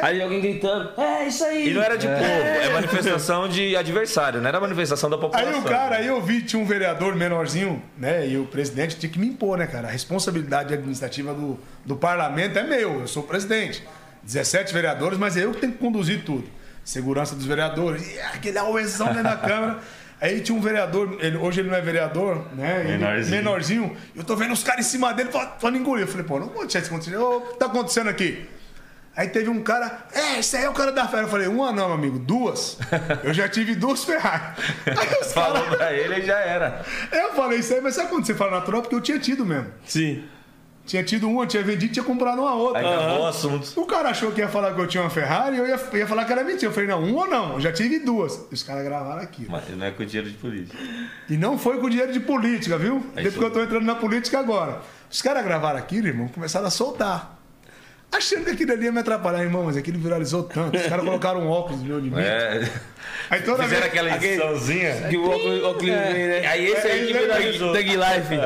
Aí alguém gritando, é isso aí. E não era de povo, é manifestação de adversário, não era manifestação da população. Aí o cara, aí eu vi, tinha um vereador menorzinho, né? E o presidente tinha que me impor, né, cara? A responsabilidade administrativa do, do parlamento é meu, eu sou o presidente. 17 vereadores, mas é eu que tenho que conduzir tudo. Segurança dos vereadores, e aquele auezão dentro da Câmara. Aí tinha um vereador, ele- hoje ele não é vereador, né? Ele- Menorzinho. menorzinho. Eu tô vendo os caras em cima dele falando, engolir. Eu falei, pô, não vou deixar isso acontecer. O que tá acontecendo aqui? Aí teve um cara, é, esse aí é o cara da Ferrari. Eu falei, uma não, meu amigo, duas. Eu já tive duas Ferrari. Aí os Falou pra ele e já era. Eu falei isso aí, mas sabe quando você fala natural? Porque eu tinha tido mesmo. Sim. Tinha tido uma, tinha vendido, tinha comprado uma outra. Aí acabou o assunto. O cara achou que ia falar que eu tinha uma Ferrari e eu ia, ia falar que era mentira. Eu falei, não, uma não, eu já tive duas. E os caras gravaram aqui. Mas não é com dinheiro de polícia. E não foi com dinheiro de política, viu? É Depois que eu tô entrando na política agora. Os caras gravaram aquilo, irmão, começaram a soltar. Achando que aquilo ali ia me atrapalhar, irmão, mas aquilo viralizou tanto. Os caras colocaram um óculos meu de mim. É. Aí toda Fizeram vez. aquela ediçãozinha. Que o óculos, vem, né? Aí esse aí que É, viralizou. Thug Life.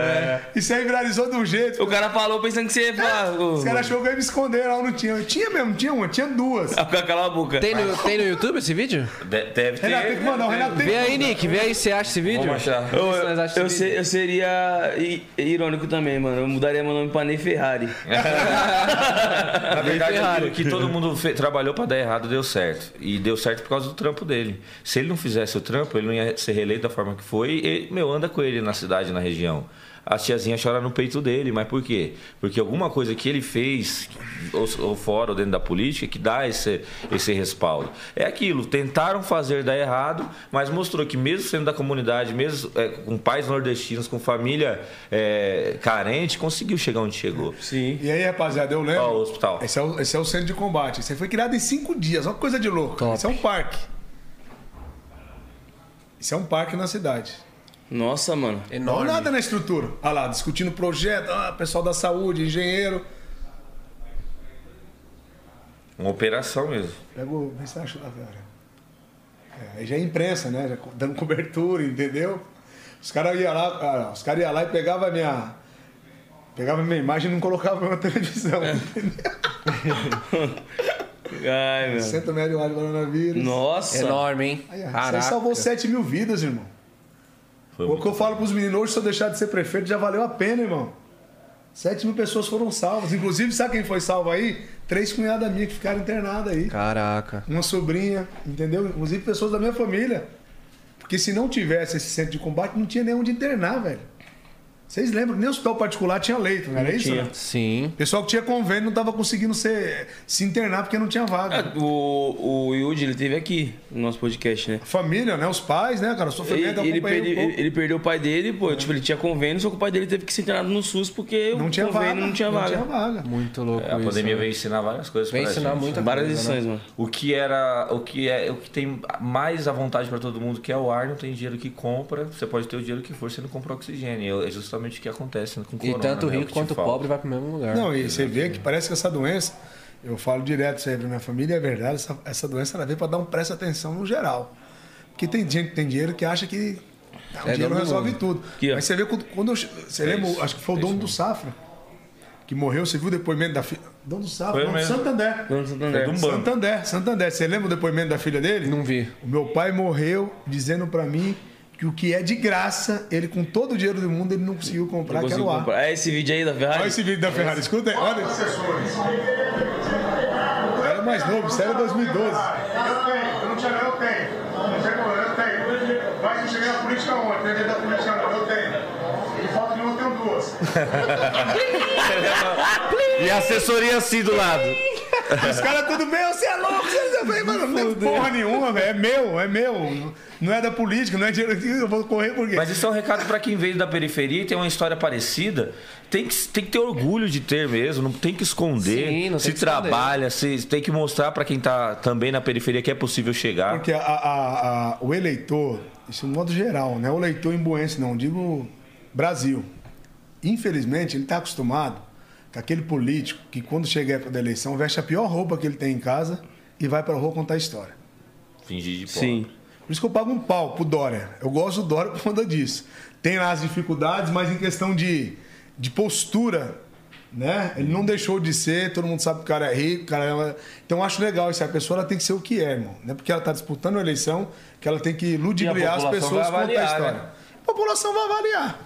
Isso aí viralizou de um jeito. O cara falou pensando que você ia falar. Os caras acharam que eu ia me esconder, lá não tinha. Tinha mesmo, tinha uma, tinha duas. Cala a boca. Tem no, tem no YouTube esse vídeo? De- Deve ter. Renato, tem que mandar, o Renato tem Vê aí. Nick. Vê aí se acha esse vídeo. Vamos achar. Eu, eu, seria irônico também, mano. Eu mudaria meu nome pra Ney Ferrari. Na verdade, Ferrari. que todo mundo trabalhou pra dar errado deu certo. E deu certo por causa do trampo dele. Se ele não fizesse o trampo, ele não ia ser reeleito da forma que foi. E, meu, anda com ele na cidade, na região. A tiazinha chora no peito dele, mas por quê? Porque alguma coisa que ele fez, ou, ou fora ou dentro da política, que dá esse, esse respaldo. É aquilo, tentaram fazer dar errado, mas mostrou que mesmo sendo da comunidade, mesmo é, com pais nordestinos, com família é, carente, conseguiu chegar onde chegou. Sim. E aí, rapaziada, eu lembro. Ó, o hospital. Esse é o, esse é o centro de combate. Esse foi criado em cinco dias. Olha que coisa de louco. Top. Esse é um parque. Isso é um parque na cidade. Nossa, mano. Uma Enorme. olhada na estrutura. Olha lá, discutindo projeto, ah, pessoal da saúde, engenheiro. Uma operação mesmo. Pega o. Acha da. É, aí já é imprensa, né? Já dando cobertura, entendeu? Os caras iam lá, ah, os caras iam lá e pegavam a minha. Pegava a minha imagem e não colocavam na televisão. entendeu? Ai, meu. Centro médio lá de coronavírus. Nossa. Enorme, hein? Aí, Caraca. salvou 7 mil vidas, irmão. Foi O que eu falo pros meninos hoje, se eu deixar de ser prefeito, já valeu a pena, irmão. 7 mil pessoas foram salvas. Inclusive, sabe quem foi salvo aí? Três cunhadas minhas que ficaram internadas aí. Caraca. Uma sobrinha, entendeu? Inclusive pessoas da minha família. Porque se não tivesse esse centro de combate, não tinha nem onde internar, velho. Vocês lembram que nem hospital particular tinha leito, não era isso? tinha. né? Sim. Pessoal que tinha convênio não estava conseguindo ser, se internar porque não tinha vaga. Ah, O, o Yudi, ele teve aqui no nosso podcast, né? A família, né? Os pais, né, cara? O Ele, sofrimento ele, um perde- pouco. ele- ele perdeu o pai dele, pô. Tipo, ele tinha convênio, só que o pai dele teve que ser internado no SUS porque Não o tinha convênio vaga. não tinha vaga. vaga. Muito louco A isso. pandemia né? veio ensinar várias coisas pra ensinar gente. muita Várias coisa, lições, né? mano. O que era, o que é, o que tem mais à vontade para todo mundo, que é o ar, não tem dinheiro que compra. Você pode ter o dinheiro que for, você não compra oxigênio. É justamente o que acontece com o E corona. tanto né? O rico que quanto pobre vai pro mesmo lugar. Não, e você vê que parece que essa doença, eu falo direto isso aí pra minha família, é verdade, essa, essa doença ela veio pra dar um presta atenção no geral. Porque tem gente que tem dinheiro que acha que ah, o É dinheiro dono do resolve mundo. tudo. Aqui. Mas você vê quando, quando eu, você É lembra, isso. acho que foi o É dono isso do Safra. que morreu, você viu o depoimento da filha. Dono do Safra. Santander. Dono do Santander. É de um banco. Santander, Santander. Você lembra o depoimento da filha dele? Não vi. O meu pai morreu dizendo pra mim que o que é de graça, ele com todo o dinheiro do mundo, ele não conseguiu comprar, Não que era o ar. comprar. É esse vídeo aí da Ferrari? Olha esse vídeo da Ferrari, escuta aí, olha. Era mais novo, isso era 2012. Eu tenho, eu não tinha, eu tenho. Eu tenho. Mas não cheguei na política ontem, não da política não, eu tenho. E falta de uma, eu tenho duas. E a assessoria assim do lado. Os caras, tudo bem, você é louco, você é bem, mano, não tem porra nenhuma, velho. É meu, é meu. Não é da política, não é dinheiro que eu vou correr por quê? Mas isso é um recado pra quem veio da periferia e tem uma história parecida. Tem que, tem que ter orgulho de ter mesmo, não tem que esconder. Sim, não tem se que esconder. trabalha, se tem que mostrar pra quem tá também na periferia que é possível chegar. Porque a- a- a- o eleitor, isso de modo geral, não é o eleitor imbuense, não, digo Brasil. Infelizmente, ele está acostumado com aquele político que, quando chega a época da eleição, veste a pior roupa que ele tem em casa e vai para a rua contar a história. Fingir de pobre. Sim. Por isso que eu pago um pau pro Dória. Eu gosto do Dória por conta disso. Tem lá as dificuldades, mas em questão de, de postura, né? Ele não deixou de ser, todo mundo sabe que o cara é rico, o cara é... Então eu acho legal isso. A pessoa ela tem que ser o que é, irmão. Não é porque ela está disputando a eleição que ela tem que ludibriar as população pessoas vai com contar a avaliar, história. né? A população vai avaliar.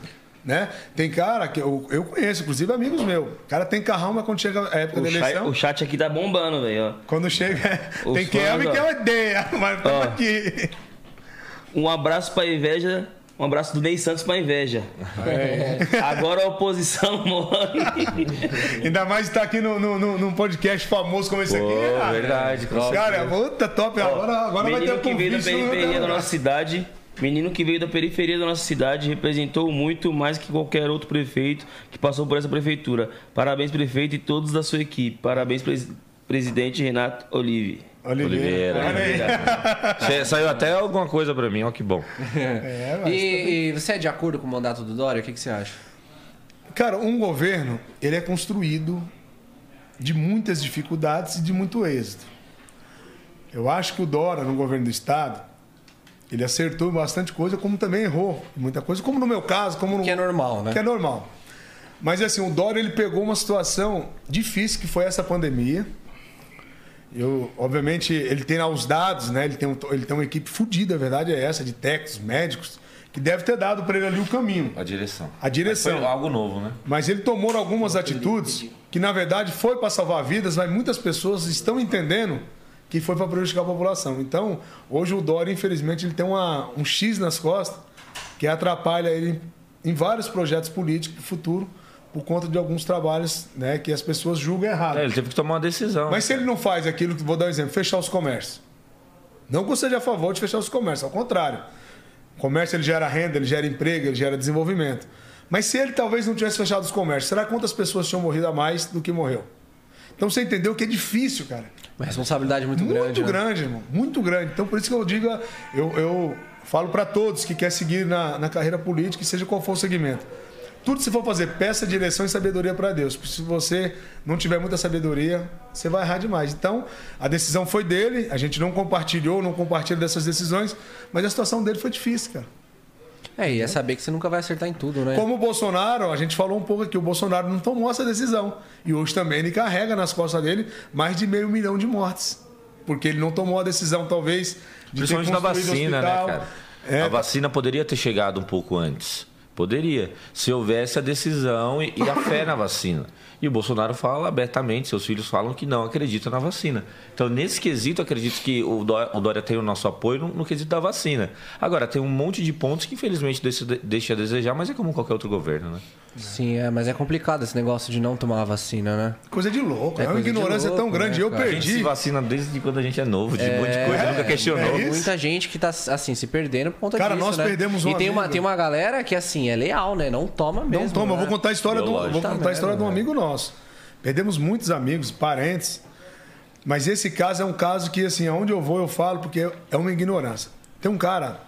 Né? Tem cara que eu, eu conheço, inclusive amigos meus. O cara tem carrão, mas quando chega a época O da chat, eleição. o chat aqui tá bombando, velho. Quando chega. Os tem quem ama e quem odeia. Mas tamo Ó. aqui. Um abraço pra inveja. Um abraço do Ney Santos pra inveja. Agora a oposição morre. Ainda mais estar aqui no, no, no- num podcast famoso como esse aqui. Pô, cara. verdade, com Cara, puta top. Agora, agora vai ter um que veio da periferia da nossa cidade. Menino que veio da periferia da nossa cidade representou muito mais que qualquer outro prefeito que passou por essa prefeitura. Parabéns, prefeito e todos da sua equipe. Parabéns, pres- presidente Renato Olive. Oliveira. Olha aí. Cê- Saiu até alguma coisa pra mim, ó que bom. É, mas- E, e você é de acordo com o mandato do Dória? O que, que você acha? Cara, um governo, ele é construído de muitas dificuldades e de muito êxito. Eu acho que o Dora, no governo do Estado, ele acertou bastante coisa, como também errou muita coisa, como no meu caso, como no... Que é normal, né? Que é normal. Mas assim, o Dória ele pegou uma situação difícil que foi essa pandemia. Eu, obviamente, ele tem lá os dados, né? Ele tem, um- ele tem uma equipe fodida, a verdade é essa, de técnicos, médicos, que deve ter dado para ele ali o caminho. A direção. A direção. Foi algo novo, né? Mas ele tomou algumas atitudes que, na verdade, foi para salvar vidas, mas muitas pessoas estão entendendo que foi para prejudicar a população. Então, hoje o Dória, infelizmente, ele tem uma- um X nas costas que atrapalha ele em vários projetos políticos do futuro por conta de alguns trabalhos né, que as pessoas julgam errado. É, ele teve que tomar uma decisão. Mas se ele não faz aquilo, vou dar um exemplo, fechar os comércios. Não que eu seja a favor de fechar os comércios, ao contrário. O comércio ele gera renda, ele gera emprego, ele gera desenvolvimento. Mas se ele talvez não tivesse fechado os comércios, será quantas pessoas tinham morrido a mais do que morreu? Então você entendeu que é difícil, cara. Uma responsabilidade muito, Muito grande. grande, né? irmão. Muito grande. Então por isso que eu digo, eu, eu falo para todos que quer seguir na, na carreira política, seja qual for o segmento. Tudo que você for fazer, peça direção e sabedoria para Deus. Porque se você não tiver muita sabedoria, você vai errar demais. Então, a decisão foi dele, a gente não compartilhou, não compartilha dessas decisões, mas a situação dele foi difícil, cara. É, e é saber que você nunca vai acertar em tudo, né? Como o Bolsonaro, a gente falou um pouco aqui, o Bolsonaro não tomou essa decisão. E hoje também ele carrega nas costas dele mais de meio milhão de mortes. Porque ele não tomou a decisão, talvez, de Principalmente da vacina, né, cara? É, A vacina poderia ter chegado um pouco antes. Poderia. Se houvesse a decisão e e a fé na vacina. E o Bolsonaro fala abertamente, seus filhos falam que não acreditam na vacina. Então, nesse quesito, acredito que o Dó- o Dória tem o nosso apoio no, no quesito da vacina. Agora, tem um monte de pontos que, infelizmente, deixa, deixa a desejar, mas é como qualquer outro governo, né? Sim, é, mas é complicado esse negócio de não tomar a vacina, né? Coisa de louco. É É, uma de ignorância louco, tão grande. né, eu cara? A gente se perdi. vacina desde quando a gente é novo, de um monte de coisa, nunca questionou. é isso. Muita gente que tá, assim, se perdendo por conta Cara, disso, nós né? perdemos um E tem uma, tem uma galera que, assim, é leal, né? Não toma mesmo. Não toma, né? vou contar a história, de um, Biológico. vou contar a história de um merda, amigo nosso. Perdemos muitos amigos, parentes. Mas esse caso é um caso que, assim, aonde eu vou, eu falo, porque é uma ignorância. Tem um cara,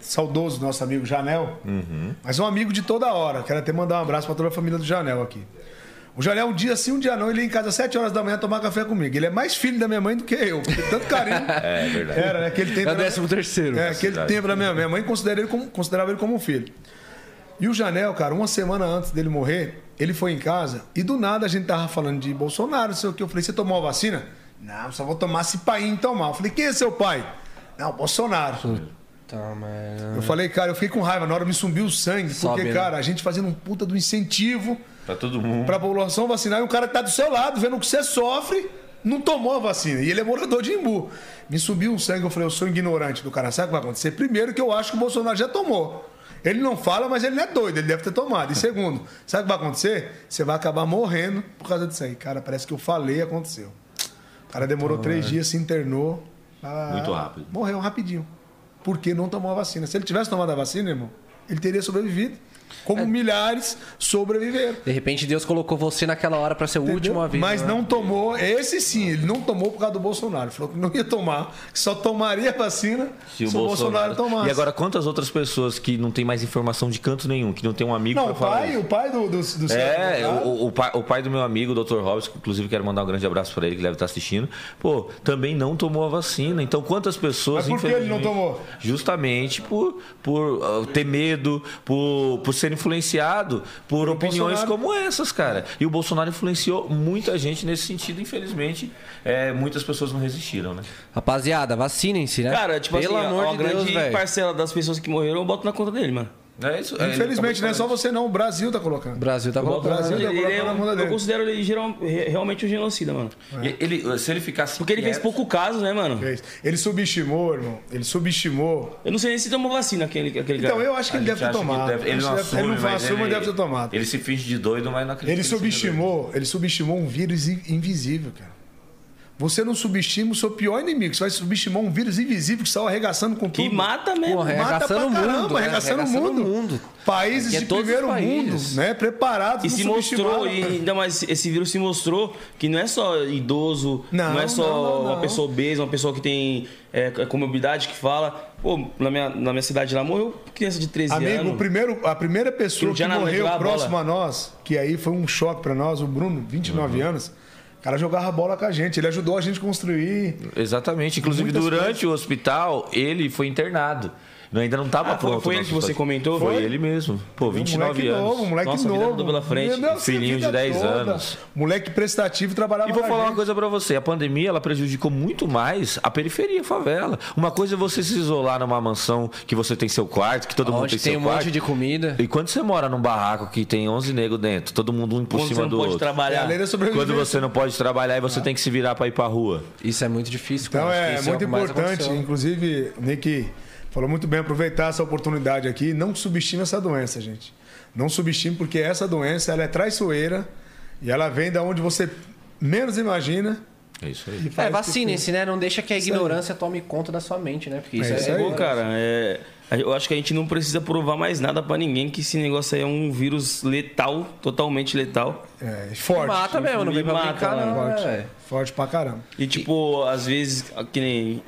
saudoso, nosso amigo Janel, mas um amigo de toda hora. Quero até mandar um abraço para toda a família do Janel aqui. O Janel, um dia sim, um dia não, ele ia em casa às 7 horas da manhã tomar café comigo. Ele é mais filho da minha mãe do que eu, porque tanto carinho. É verdade. Era, né? Aquele tempo. É o décimo terceiro. É, aquele cidade. tempo da minha, minha mãe considera ele como- considerava ele como um filho. E o Janel, cara, uma semana antes dele morrer, Ele foi em casa e do nada a gente tava falando de Bolsonaro, não sei o que. Eu falei, você tomou a vacina? Não, só vou tomar se pai tomar. Eu falei, quem é seu pai? Não, Bolsonaro. Eu falei, cara, eu fiquei com raiva. Na hora me subiu o sangue, Sobe, porque, né? cara, a gente fazendo um puta do incentivo Pra todo mundo. pra população vacinar e o cara que tá do seu lado, vendo que você sofre, não tomou a vacina. E ele é morador de Imbu. Me subiu um sangue, eu falei, eu sou ignorante do cara. Sabe o que vai acontecer? Primeiro que eu acho que o Bolsonaro já tomou. Ele não fala, mas ele não é doido, ele deve ter tomado. E segundo, sabe o que vai acontecer? Você vai acabar morrendo por causa disso aí. Cara, parece que eu falei e aconteceu. O cara demorou três dias, se internou. Ah, Muito rápido. Morreu rapidinho. Porque não tomou a vacina. Se ele tivesse tomado a vacina, irmão, ele teria sobrevivido. Como É. milhares sobreviveram. De repente Deus colocou você naquela hora pra ser o último a ver. Mas né? não tomou, esse sim, ele não tomou por causa do Bolsonaro. Falou que não ia tomar, que só tomaria a vacina se, o Bolsonaro, tomasse. E agora, quantas outras pessoas que não tem mais informação de canto nenhum, que não tem um amigo não, pra o falar pai, isso? o pai do, do, do É, seu advogado, o, o pai, o pai do meu amigo, o Dr. Robson, que inclusive quero mandar um grande abraço pra ele, que deve estar assistindo, pô, também não tomou a vacina. Então, quantas pessoas. Mas por que ele não tomou? Justamente por, por ah, ter medo, por, por ser influenciado por opiniões Bolsonaro. como essas, cara. E o Bolsonaro influenciou muita gente nesse sentido, infelizmente, é, muitas pessoas não resistiram, né? Rapaziada, vacinem-se, né? Cara, tipo Pelo assim, amor uma de Deus, grande velho. parcela das pessoas que morreram eu boto na conta dele, mano. É isso. é, ele Infelizmente, não é só você não, o Brasil tá colocando. O Brasil tá colocando. conta Brasil tá Ele é colocando na conta eu considero ele geral- re- realmente um genocida, mano. E Ele, se ele ficasse. Porque ele fez pouco caso, né, mano? Fez. Ele subestimou, irmão. Ele subestimou. Eu não sei nem se tomou vacina aquele, aquele Então, cara. eu acho que A ele deve ter tomado. deve- ele não deve- assume, ele não assume, ele, deve ter tomado. Ele se finge de doido, mas não acredita. Ele subestimou, ele subestimou um vírus in- invisível, cara. Você não subestima o seu pior inimigo. Você vai subestimar um vírus invisível que saiu arregaçando com tudo. Que mata mesmo. Porra, é. Mata Arregaçando pra o mundo, caramba, né? arregaçando o Arregaçando mundo. o mundo. Países Aqui é de primeiro países. mundo, né? Preparados. E se mostrou, e ainda mais esse vírus se mostrou que não é só idoso, não, Não, é só não, não, não. uma pessoa obesa, uma pessoa que tem é, comorbidade que fala. Pô, na minha, na minha cidade lá morreu criança de 13 Amigo, anos. primeiro, a primeira Que pessoa que, nada, morreu próximo bola. a nós, que aí foi um choque pra nós, o Bruno, 29 Uhum. anos, cara jogava bola com a gente. Ele ajudou a gente a construir. Exatamente. Inclusive, durante o hospital, ele foi internado. Ainda não estava Ah, foi- pronto. foi o ele que você comentou? Foi, Foi? ele mesmo. Pô, Um 29 moleque anos. novo, um moleque Nossa, vida novo. toda pela frente. Meu, Filhinho de vida 10 anos. Moleque prestativo trabalhava E vou falar uma gente. coisa pra você, a pandemia ela prejudicou muito mais a periferia, a favela. Uma coisa é você se isolar numa mansão que você tem seu quarto, que todo mundo Onde tem, tem seu um quarto. monte de comida. E quando você mora num barraco que tem 11 negros dentro, todo mundo um por Quando você cima não do pode outro. É a trabalhar. sobrevivência. Quando você não pode trabalhar e você tem que se virar pra ir pra rua. Isso é muito difícil. Então é isso muito o que mais importante, inclusive, Nick falou muito bem, aproveitar essa oportunidade aqui. Não subestime essa doença, gente. Não subestime, porque essa doença ela é traiçoeira e ela vem da onde você menos imagina. É isso aí. É, vacinem-se, né? Não deixa que a Isso aí. ignorância tome conta da sua mente, né? Porque isso É é, isso aí. Pô, cara, é, eu acho que a gente não precisa provar mais nada pra ninguém que esse negócio aí é um vírus letal, totalmente letal. É, forte. Mata mesmo, não vem pra Mata, brincar, não. Forte. né, velho? Forte pra caramba. E tipo, às vezes, que nem.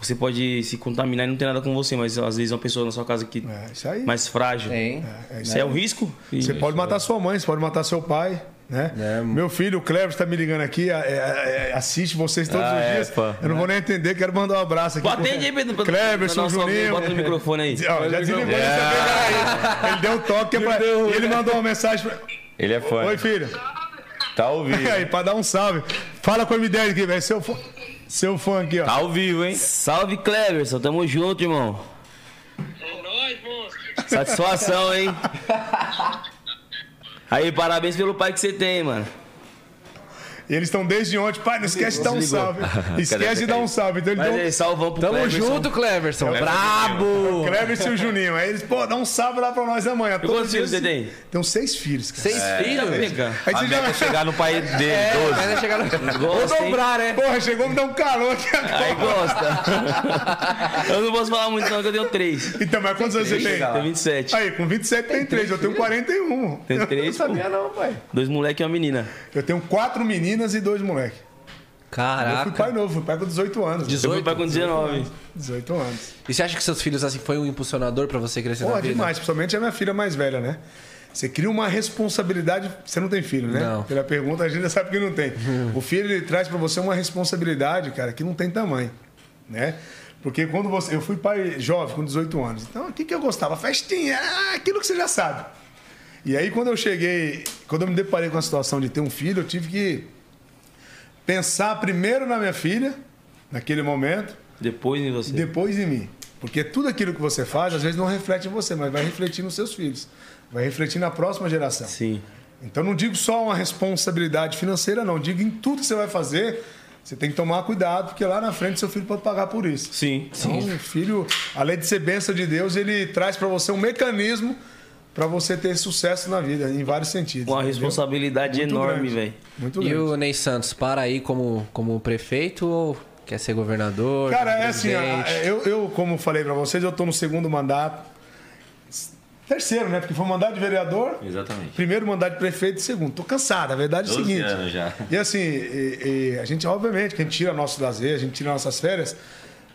É, você pode se contaminar e não tem nada com você, mas às vezes uma pessoa na sua casa que É, isso aí. mais frágil. Tem. É, Isso é um risco. E- Você pode matar sua mãe, você pode matar seu pai. Né? É, Meu filho, o Cleber, está me ligando aqui, é, é, é, assiste vocês todos Ah, os é, dias. pá. Eu não vou nem entender, quero mandar um abraço aqui. Atende aí, Pedro. salve aí, Juninho. Bota no microfone aí. Ó, já desligou ele também, Ele deu um toque pra... e ele mandou uma mensagem pra... Ele é fã. Oi, filho. Tá vivo. aí, pra dar um salve. Fala com a M10 aqui, velho. Seu fã, seu fã aqui, ó. Tá ao vivo, hein? Salve, Cleverson. Tamo junto, irmão. É nóis, monstro. Satisfação, hein? Aí, parabéns pelo pai que você tem, mano. E eles estão desde ontem. Pai, não esquece de dar um salve. Esquece de dar um salve. Então ele Mas deu aí, salvão pro Tamo Cleverson. junto, Cleverson. Brabo! Cleber e o Juninho. Aí eles, pô, dá um salve lá pra nós amanhã. E quantos filhos você tem? Tem uns seis filhos, cara. Seis filhos? Pega. Aí A é já... chegar no pai dele, É, 12. mas vai chegar no... Vou Gosta, hein? dobrar, né? Porra, chegou me dar um calor aqui Aí agora. gosta. Eu não posso falar muito, não, que eu tenho três. Então, mas quantos anos você tem? Tenho 27. Aí, com 27 tem três. Eu tenho 41. Tem três, pô. Sabia não, pai. Dois moleques e uma menina. Eu tenho quatro meninas e dois moleques. Eu fui Caraca. pai novo, fui pai com 18 anos. Eu fui pai com 19. 18 anos. E você acha que seus filhos assim foi um impulsionador pra você crescer na Porra, vida? demais. Principalmente a minha filha mais velha, né? Você cria uma responsabilidade. Você não tem filho, né? Não. Pela pergunta, a gente já sabe que não tem. O filho ele traz pra você uma responsabilidade, cara, que não tem tamanho, né? Porque quando você. Eu fui pai jovem, com 18 anos. Então, o que, que eu gostava? Festinha, ah, aquilo que você já sabe. E aí, quando eu cheguei, quando eu me deparei com a situação de ter um filho, eu tive que pensar primeiro na minha filha, naquele momento, Depois em você. depois em mim. Porque tudo aquilo que você faz, às vezes não reflete em você, mas vai refletir nos seus filhos. Vai refletir na próxima geração. Sim. Então não digo só uma responsabilidade financeira, não. Digo em tudo que você vai fazer, você tem que tomar cuidado, porque lá na frente seu filho pode pagar por isso. Sim. Então, o filho, além de ser bênção de Deus, ele traz para você um mecanismo para você ter sucesso na vida, em vários sentidos. Uma entendeu? responsabilidade Muito enorme, velho. Muito E grande. o Ney Santos, para aí como, como prefeito ou quer ser governador? Cara, como é assim, eu, eu, como falei para vocês, eu estou no segundo mandato. Terceiro, né? Porque foi mandato de vereador, Exatamente. primeiro mandato de prefeito e segundo. Tô cansado, a verdade é o 12 seguinte. anos já. E assim, e- e a gente, obviamente, que a gente tira nosso lazer, a gente tira nossas férias,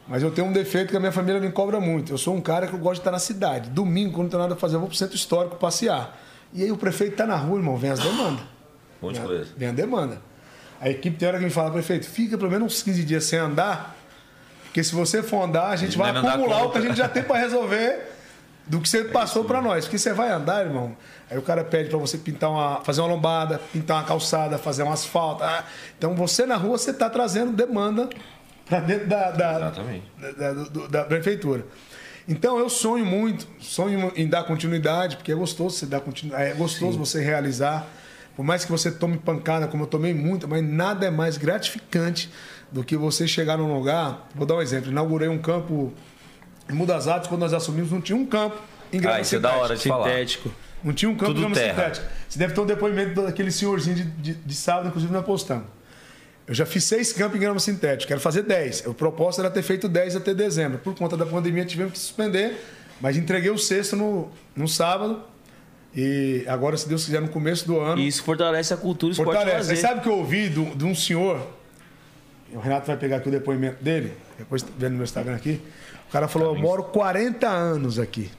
mas eu tenho um defeito que a minha família me cobra muito. Eu sou um cara que eu gosto de estar na cidade. Domingo, quando não tem nada a fazer, eu vou pro centro histórico passear. E aí o prefeito tá na rua, irmão, vem as demandas. Um monte de coisa. Vem a demanda. A equipe tem hora que me fala, prefeito, fica pelo menos uns 15 dias sem andar, porque se você for andar, a gente Ele vai vai acumular o que a gente já tem para resolver do que você passou para nós. Porque você vai andar, irmão, aí o cara pede para você pintar uma, fazer uma lombada, pintar uma calçada, fazer um asfalto. ah, Então você na rua, você está trazendo demanda para dentro da, da, Exatamente. da, da- prefeitura. Então eu sonho muito, sonho em dar continuidade, porque é gostoso você dar continuidade, é gostoso você realizar. Por mais que você tome pancada, como eu tomei muita, mas nada é mais gratificante do que você chegar num lugar. Vou dar um exemplo. Inaugurei um campo em Mudas Artes, quando nós assumimos, não tinha um campo em grama Ah, isso é da hora de falar. Sintético. Não tinha um campo Tudo de grama terra. sintética. Você deve ter um depoimento daquele senhorzinho de, de, de sábado, inclusive nós postamos. Eu já fiz seis campos em grama sintética, quero fazer dez. O propósito era ter feito dez até dezembro. Por conta da pandemia tivemos que suspender, mas entreguei o sexto no, no sábado. E agora, se Deus quiser, no começo do ano. E isso fortalece a cultura, esporte Fortalece. lazer. Você sabe que eu ouvi de um- de um senhor, o Renato vai pegar aqui o depoimento dele, depois vendo no meu Instagram aqui. O cara falou: Eu moro 40 anos aqui.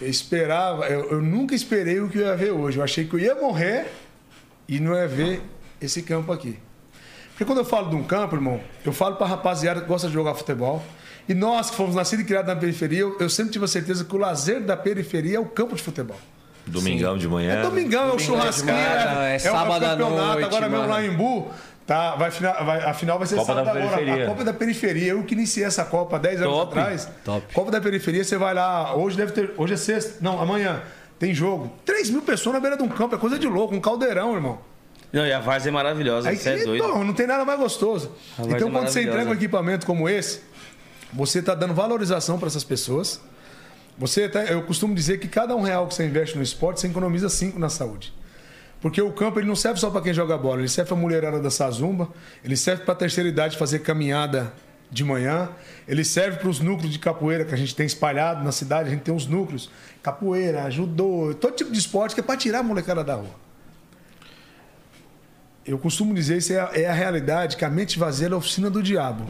Eu esperava, eu, eu nunca esperei o que eu ia ver hoje. Eu achei que eu ia morrer e não ia ver esse campo aqui. Porque quando eu falo de um campo, irmão, eu falo pra rapaziada que gosta de jogar futebol. E nós que fomos nascidos e criados na periferia, eu, eu sempre tive a certeza que o lazer da periferia é o campo de futebol. Domingão de manhã. É domingão, é o churrasquinho, é, é o sábado à campeonato. noite, Agora mesmo lá em Imbu, tá, vai, final, vai, a final vai ser Copa sábado da agora. Periferia. A Copa da Periferia. Eu que iniciei essa Copa 10 anos Top, atrás. top. Copa da Periferia, você vai lá, hoje deve ter, hoje é sexta, não, amanhã tem jogo. 3 mil pessoas na beira de um campo, é coisa de louco, um caldeirão, irmão. Não, e a Várzea é maravilhosa, Aí, você é doido. então, não tem nada mais gostoso. Então, é quando você entrega um equipamento como esse, você está dando valorização para essas pessoas. Você até, eu costumo dizer que cada um real que você investe no esporte, você economiza cinco na saúde. Porque o campo ele não serve só para quem joga bola, ele serve para a mulherada da Sazumba, ele serve para a terceira idade fazer caminhada de manhã, ele serve para os núcleos de capoeira que a gente tem espalhado na cidade, a gente tem uns núcleos, capoeira, judô, todo tipo de esporte que é para tirar a molecada da rua. Eu costumo dizer, isso é a, é a realidade, que a mente vazia é a oficina do diabo.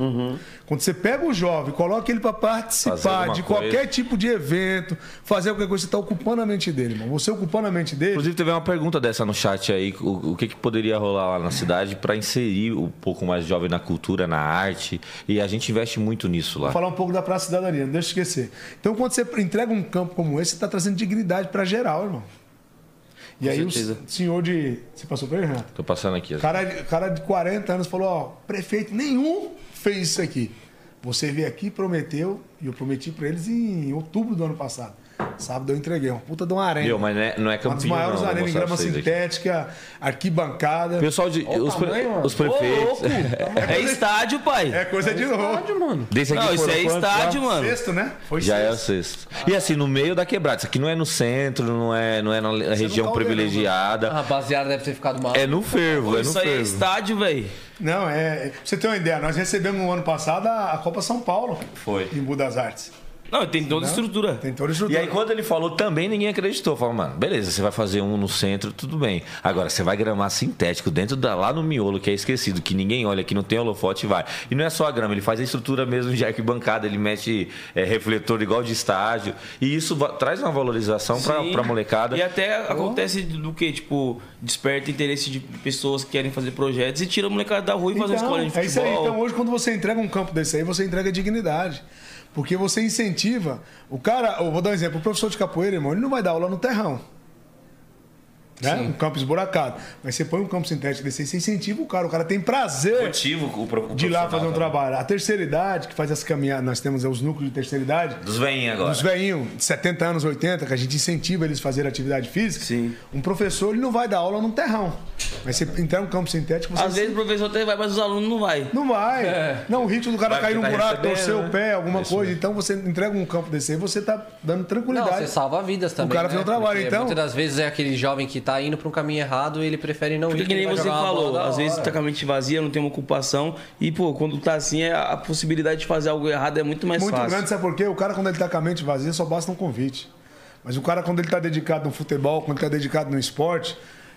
Quando você pega o jovem, coloca ele para participar de coisa. qualquer tipo de evento, fazer qualquer coisa, você está ocupando a mente dele, irmão. Você ocupando a mente dele, Inclusive, teve uma pergunta dessa no chat aí: o, o que, que poderia rolar lá na cidade para inserir um pouco mais de jovem na cultura, na arte? E a gente investe muito nisso lá. Vou falar um pouco da Praça Cidadania, não deixa eu esquecer. Então, quando você entrega um campo como esse, você está trazendo dignidade para geral, irmão. E Com aí certeza. o senhor de. Você passou para ele, Renato? Tô passando aqui. O cara, de- cara de 40 anos falou: ó, prefeito nenhum fez isso aqui. Você veio aqui, prometeu, e eu prometi para eles em outubro do ano passado. Sábado eu entreguei, uma puta de uma arena. Meu, mas não é, não é uma das campinho, maiores não. arenas em grama vocês aqui. sintética, arquibancada. Pessoal de. Olha Os, tamanho, mano. os prefeitos. É estádio, pai. É coisa de louco. mano. Desse aqui Não, isso é quantos lá? estádio, mano. Sexto, né? Foi Já é o sexto. sexto. E assim, no meio da quebrada. Isso aqui não é no centro, não é, não é na região caldeirão, privilegiada. A rapaziada deve ter ficado mal. É no fervo, é no Isso aí é fervo. estádio, velho. Não, é. Pra você ter uma ideia, nós recebemos no ano passado a, a Copa São Paulo. Foi. Em Budas Artes. Não, tem toda a estrutura. Tem toda a E estrutura. aí, quando ele falou, também ninguém acreditou. Falou, mano, beleza, você vai fazer um no centro, tudo bem. Agora, você vai gramar sintético dentro da, lá no miolo, que é esquecido, que ninguém olha, que não tem holofote e vai. E não é só a grama, ele faz a estrutura mesmo de arquibancada, ele mete é, refletor igual de estágio. E isso traz uma valorização pra, pra molecada. E até acontece do que? Tipo, desperta interesse de pessoas que querem fazer projetos e tira a molecada da rua e faz uma Então, escola de é isso aí. futebol. Então, hoje, quando você entrega um campo desse aí, você entrega dignidade. Porque você incentiva. O cara, eu vou dar um exemplo: o professor de capoeira, irmão, ele não vai dar aula no terrão. Né? Um campo esburacado. Mas você põe um campo sintético desse, você incentiva o cara. O cara tem prazer Motivo o pro- o de ir lá fazer um também. trabalho. A terceira idade, que faz as caminhadas, nós temos os núcleos de terceira idade. Dos veinhos agora. Os velhinhos de 70 anos, 80, que a gente incentiva eles a fazer atividade física. Sim. Um professor ele não vai dar aula num terrão. Mas você entrar num campo sintético, você Às vezes o professor até vai, mas os alunos não vai. não vai. Não, o risco do cara Vai cair num tá buraco, torcer né? o pé, alguma Isso coisa. mesmo. Então você entrega um campo desse aí, você tá dando Não, tranquilidade. você salva vidas também. cara né? fez o trabalho, Porque então- Muitas das vezes é aquele jovem que tá indo pra um caminho errado e ele prefere não Porque ir. que nem você falou, às vezes tá com a mente vazia, não tem uma ocupação. E, pô, quando tá assim, é- a possibilidade de fazer algo errado é muito mais Muito fácil. grande, sabe por quê? O cara, quando ele tá com a mente vazia, só basta um convite. Mas o cara, quando ele tá dedicado no futebol, quando ele tá dedicado no esporte,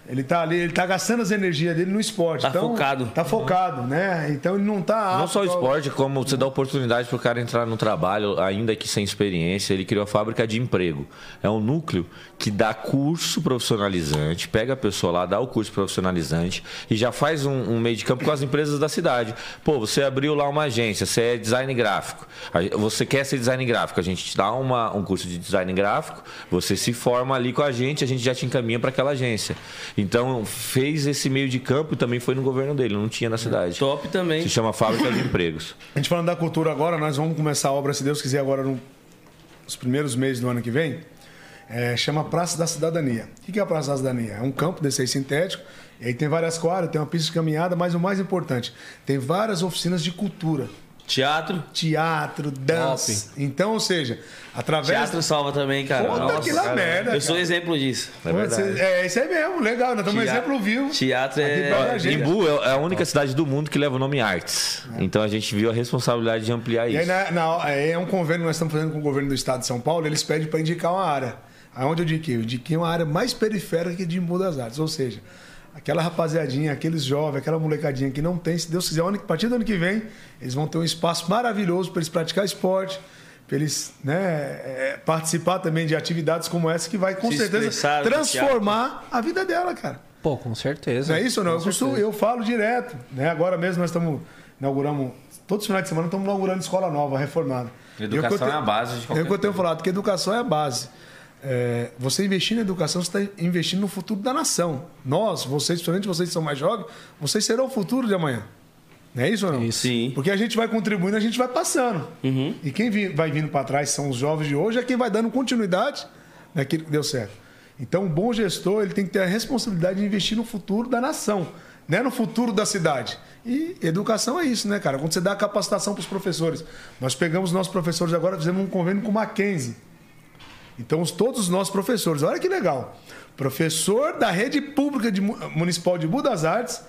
ele tá ali, ele tá gastando as energias dele no esporte. Tá então, focado. Tá focado, né? Então ele não tá. Não só o esporte, como você dá oportunidade para o cara entrar no trabalho, ainda que sem experiência. Ele criou a fábrica de emprego. É um núcleo que dá curso profissionalizante, pega a pessoa lá, dá o curso profissionalizante e já faz um, um meio de campo com as empresas da cidade. Pô, você abriu lá uma agência, você é design gráfico. Você quer ser design gráfico, a gente te dá uma, um curso de design gráfico, você se forma ali com a gente, a gente já te encaminha para aquela agência. Então, fez esse meio de campo e também foi no governo dele, não tinha na cidade. Top também. Se chama Fábrica de Empregos. A gente falando da cultura agora, nós vamos começar a obra, se Deus quiser, agora no- nos primeiros meses do ano que vem. É, chama Praça da Cidadania. O que que é a Praça da Cidadania? É um campo desse aí sintético, e aí tem várias quadras, tem uma pista de caminhada, mas o mais importante, tem várias oficinas de cultura. Teatro. Teatro, dança. Então, ou seja, através. Teatro salva também, cara. Puta Nossa, que lá cara. merda, Eu sou exemplo disso. É verdade. É, isso aí mesmo, legal. Nós estamos um exemplo vivo. Teatro é. Imbu é a única cidade do mundo que leva o nome Artes. Então a gente viu a responsabilidade de ampliar E aí, isso. na, na- é um convênio que nós estamos fazendo com o governo do estado de São Paulo, eles pedem para indicar uma área. Aonde eu indiquei? Eu indiquei uma área mais periférica de Embu das Artes. Ou seja, aquela rapaziadinha, aqueles jovens, aquela molecadinha que não tem, se Deus quiser, ano- a partir do ano que vem, eles vão ter um espaço maravilhoso para eles praticar esporte, para eles né, é, participar também de atividades como essa, que vai com Se certeza transformar a vida dela, cara. Pô, com certeza. Não é isso ou não? Eu, costumo- eu falo direto. Né? Agora mesmo nós estamos inauguramos, todos os finais de semana estamos inaugurando escola nova, reformada. Educação E o que eu é a base de qualquer É o que eu tenho falado, que educação é a base. É, você investir na educação, você está investindo no futuro da nação. Nós, vocês, principalmente vocês que são mais jovens, vocês serão o futuro de amanhã. Não é isso ou não? Isso. Sim. Porque a gente vai contribuindo, a gente vai passando. Uhum. E quem vai vindo para trás são os jovens de hoje, é quem vai dando continuidade naquilo que deu certo. Então, um bom gestor ele tem que ter a responsabilidade de investir no futuro da nação, não é no futuro da cidade. E educação é isso, né, cara? Quando você dá capacitação para os professores. Nós pegamos nossos professores agora, fizemos um convênio com o Mackenzie. Então, os- todos os nossos professores, olha que legal. Professor da rede pública de Mu- municipal de Budas Artes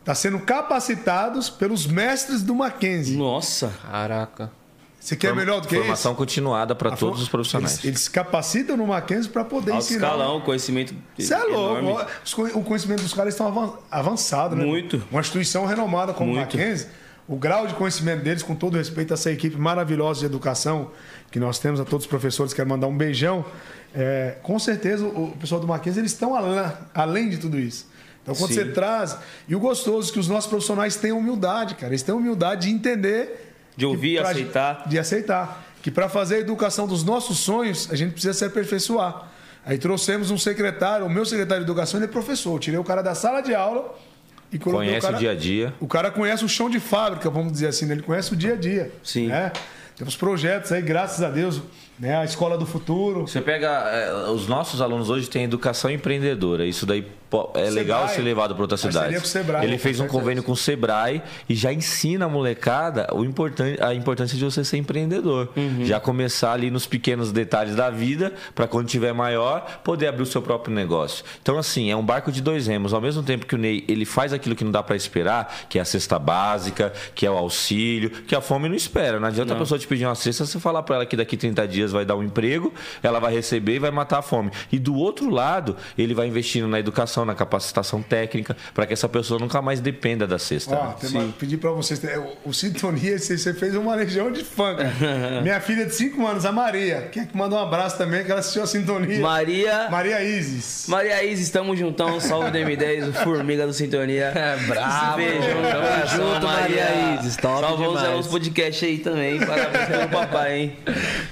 está sendo capacitados pelos mestres do Mackenzie. Nossa. Caraca. Você quer melhor do que Formação isso? continuada para todos for- os profissionais. Eles, capacitam no Mackenzie para poder Alto ensinar. escalão, conhecimento. Você é enorme. louco. O conhecimento dos caras estão avan- avançado, né? Muito. Uma instituição renomada como o. Mackenzie, o grau de conhecimento deles, com todo respeito a essa equipe maravilhosa de educação que nós temos, a todos os professores, quero mandar um beijão. É, com certeza, o o pessoal do Mackenzie, eles estão além, além de tudo isso. Então, quando Sim. você traz. E o gostoso é que os nossos profissionais têm humildade, cara. Eles têm humildade de entender. De ouvir, pra- aceitar. De aceitar. Que para fazer a educação dos nossos sonhos, a gente precisa se aperfeiçoar. Aí trouxemos um secretário, o meu secretário de educação, ele é professor. Eu tirei o cara da sala de aula e Conhece o cara. o dia a dia. O cara conhece o chão de fábrica, vamos dizer assim, né? ele conhece o dia a dia. Sim. né? Temos projetos aí, graças a Deus, né? A Escola do Futuro. Você pega. é, os nossos alunos hoje têm educação empreendedora. Isso daí é legal ser levado para outra cidade. Sebrae, Ele fez um certeza. convênio com o Sebrae e já ensina a molecada o importan- a importância de você ser empreendedor. Já começar ali nos pequenos detalhes da vida, para quando tiver maior, poder abrir o seu próprio negócio. Então, assim, é um barco de dois remos. Ao mesmo tempo que o Ney ele faz aquilo que não dá para esperar, que é a cesta básica, que é o auxílio, que a fome não espera. Não adianta a pessoa te pedir uma cesta, você falar para ela que daqui 30 dias vai dar um emprego, ela vai receber e vai matar a fome. E do outro lado, ele vai investindo na educação, na capacitação técnica, para que essa pessoa nunca mais dependa da cesta. Ó, né? tem uma- pedir pra vocês. é, O, o Sintonia, você, fez uma legião de fã. Minha filha de 5 anos, a Maria. Quer que manda um abraço também, que ela assistiu a Sintonia. Maria. Maria Isis. Maria Isis, estamos juntão. Salve do M10, o Formiga do Sintonia. É, bravo. Beijo, Tamo junto, Maria Isis, top Salvamos demais. nos podcast aí também. Parabéns pelo papai, hein?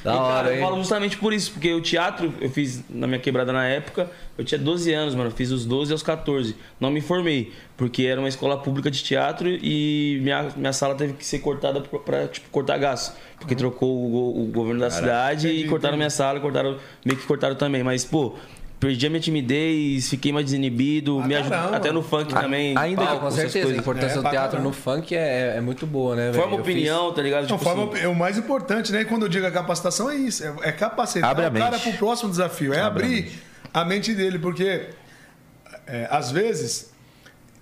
Da E, hora, Cara, eu hein? falo justamente por isso, porque o teatro eu fiz na minha quebrada na época, eu tinha 12 anos, mano, eu fiz os 12 aos 14. Não me formei, porque era uma escola pública de teatro e minha, minha sala teve que ser cortada pra, pra, tipo, cortar gasto. Porque trocou o, o governo da cidade e cortaram minha sala, cortaram, meio que cortaram também. Mas, pô, perdi a minha timidez, fiquei mais desinibido, me ajudou, até no funk também. ainda Ah, palco, com essas certeza. A importância É, do teatro caramba. no funk é, é muito boa, né? Forma Eu fiz- opinião, tá ligado? Não, Tipo forma, assim, é o mais importante, né? E quando eu digo a capacitação é isso, é, é capacitar Abre a o cara mente. para o próximo desafio, é Abre a abrir mente. A mente dele, porque é, às vezes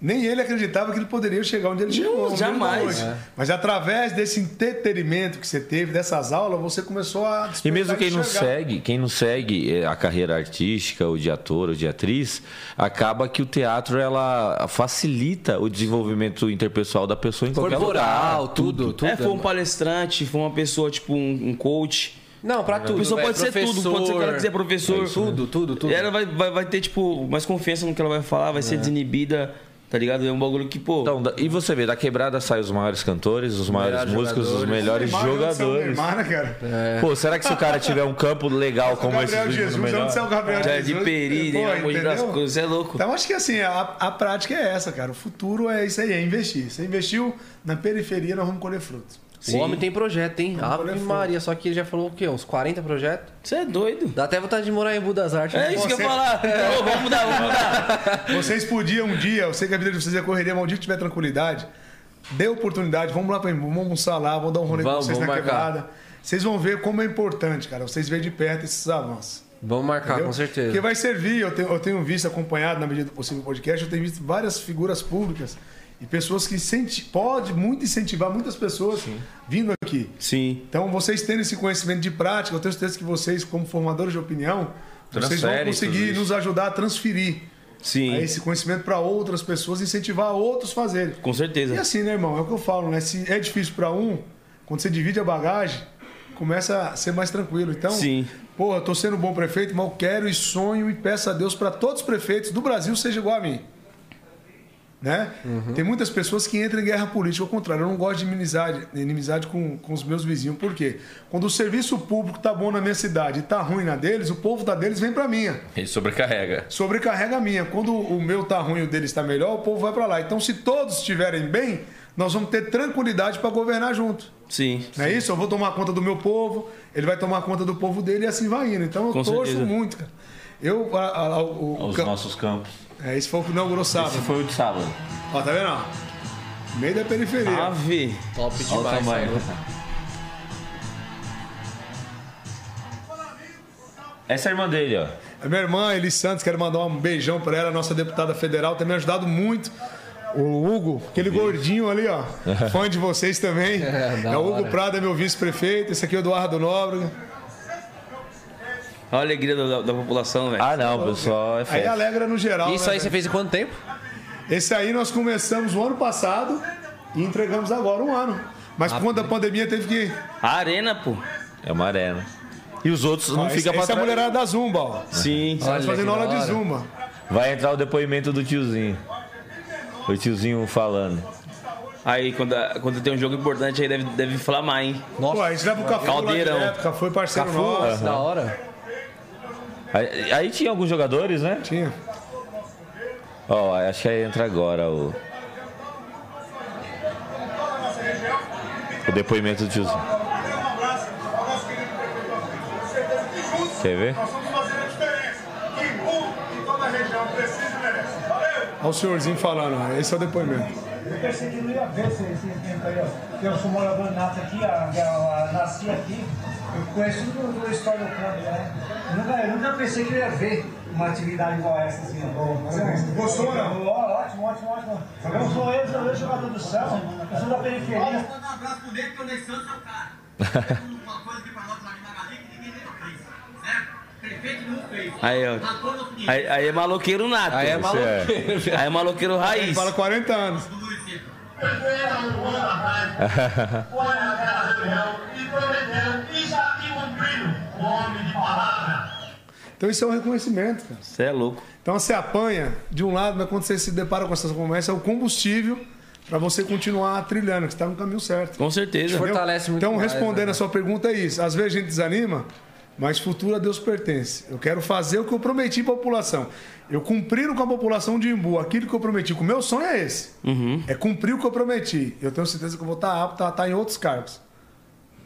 nem ele acreditava que ele poderia chegar onde ele chegou. ele tá jamais. hoje. É. Mas através desse entretenimento que você teve, dessas aulas, você começou a E mesmo quem não segue, quem não segue eh, a carreira artística, ou de ator, ou de atriz, acaba que o teatro ela facilita o desenvolvimento interpessoal da pessoa em qualquer Corporal, lugar. tudo, tudo. é, foi um palestrante, foi uma pessoa, tipo, um, um coach. Não, pra tudo. A pessoa pode ser tudo, pode ser o que ela quiser, professor. Tudo, tudo, tudo. Ela vai, vai, vai ter, tipo, mais confiança no que ela vai falar, vai ser desinibida, tá ligado? É um bagulho que, pô. Então, e você vê, da quebrada saem os maiores cantores, os maiores músicos, os melhores Neymar, o jogadores. Neymar, né, cara? Pô, será que se o cara tiver um campo legal como esse Jesus, melhor? onde saiu o Gabriel já é Jesus? de peri, Pô, né? Das coisas, é louco. Então acho que assim, a, a prática é essa, cara. O futuro é isso aí, é investir. Você investiu na periferia, nós vamos colher frutos. O homem tem projeto, hein? Ave olha Maria, só que ele já falou o quê? Uns 40 projetos? Você é doido. Dá até vontade de morar em Budas Artes. É né? isso que eu Você- ia falar. Ô, vamos mudar, vamos mudar. Vocês podiam um dia, eu sei que a vida de vocês é correria, mas um dia que tiver tranquilidade, dê oportunidade, vamos lá pra vamos almoçar lá, vamos dar um rolê com Vamos, vocês na marcar. quebrada. Vocês vão ver como é importante, cara. Vocês veem de perto esses avanços. Vamos marcar, entendeu? com certeza. Porque vai servir, eu tenho, eu tenho visto, acompanhado na medida do possível o podcast, eu tenho visto várias figuras públicas e pessoas que incenti pode muito incentivar muitas pessoas vindo aqui. Sim. Então, vocês tendo esse conhecimento de prática, eu tenho certeza que vocês, como formadores de opinião, vocês vão conseguir nos ajudar a transferir Sim. a esse conhecimento para outras pessoas, incentivar outros a fazerem. Com certeza. E assim, né, irmão? É o que eu falo, né? Se é difícil para um, quando você divide a bagagem, começa a ser mais tranquilo. Então, Sim. pô, eu tô sendo um bom prefeito, mas eu quero e sonho e peço a Deus para todos os prefeitos do Brasil seja igual a mim. Né? Tem muitas pessoas que entram em guerra política, ao contrário, eu não gosto de inimizade, inimizade com, com os meus vizinhos. Por quê? Quando o serviço público tá bom na minha cidade e tá ruim na deles, o povo da deles vem para minha Ele sobrecarrega. sobrecarrega a minha. Quando o meu tá ruim e o dele está melhor, o povo vai para lá. Então, se todos estiverem bem, nós vamos ter tranquilidade para governar junto. Sim. Não é isso? Eu vou tomar conta do meu povo, ele vai tomar conta do povo dele e assim vai indo. Então, eu Com torço certeza. muito, cara. Eu, a- a- o, o Os nossos campos. É, esse foi o que inaugurou sábado. Esse foi o de sábado. Ó, tá vendo? ó? Meio da periferia. Ave. Top Olha o demais. tamanho. Essa é a irmã dele, ó. A minha irmã, Elis Santos, quero mandar um beijão para ela, nossa deputada federal, tem me ajudado muito. O Hugo, aquele gordinho ali, ó, fã de vocês também. É, É, o Hugo hora. Prado, é meu vice-prefeito. Esse aqui é o Eduardo Nóbrega. Olha a alegria da, da população, velho. Ah, não, pessoal, é Aí alegra no geral. Isso né, aí você fez em quanto tempo? Esse aí nós começamos o ano passado e entregamos agora um ano. Mas por conta da pandemia teve que. A arena, pô. É uma arena. E os outros não Ó, esse, ficam pra essa é a trás. mulherada da Zumba, ó. Sim. Olha fazendo aula de. Zumba. Vai entrar o depoimento do tiozinho. O tiozinho falando. Aí, quando, quando tem um jogo importante, aí deve, deve inflamar, hein? Pô, a gente leva o Cafu Caldeirão. lá direto, Cafu é parceiro Cafu, nosso. da hora. Aí, aí tinha alguns jogadores, né? Tinha. Ó, acho que aí entra agora o. O depoimento do tiozinho. Quer ver? Nós vamos fazer a diferença. Que público em toda a região precisa e merece. Valeu! Olha o senhorzinho falando, esse é o depoimento. Eu pensei que não ia ver esse, esse tempo aí, ó. Eu sou morador nato aqui, nasci aqui. Eu conheço do, do história do campo, né? Eu nunca, eu nunca pensei que eu ia ver uma atividade igual essa, assim. ó. Gostou ou não? Ó, Ótimo, ótimo, ótimo. Eu sou ex, eu jogador do céu, eu sou da periferia. Manda um abraço pro Nego Conexão, seu cara. Uma coisa que pra nós lá de Magalinha que ninguém nunca fez, certo? Prefeito não fez. Aí, ó. Na. Aí, aí é maloqueiro nato. Aí é é. maluqueiro. velho. Aí é maloqueiro Ele raiz. fala 40 anos. Reunião e e já. Homem de palavra. Então isso é um reconhecimento, cara. Você é louco. Então você apanha de um lado, mas quando você se depara com essas conversas, é o combustível para você continuar trilhando, que você está no caminho certo. Com certeza. For- Fortalece muito Então, mais, respondendo né? a sua pergunta, é isso. Às vezes a gente desanima, mas futuro a Deus pertence. Eu quero fazer o que eu prometi para a população. Eu cumprir com a população de Imbu aquilo que eu prometi. O meu sonho é esse. É cumprir o que eu prometi. Eu tenho certeza que eu vou estar apto a estar em outros cargos.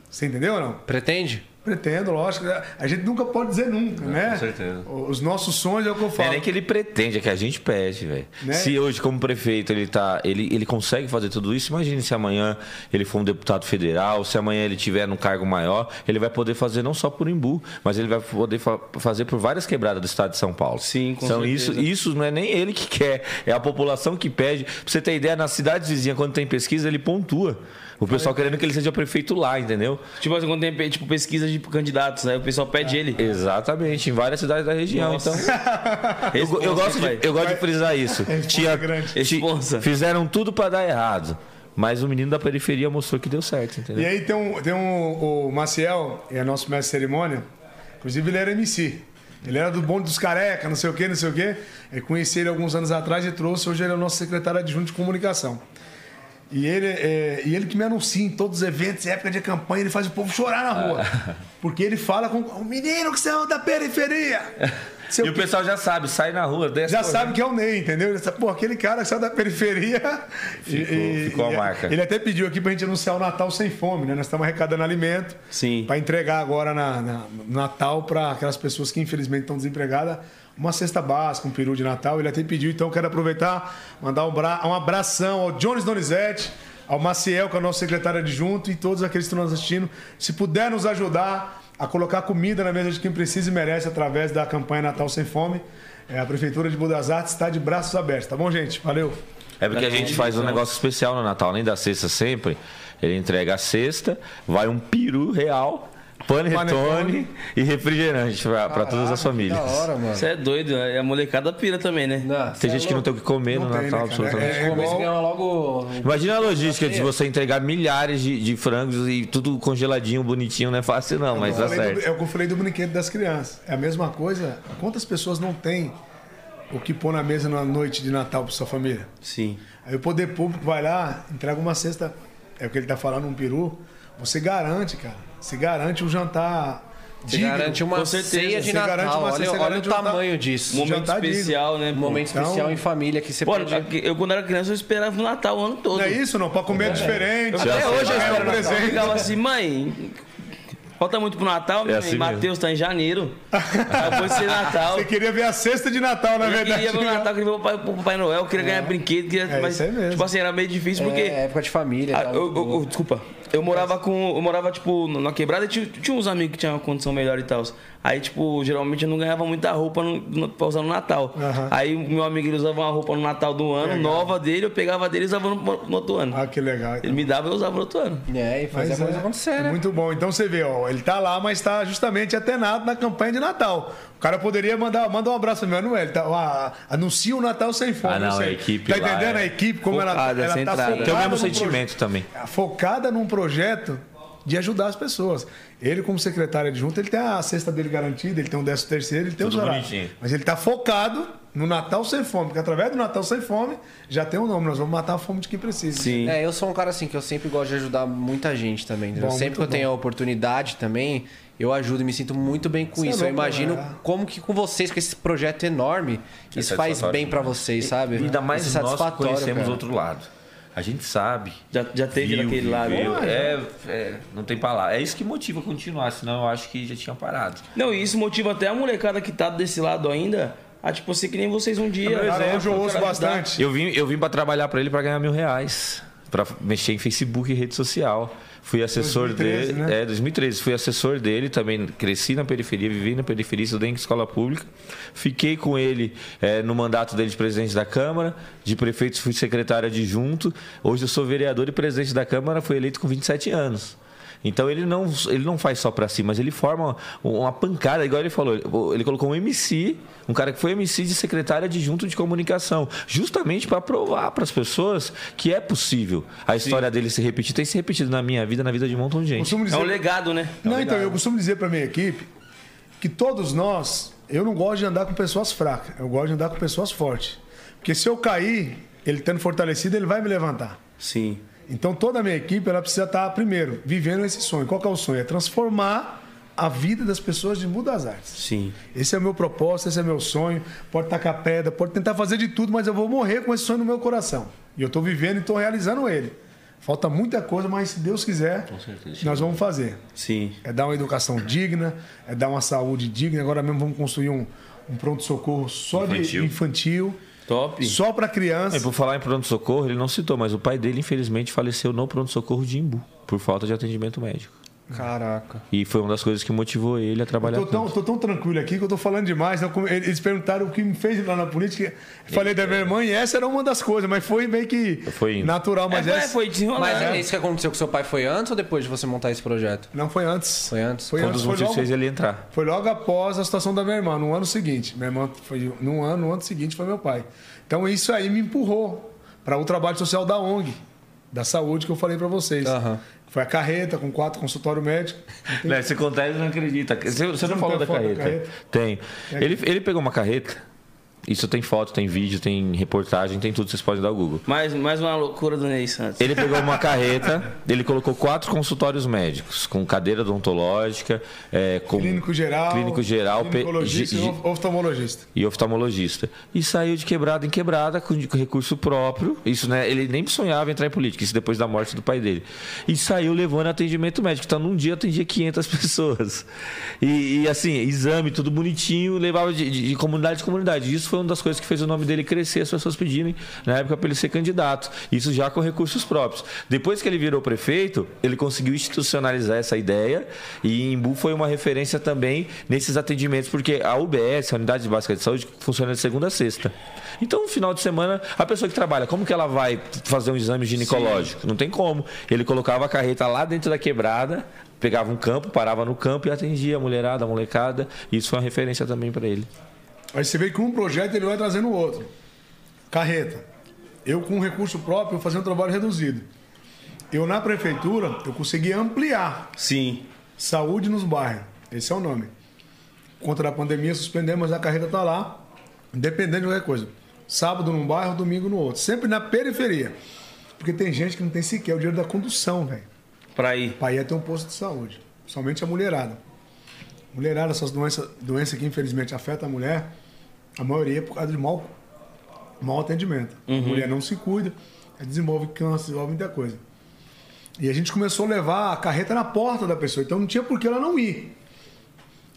Você entendeu ou não? Pretende? Pretendo, lógico. A gente nunca pode dizer nunca, né? com certeza. Os nossos sonhos é o que eu Não falo. é nem que ele pretende, é que a gente pede, velho. Né? Se hoje, como prefeito, ele tá. Ele, ele consegue fazer tudo isso, imagine se amanhã ele for um deputado federal, se amanhã ele tiver num cargo maior, ele vai poder fazer não só por Imbu, mas ele vai poder fa- fazer por várias quebradas do estado de São Paulo. Sim, com então, certeza. isso, isso não é nem ele que quer, é a população que pede. Pra você ter ideia, nas cidades vizinhas, quando tem pesquisa, ele pontua. O pessoal querendo que ele seja prefeito lá, entendeu? Tipo assim, quando tem tipo, pesquisa de candidatos, aí o pessoal pede ele. Exatamente, em várias cidades da região. Nossa. Então, eu, eu gosto de, eu gosto de frisar isso. Tinha, Responsa. fizeram tudo pra dar errado. Mas o menino da periferia mostrou que deu certo, entendeu? E aí tem um, tem um o Maciel, é nosso mestre de cerimônia. Inclusive ele era MC. Ele era do bonde dos careca, não sei o quê, não sei o quê. Eu conheci ele alguns anos atrás e trouxe. Hoje ele é o nosso secretário adjunto de comunicação. E ele, é, e ele que me anuncia em todos os eventos, época de campanha, ele faz o povo chorar na rua. Porque ele fala com o menino que saiu da periferia. E o quê. pessoal já sabe, sai na rua, desce Já correndo. sabe que é o Ney, entendeu? Ele sabe, pô, aquele cara que saiu da periferia. Ficou- ficou a marca. Ele até pediu aqui pra gente anunciar o Natal sem fome, né? Nós estamos arrecadando alimento. Sim. Pra entregar agora na, na- no Natal para aquelas pessoas que infelizmente estão desempregadas. Uma cesta básica, um peru de Natal. Ele até pediu, então quero aproveitar, mandar um, bra- um abração ao Jones Donizete, ao Maciel, que é o nosso secretário adjunto, e todos aqueles que estão nos assistindo. Se puder nos ajudar a colocar comida na mesa de quem precisa e merece através da campanha Natal Sem Fome, é, a Prefeitura de Budas Artes está de braços abertos. Tá bom, gente? Valeu. É porque a gente faz um negócio especial no Natal, além da cesta sempre. Ele entrega a cesta, vai um peru real, panetone Panetone. e refrigerante pra, pra todas as famílias. Da hora, mano. Você é doido, né? A molecada pira também, né? Não, Tem gente que não tem o que comer no Não tem, Natal, né, absolutamente. É Começa igual- logo. Imagina a logística de você entregar milhares de, de frangos e tudo congeladinho, bonitinho, não é fácil não, mas Eu dá do- certo. é o que eu falei do brinquedo das crianças. É a mesma coisa. Quantas pessoas não têm o que pôr na mesa na noite de Natal para sua família? Sim. Aí o poder público vai lá, entrega uma cesta, é o que ele tá falando, um peru. Você garante, cara. Você garante um jantar. Você digno. garante uma Com certeza. ceia de Você garante Natal. uma- olha você olha garante o um jantar- tamanho disso. Momento digno. especial, né? Um pô? momento Então- especial em família que você Pô, pode. eu quando era criança eu esperava o Natal o ano todo. Não é isso, não? Para comer diferente. Até Já hoje eu espero É um Natal. Eu presente. ficava assim, mãe, falta muito pro Natal, É é assim Matheus tá em janeiro. Depois de ser Natal. Você queria ver a cesta de Natal, na Eu verdade. queria ver o Natal, queria ver o Papai, o Papai Noel, eu queria ganhar brinquedo, queria, É, mas isso aí mesmo. tipo assim, era meio difícil porque É, época de família. Ah, tal. eu- eu- eu- desculpa. Eu morava com. Eu morava, tipo, na quebrada e tinha, tinha uns amigos que tinham uma condição melhor e tal. Aí, tipo, geralmente eu não ganhava muita roupa no, no, pra usar no Natal. Aham. Aí o meu amigo ele usava uma roupa no Natal do ano, Legal. nova dele, eu pegava dele e usava no, no outro ano. Ah, que legal. Ele me dava e eu usava no outro ano. É, e fazer Mas a coisa é, acontecer, é né? Muito bom. Então você vê, ó, ele tá lá, mas tá justamente atenado na campanha de Natal. O cara poderia mandar, manda um abraço meu, Manuel. Tá, ó, anuncia o Natal sem fome. Ah, não, a equipe Tá entendendo é a equipe como ela, focada, ela tá centrada. focada Tem o mesmo sentimento também. proje- focada num projeto de ajudar as pessoas. Ele, como secretário adjunto, ele tem a cesta dele garantida, ele tem um décimo terceiro, ele tem Tudo os horários. bonitinho. Mas ele tá focado no Natal sem fome, porque através do Natal sem fome já tem um nome. Nós vamos matar a fome de quem precisa. Sim. É, eu sou um cara assim que eu sempre gosto de ajudar muita gente também. Bom, sempre que eu tenho bom. a oportunidade também, eu ajudo e me sinto muito bem com Você é isso. eu louco, imagino né? como que com vocês, com esse projeto enorme, Que é isso faz bem pra vocês, sabe? E ainda mais é nós conhecemos cara. outro lado. A gente sabe. Já, já teve viu, daquele lado. viveu. É, é, não tem palavra. É isso que motiva a continuar, senão eu acho que já tinha parado. Não, e isso motiva até a molecada que tá desse lado ainda a, tipo, ser que nem vocês um dia. Cara, hoje eu Quero ouço bastante. Eu vim, eu vim para trabalhar para ele para ganhar mil reais. Para mexer em Facebook e rede social. Fui assessor 2013, dele. né? É, 2013. Fui assessor dele também. Cresci na periferia, vivi na periferia, estudei em escola pública. Fiquei com ele é, no mandato dele de presidente da Câmara. De prefeito, fui secretário adjunto. Hoje eu sou vereador e presidente da Câmara. Fui eleito com 27 anos. Então ele não, ele não faz só pra si, mas ele forma uma pancada, igual ele falou. Ele colocou um MC, um cara que foi MC de secretário adjunto de comunicação, justamente para provar para as pessoas que é possível a história dele se repetir. Tem se repetido na minha vida, na vida de um montão de gente. Costumo É dizer, um legado, né? Não, então, eu costumo dizer pra minha equipe que todos nós, eu não gosto de andar com pessoas fracas, eu gosto de andar com pessoas fortes. Porque se eu cair, ele estando fortalecido, ele vai me levantar. Sim. Então toda a minha equipe ela precisa estar, primeiro, vivendo esse sonho. Qual que é o sonho? É transformar a vida das pessoas de Muda as Artes. Sim. Esse é o meu propósito, esse é meu sonho. Pode tacar pedra, pode tentar fazer de tudo, mas eu vou morrer com esse sonho no meu coração. E eu estou vivendo e estou realizando ele. Falta muita coisa, mas se Deus quiser, nós vamos fazer. Sim. É dar uma educação digna, é dar uma saúde digna. Agora mesmo vamos construir um, um pronto-socorro só Infantil. de infantil, Top. só para criança. E por falar em pronto-socorro, ele não citou, mas o pai dele, infelizmente, faleceu no pronto-socorro de Imbu, por falta de atendimento médico. Caraca. E foi uma das coisas que motivou ele a trabalhar Eu tô tão, tô tão tranquilo aqui que eu tô falando demais. né? Como Eles perguntaram o que me fez lá na política. Eu Falei da minha irmã e essa era uma das coisas, mas foi meio que Foi natural. Mas é, essa foi. Mas É. isso que aconteceu com seu pai foi antes ou depois de você montar esse projeto? não foi antes. Foi antes? Foi Foi um antes. dos Foi motivos que logo, fez ele entrar. foi logo após a situação da minha irmã, no ano seguinte. Minha irmã foi num ano, no ano seguinte foi meu pai. Então isso aí me empurrou para o trabalho social da ONG, da saúde que eu falei para vocês. Aham. Foi a carreta com quatro consultório médico. Né, Você contar, ele não acredita. Você, você não não falou da foto da carreta? carreta? Tem. Ele, ele pegou uma carreta. Isso tem foto, tem vídeo, tem reportagem, tem tudo. Vocês podem dar o Google. Mais, mais uma loucura do Ney Santos. Ele pegou uma carreta, ele colocou quatro consultórios médicos, com cadeira odontológica, é, com Clínico geral. clínico geral, ginecologista gi- e oftalmologista. e oftalmologista. E saiu de quebrada em quebrada com, com recurso próprio. Isso, né? Ele nem sonhava em entrar em política, isso depois da morte do pai dele. E saiu levando atendimento médico. Então, num dia atendia 500 pessoas. E, e, assim, exame, tudo bonitinho, levava de, de- de comunidade em comunidade. Isso foi uma das coisas que fez o nome dele crescer, as pessoas pedirem, na época, para ele ser candidato. Isso já com recursos próprios. Depois que ele virou prefeito, ele conseguiu institucionalizar essa ideia. E Imbu foi uma referência também nesses atendimentos, porque a UBS, a Unidade Básica de Saúde, funciona de segunda a sexta. Então, no final de semana, a pessoa que trabalha, como que ela vai fazer um exame ginecológico? Não tem como. Ele colocava a carreta lá dentro da quebrada, pegava um campo, parava no campo e atendia a mulherada, a molecada. Isso foi uma referência também para ele. Aí você vê que um projeto ele vai trazendo o outro. Carreta. Eu com recurso próprio fazendo um trabalho reduzido. Eu na prefeitura, eu consegui ampliar Sim. saúde nos bairros. Esse é o nome. Contra a pandemia suspendemos, a carreta está lá, independente de qualquer coisa. Sábado num bairro, domingo no outro. Sempre na periferia. Porque tem gente que não tem sequer o dinheiro da condução, velho. Pra ir. Para ir até um posto de saúde. Somente a mulherada. Mulherada, essas doenças, doenças que infelizmente afetam a mulher, a maioria é por causa de mau, mau atendimento. A mulher não se cuida, desenvolve câncer, desenvolve muita coisa. E a gente começou a levar a carreta na porta da pessoa, então não tinha por que ela não ir.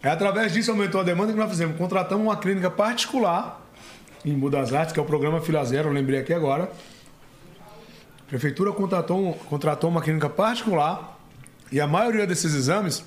Aí, através disso, aumentou a demanda que nós fizemos. Contratamos uma clínica particular em Mudas Artes, que é o programa Fila Zero, eu lembrei aqui agora. A prefeitura contratou, contratou uma clínica particular e a maioria desses exames,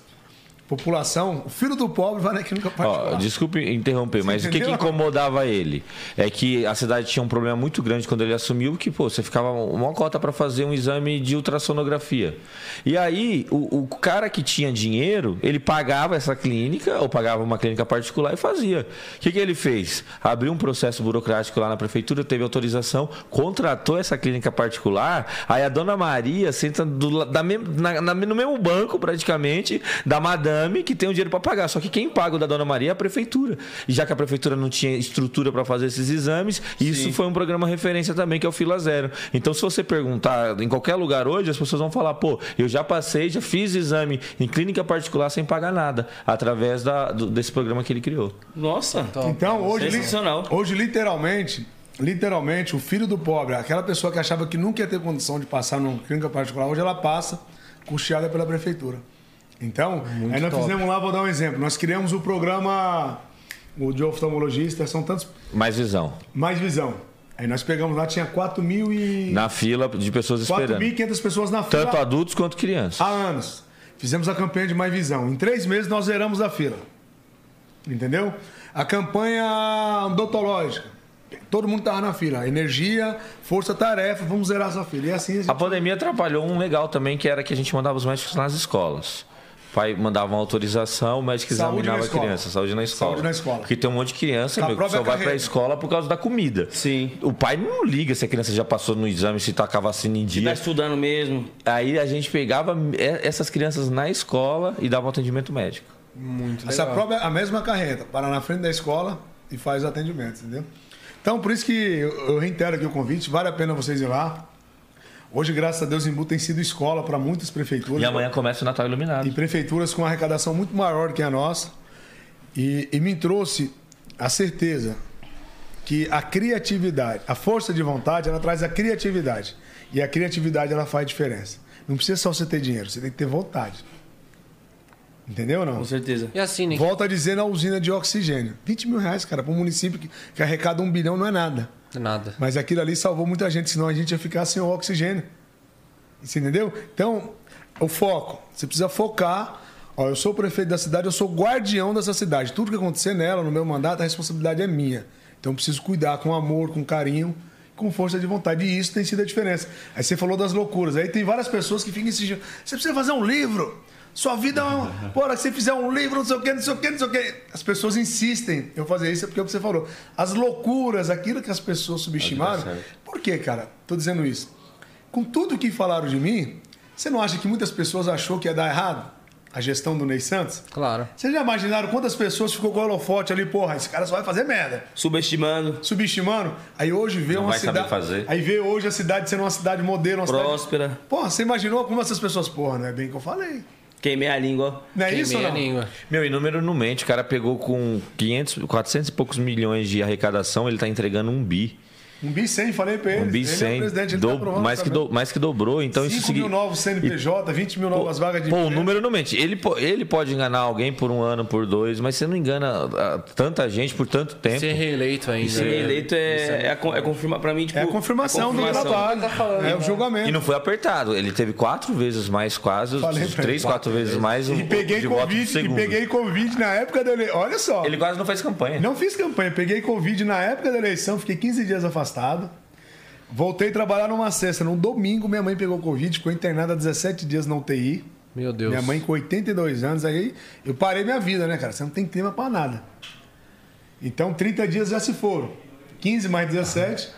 população, o filho do pobre vai na clínica particular. Ó, desculpe interromper, mas o que, que incomodava ele? É que a cidade tinha um problema muito grande quando ele assumiu, que pô, você ficava uma cota para fazer um exame de ultrassonografia. E aí, o, o cara que tinha dinheiro, ele pagava essa clínica, ou pagava uma clínica particular e fazia. O que, que ele fez? Abriu um processo burocrático lá na prefeitura, teve autorização, contratou essa clínica particular, aí a dona Maria senta do da na- na- no mesmo banco, praticamente, da madame que tem o dinheiro para pagar. Só que quem paga o da Dona Maria é a prefeitura. E já que a prefeitura não tinha estrutura para fazer esses exames, isso foi um programa referência também, que é o Fila Zero. Então, se você perguntar em qualquer lugar hoje, as pessoas vão falar: pô, eu já passei, já fiz exame em clínica particular sem pagar nada, através da- do- desse programa que ele criou. Nossa. Então, hoje, li- Sensacional. hoje literalmente, literalmente, o filho do pobre, aquela pessoa que achava que nunca ia ter condição de passar numa clínica particular, hoje ela passa, custeada pela prefeitura. Então, aí nós top. fizemos lá, vou dar um exemplo, nós criamos o programa o de oftalmologista, são tantos Mais visão. mais visão. Aí nós pegamos lá, tinha 4 mil e Na fila de pessoas esperando. 4.500 pessoas na fila Tanto adultos quanto crianças. há anos. Fizemos a campanha de mais visão. Em três meses nós zeramos a fila. Entendeu? A campanha odontológica. Todo mundo estava na fila. Energia, força, tarefa, vamos zerar essa fila. E assim a gente... A pandemia atrapalhou um legal também, que era que a gente mandava os médicos nas escolas. O pai mandava uma autorização, o médico Saúde examinava na a criança, saúde na escola. Saúde na escola. Porque tem um monte de criança, meu, que só vai pra carreira. escola por causa da comida. Sim. O pai não liga se a criança já passou no exame, se tá com a vacina em Tá dia. estudando mesmo. Aí a gente pegava essas crianças na escola e dava um atendimento médico. Muito Essa legal. prova é a mesma carreta, para na frente da escola e faz o atendimento, entendeu? Então, por isso que eu eu reitero aqui o convite, vale a pena vocês ir lá. Hoje, graças a Deus, Imbu tem sido escola para muitas prefeituras. E amanhã começa o Natal Iluminado. E prefeituras com uma arrecadação muito maior que a nossa. E, e me trouxe a certeza que a criatividade, a força de vontade, ela traz a criatividade. E a criatividade, ela faz diferença. Não precisa só você ter dinheiro, você tem que ter vontade. Entendeu ou não? Com certeza. E assim, Nick, Volta a dizer na usina de oxigênio. 20 mil reais, cara, para um município que, que arrecada um bilhão não é nada. nada. Mas aquilo ali salvou muita gente, senão a gente ia ficar sem o oxigênio. Você entendeu? Então, o foco. Você precisa focar. Ó, eu sou o prefeito da cidade, eu sou o guardião dessa cidade. Tudo que acontecer nela, no meu mandato, a responsabilidade é minha. Então, eu preciso cuidar com amor, com carinho, com força de vontade. E isso tem sido a diferença. Aí você falou das loucuras. Aí tem várias pessoas que ficam insistindo. Você precisa fazer um livro. Sua vida é uma. Porra, se você fizer um livro, não sei o quê, não sei o quê, não sei o quê. As pessoas insistem. Eu fazer isso é porque é o que você falou. As loucuras, aquilo que as pessoas subestimaram. Por que, cara? Tô dizendo isso. Com tudo que falaram de mim, você não acha que muitas pessoas achou que ia dar errado? A gestão do Ney Santos? Claro. Vocês já imaginaram quantas pessoas ficou com o holofote ali, porra, esse cara só vai fazer merda. Subestimando. Subestimando. Aí hoje vê Não uma vai saber cidade. fazer. Aí vê hoje a cidade sendo uma cidade modelo, uma cidade. Próspera. Porra, você imaginou como essas pessoas, porra, não é bem que eu falei. Queimei a língua. Não é isso ou Queimei a não? língua. Meu, e número não mente. O cara pegou com 500, 400 e poucos milhões de arrecadação, ele tá entregando um bi. Um bi 100, falei pra ele. Um bi Ele é o 100. presidente, ele do- tá mais, que do- mais que dobrou. Então isso 5 signi- mil novos CNPJ, 20 mil novas vagas de Pô, o número não mente. Ele, ele pode enganar alguém por um ano, por dois, mas você não engana tanta gente por tanto tempo. Ser reeleito ainda. Ser né? eleito é, é, a con- é confirmar pra mim, tipo. É a confirmação, é confirmação. do trabalho. Tá falando, é o né? julgamento. E não foi apertado. Ele teve quatro vezes mais, quase, três, quatro vezes mais o, E peguei Covid, e peguei Covid na época da eleição. Olha só. Ele quase não fez campanha. Não fiz campanha, peguei Covid na época da eleição, fiquei 15 dias afastado. Voltei a trabalhar numa sexta. Num domingo, minha mãe pegou Covid, ficou internada 17 dias na UTI. Meu Deus. Minha mãe com 82 anos, aí eu parei minha vida, né, cara? Você não tem clima pra nada. Então, 30 dias já se foram. 15 mais 17.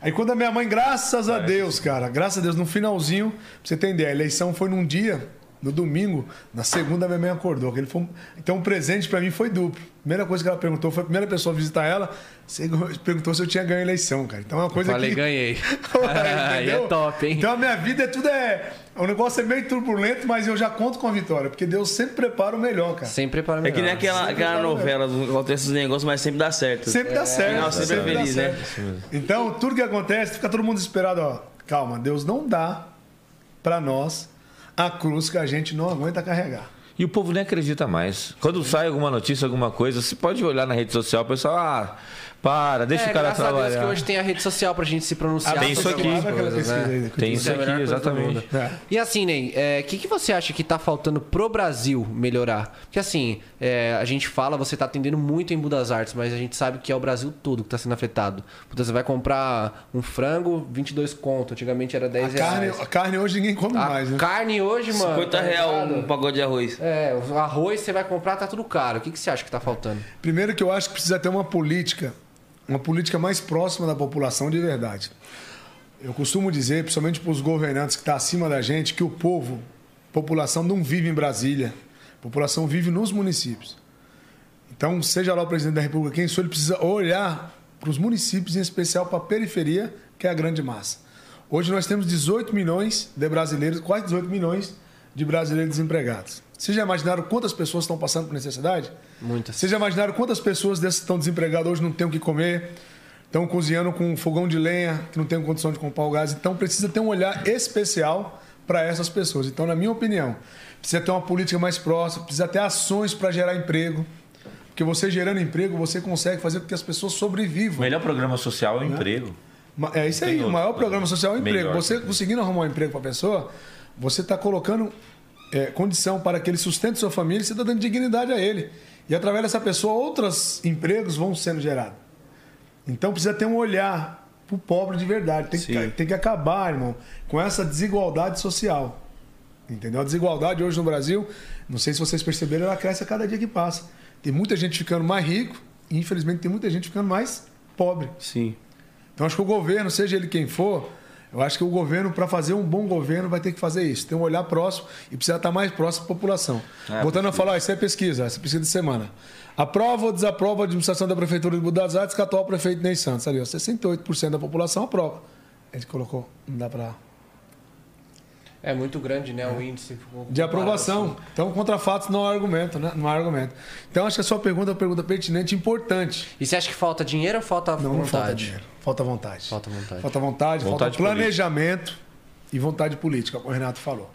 Aí quando a minha mãe, graças a Deus, cara, graças a Deus, no finalzinho, pra você entender, a eleição foi num dia, no domingo, na segunda minha mãe acordou. Aquele foi um- Então o presente pra mim foi duplo. Primeira coisa que ela perguntou, foi a primeira pessoa a visitar ela, você perguntou se eu tinha ganho a eleição, cara. Então é uma coisa Falei, que... ganhei. Aí Entendeu? é top, hein? Então a minha vida é tudo é. O negócio é meio turbulento, mas eu já conto com a vitória, porque Deus sempre prepara o melhor, cara. Sempre para É que nem aquela, aquela novela, do- acontece esses negócios, mas sempre dá certo. Sempre dá certo. final sempre é dá feliz, né? certo. Então, tudo que acontece, fica todo mundo esperado, ó. Calma, Deus não dá pra nós a cruz que a gente não aguenta carregar. E o povo nem acredita mais. Quando sai alguma notícia, alguma coisa, você pode olhar na rede social, o pessoal, ah, para, deixa é, o cara graças a Deus trabalhar. que hoje tem a rede social pra gente se pronunciar. tem isso aqui. coisas, né? Tem isso é melhor aqui, exatamente. É. E assim, Ney, o que, que você acha que tá faltando pro Brasil melhorar? Porque assim, é, a gente fala, você tá atendendo muito em Budas Artes, mas a gente sabe que é o Brasil todo que tá sendo afetado. Puta, você vai comprar um frango, 22 conto. Antigamente era 10 A carne, reais. a carne hoje ninguém come A mais, né? carne hoje, mano. 50 tá real um pacote de arroz. É, o arroz você vai comprar, tá tudo caro. O que, que você acha que tá faltando? Primeiro que eu acho que precisa ter uma política, uma política mais próxima da população de verdade. Eu costumo dizer, principalmente para os governantes que estão acima da gente, que o povo, população não vive em Brasília, a população vive nos municípios. Então, seja lá o presidente da República quem for, ele precisa olhar para os municípios, em especial para a periferia, que é a grande massa. Hoje nós temos 18 milhões de brasileiros, quase 18 milhões de brasileiros desempregados. Vocês já imaginaram quantas pessoas estão passando por necessidade? Muitas. Vocês já imaginaram quantas pessoas dessas que estão desempregadas hoje não têm o que comer? Estão cozinhando com um fogão de lenha, que não tem condição de comprar o gás. Então precisa ter um olhar especial para essas pessoas. Então, na minha opinião, precisa ter uma política mais próxima, precisa ter ações para gerar emprego. Porque você gerando emprego, você consegue fazer com que as pessoas O sobrevivam. melhor programa social é o emprego. Ma- É isso aí, Tem o maior programa. programa social é o emprego. Melhor. Você conseguindo arrumar um emprego para a pessoa, você está colocando é, condição para que ele sustente sua família e você está dando dignidade a ele. E através dessa pessoa, outros empregos vão sendo gerados. Então precisa ter um olhar para o pobre de verdade. Tem que, tem que acabar, irmão, com essa desigualdade social. Entendeu? A desigualdade hoje no Brasil, não sei se vocês perceberam, ela cresce a cada dia que passa. Tem muita gente ficando mais rico e, infelizmente, tem muita gente ficando mais pobre. Sim. Então acho que o governo, seja ele quem for, eu acho que o governo, para fazer um bom governo, vai ter que fazer isso. Tem um olhar próximo e precisa estar mais próximo da população. Voltando a falar, isso é pesquisa, essa é pesquisa de semana. Aprova ou desaprova a administração da Prefeitura de Budas Artes que atual prefeito Ney Santos? Ali, ó, 68% da população aprova. Ele colocou, não dá para É muito grande, né? O índice. ficou- de aprovação. Então, contra fatos não há argumento, né? Não há argumento. Então, acho que a sua pergunta é uma pergunta pertinente e importante. E você acha que falta dinheiro ou falta Não, vontade? não falta dinheiro. Falta vontade. Falta vontade. Falta vontade, Vontade falta planejamento e vontade política, como o Renato falou.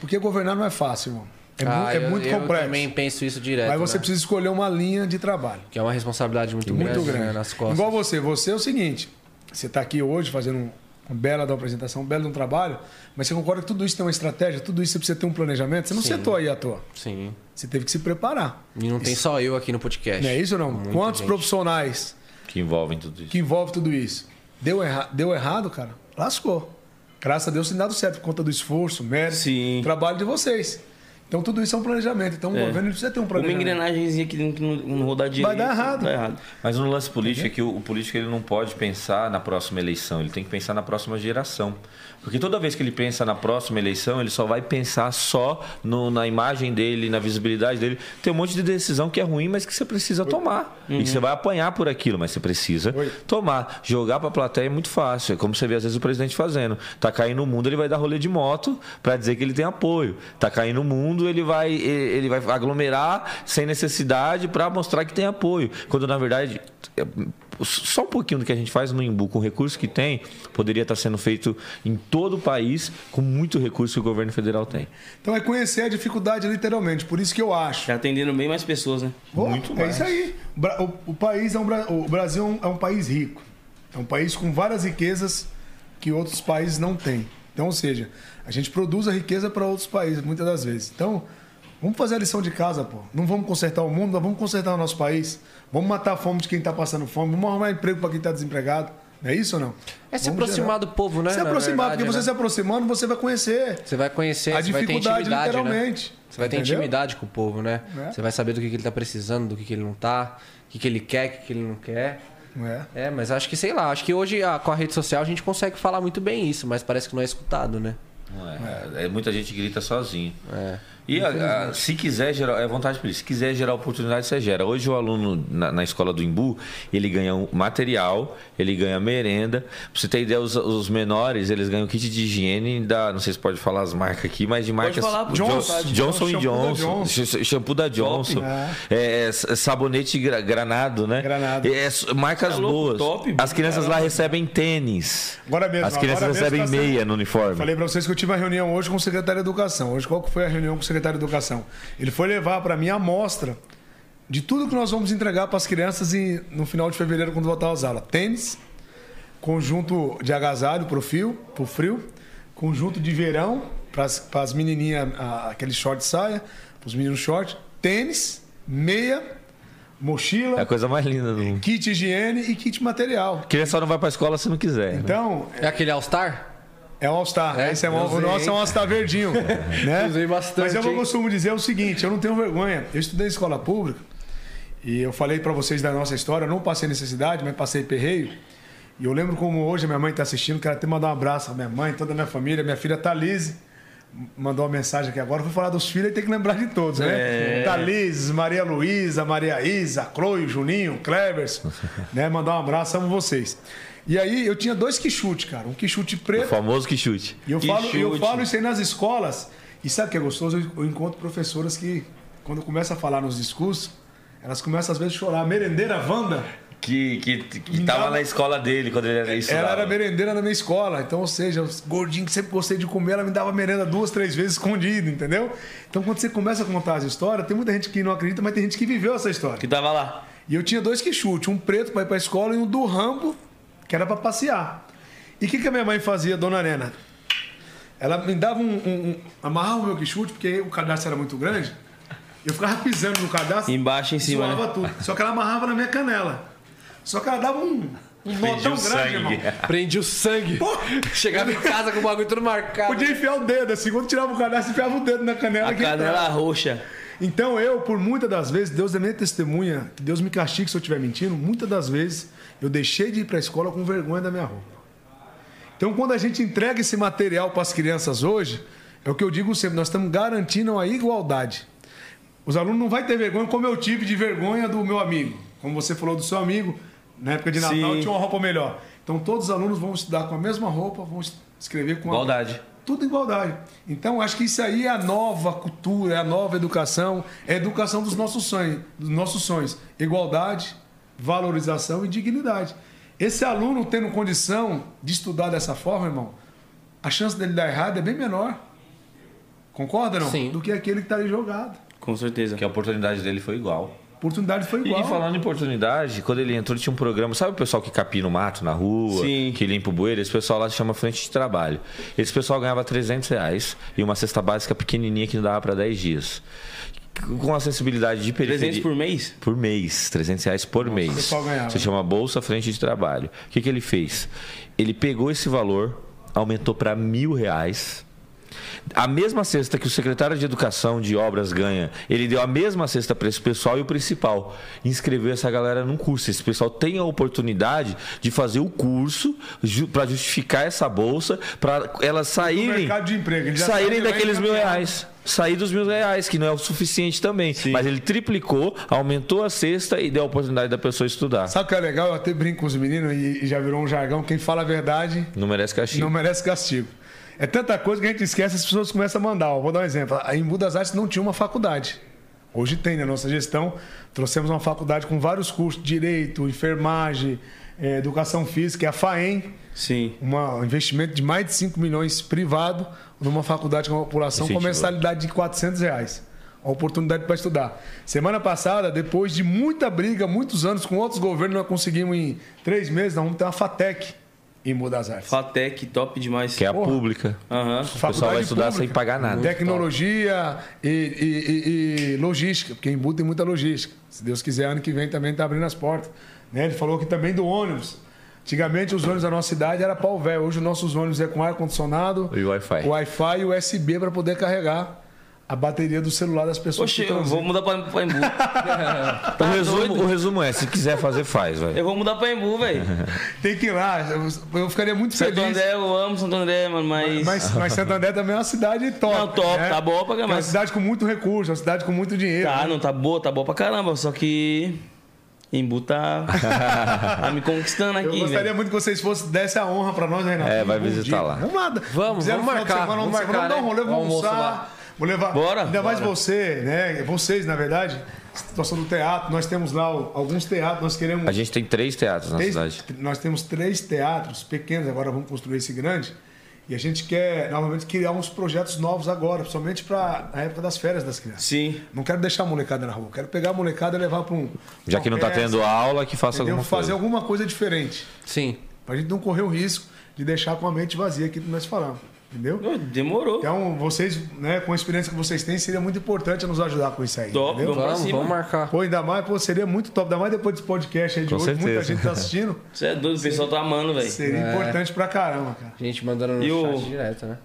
Porque governar não é fácil, irmão. É, mu- Ah, é eu- muito eu complexo. também penso isso direto. Mas você né? precisa escolher uma linha de trabalho. Que é uma responsabilidade muito, Muito grande, grande. né, nas costas. Igual você. Você é o seguinte: você está aqui hoje fazendo um, uma bela da apresentação, um belo de um trabalho, mas você concorda que tudo isso tem uma estratégia, tudo isso você precisa ter um planejamento? Você não Sim. sentou aí à toa. Sim. Você teve que se preparar. E não tem só eu aqui no podcast. Não é isso ou não? Muita Quantos gente. profissionais Que envolvem tudo isso. que envolve tudo isso? Deu, erra... Deu errado, cara? Lascou. Graças a Deus tem dado certo por conta do esforço, mérito, Sim. trabalho de vocês. Então tudo isso é um planejamento. Então o É. governo precisa ter um Uma planejamento. engrenagemzinha que não, que não- não rodar direito. Vai dar errado. Errado. Mas no lance político é que o, o político ele não pode pensar na próxima eleição, ele tem que pensar na próxima geração. Porque toda vez que ele pensa na próxima eleição, ele só vai pensar só no- na imagem dele, na visibilidade dele. Tem um monte de decisão que é ruim, mas que você precisa tomar. E que você vai apanhar por aquilo, mas você precisa Oi. tomar. Jogar pra plateia é muito fácil. É como você vê às vezes o presidente fazendo. Tá caindo o mundo, ele vai dar rolê de moto pra dizer que ele tem apoio. Tá caindo o mundo, ele vai, ele vai aglomerar sem necessidade pra mostrar que tem apoio. Quando na verdade só um pouquinho do que a gente faz no Imbu com o recurso que tem poderia estar sendo feito em todo o país com muito recurso que o governo federal tem. Então é conhecer a dificuldade literalmente. Por isso que eu acho. Tá atendendo bem mais pessoas, né? Pô, é isso aí. O O, país é um, o Brasil é um, é um país rico. É um país com várias riquezas que outros países não têm. Então, ou seja, a gente produz a riqueza para outros países, muitas das vezes. Então, vamos fazer a lição de casa, pô. Não vamos consertar o mundo, nós vamos consertar o nosso país. Vamos matar a fome de quem está passando fome. Vamos arrumar emprego para quem está desempregado. É isso ou não? É se Vamos aproximar gerar. do povo, né? Se aproximar, verdade, porque você né? se aproximando, você vai conhecer Você vai conhecer, a você vai ter dificuldade, intimidade, né? literalmente. Você vai ter Entendeu? intimidade com o povo, né? É. Você vai saber do que, que ele tá precisando, do que, que ele não tá, o que, que ele quer, o que, que ele não quer. É? É, mas acho que, sei lá, acho que hoje a- com a rede social a gente consegue falar muito bem isso, mas parece que não é escutado, né? Não é, é, muita gente grita sozinho. É. E a- a- se quiser gerar, é vontade por isso. Se quiser gerar oportunidade, você gera. Hoje o aluno na, na escola do Imbu, ele ganha um material, ele ganha merenda. Pra você ter ideia, os, os menores, eles ganham kit de higiene da, não sei se pode falar as marcas aqui, mas de marcas. Johnson, Johnson, Johnson shampoo da Johnson, Johnson. sh- shampoo da Johnson, é, s- sabonete gra- granado, né? Granado. É, marcas Tá louco, boas. top, As crianças lá recebem tênis. Agora mesmo, As crianças recebem meia no uniforme. Falei pra vocês que eu tive uma reunião hoje com o secretário de Educação. Hoje, qual que foi a reunião com o secretário de Educação? Ele foi levar para mim a amostra de tudo que nós vamos entregar para as crianças em- no final de fevereiro, quando voltar às aulas. Tênis, conjunto de agasalho pro frio, pro frio, conjunto de verão para as menininhas, a- aquele short saia, para os meninos short, tênis, meia, mochila, É a coisa mais linda do mundo. kit higiene e kit material. Criança só não vai pra escola se não quiser. né? Então, É aquele All-Star? É um All-Star. É, Esse é um, o nosso é um? All-Star verdinho. né? Usei bastante, Mas eu hein? costumo dizer o seguinte: eu não tenho vergonha. Eu estudei em escola pública e eu falei para vocês da nossa história. Eu não passei necessidade, mas passei perreio. E eu lembro como hoje a minha mãe está assistindo. Quero até mandar um abraço à minha mãe, toda a minha família. Minha filha Thalise mandou uma mensagem aqui agora. Eu vou falar dos filhos e tem que lembrar de todos, né? Thalise, Maria Luísa, Maria Isa, Chloe, Juninho, Clevers. né? Mandar um abraço, amo vocês. E aí eu tinha dois quichute, cara. Um quichute O preto. famoso que chute. E eu Que falo, eu chute. falo isso aí nas escolas. E sabe o que é gostoso? Eu, eu encontro professoras que, quando eu começo a falar nos discursos, elas começam às vezes a chorar. A merendeira Wanda, Que, que, que tava na escola dele quando ele era isso. ela era merendeira na minha escola. Então, ou seja, os gordinhos que sempre gostei de comer, ela me dava merenda duas, três vezes escondido, entendeu? Então, quando você começa a contar as histórias, tem muita gente que não acredita, mas tem gente que viveu essa história. Que tava lá. E eu tinha dois quichutes, um preto para ir para a escola e um do Rambo, que era para passear. E o que, que a minha mãe fazia, dona Arena? Ela me dava um, um- um- amarrava o meu quichute, porque o cadastro era muito grande. Eu ficava pisando no cadastro. Embaixo, em cima, né? tudo. Só que ela amarrava na minha canela. Só que ela dava um, um nó tão o grande, sangue. irmão. Prendi o sangue. Chegava em casa com o bagulho tudo marcado. Podia enfiar o dedo, assim, quando tirava o cadastro, enfiava o dedo na canela. A que entrava. canela roxa. Então eu, por muitas das vezes, Deus é minha testemunha, que Deus me castigue se eu estiver mentindo, muitas das vezes eu deixei de ir para a escola com vergonha da minha roupa. Então quando a gente entrega esse material para as crianças hoje, é o que eu digo sempre, nós estamos garantindo a igualdade. Os alunos não vão ter vergonha como eu tive de vergonha do meu amigo. Como você falou do seu amigo, na época de Natal Sim. tinha uma roupa melhor. Então todos os alunos vão estudar com a mesma roupa, vão escrever com a Igualdade. tudo igualdade. Então, acho que isso aí é a nova cultura, é a nova educação, é a educação dos nossos sonhos, dos nossos sonhos. Igualdade, valorização e dignidade. Esse aluno tendo condição de estudar dessa forma, irmão, a chance dele dar errado é bem menor. Concorda, não? Sim. Do que aquele que está ali jogado. Com certeza. Que a oportunidade dele foi igual. A oportunidade foi igual. E falando em oportunidade, quando ele entrou, tinha um programa. Sabe o pessoal que capina o mato na rua, Sim. que limpa o bueiro? Esse pessoal lá se chama frente de trabalho. Esse pessoal ganhava 300 reais e uma cesta básica pequenininha que não dava para 10 dias. Com a sensibilidade de periferia. 300 por mês? Por mês, 300 reais por mês. pessoal ganhava. Se chama Bolsa Frente de Trabalho. O que, que ele fez? Ele pegou esse valor, aumentou para mil reais. A mesma cesta que o secretário de Educação de Obras ganha, ele deu a mesma cesta para esse pessoal e o principal, inscreveu essa galera num curso. Esse pessoal tem a oportunidade de fazer o curso para justificar essa bolsa, para elas saírem, mercado de emprego, ele já saírem daqueles mil reais. Sair dos mil reais, que não é o suficiente também. Mas ele triplicou, aumentou a cesta e deu a oportunidade da pessoa estudar. Sabe o que é legal? Eu até brinco com os meninos e, e já virou um jargão. Quem fala a verdade Não merece castigo. não merece castigo. É tanta coisa que a gente esquece, as pessoas começam a mandar. Ó, vou dar um exemplo. A Embu das Artes não tinha uma faculdade. Hoje tem na nossa gestão. Trouxemos uma faculdade com vários cursos: direito, enfermagem, eh, educação física, é a FAEM. Sim. uma- um investimento de mais de 5 milhões privado numa faculdade com uma população com Incentivou. mensalidade de 400 reais. Uma oportunidade para estudar. Semana passada, depois de muita briga, muitos anos com outros governos, nós conseguimos em três meses, nós vamos ter uma FATEC em Moura das Artes. Fatec, top demais. Que é a Porra. pública. Aham. O pessoal vai estudar sem pagar nada. Tecnologia e, e- e- e logística, porque em Embu tem muita logística. Se Deus quiser, ano que vem também está abrindo as portas. Né? Ele falou que também do ônibus. Antigamente os ônibus da nossa cidade era pau velho. Hoje os nossos ônibus é com ar-condicionado, E Wi-Fi. Wi-Fi e USB para poder carregar a bateria do celular das pessoas Oxe, que eu vou mudar pra, pra Embu. o, resumo, o resumo é: se quiser fazer, faz, vai. Eu vou mudar pra Embu, velho. Tem que ir lá. Eu- Eu ficaria muito Santo feliz. André, eu amo Santo André, mano, mas. Mas, mas Santo André também é uma cidade top. Não, top, né? tá boa pra É uma caramba. cidade com muito recurso, uma cidade com muito dinheiro. Tá, né? não tá boa, tá boa pra caramba, só que. Embu tá. tá me conquistando Eu aqui, gostaria velho. muito que vocês fossem desse a honra pra nós, né, Renato? É, vai visitar dia. lá. Vamos. Vamos, vamos marcar, semana, vamos vamos marcar, dar um né? rolê, Um vamos almoço almoçar. lá. Vou levar. Bora, Ainda mais bora. você, né? Vocês, na verdade, situação do teatro. Nós temos lá alguns teatros, nós queremos. A gente tem três teatros na três- cidade. Nós temos três teatros pequenos, agora vamos construir esse grande. E a gente quer, novamente, criar uns projetos novos agora, principalmente para a época das férias das crianças. Sim. Não quero deixar a molecada na rua, quero pegar a molecada e levar para um. Já que não tá peça, tendo aula, que faça entendeu? alguma Fazer coisa. alguma coisa diferente. Sim. Pra gente não correr o risco de deixar com a mente vazia aqui que nós falamos. Entendeu? Demorou. Então, vocês, né, com a experiência que vocês têm, seria muito importante nos ajudar com isso aí. Top, entendeu? Vamos pra Vamos, cima. vamos marcar. Pô, ainda mais, pô, seria muito top. Ainda mais depois desse podcast aí de Com hoje, muita certeza. gente tá assistindo. Você é doido, o pessoal tá amando, velho. Seria importante pra caramba, cara. Gente mandando no E o- chat direto, né?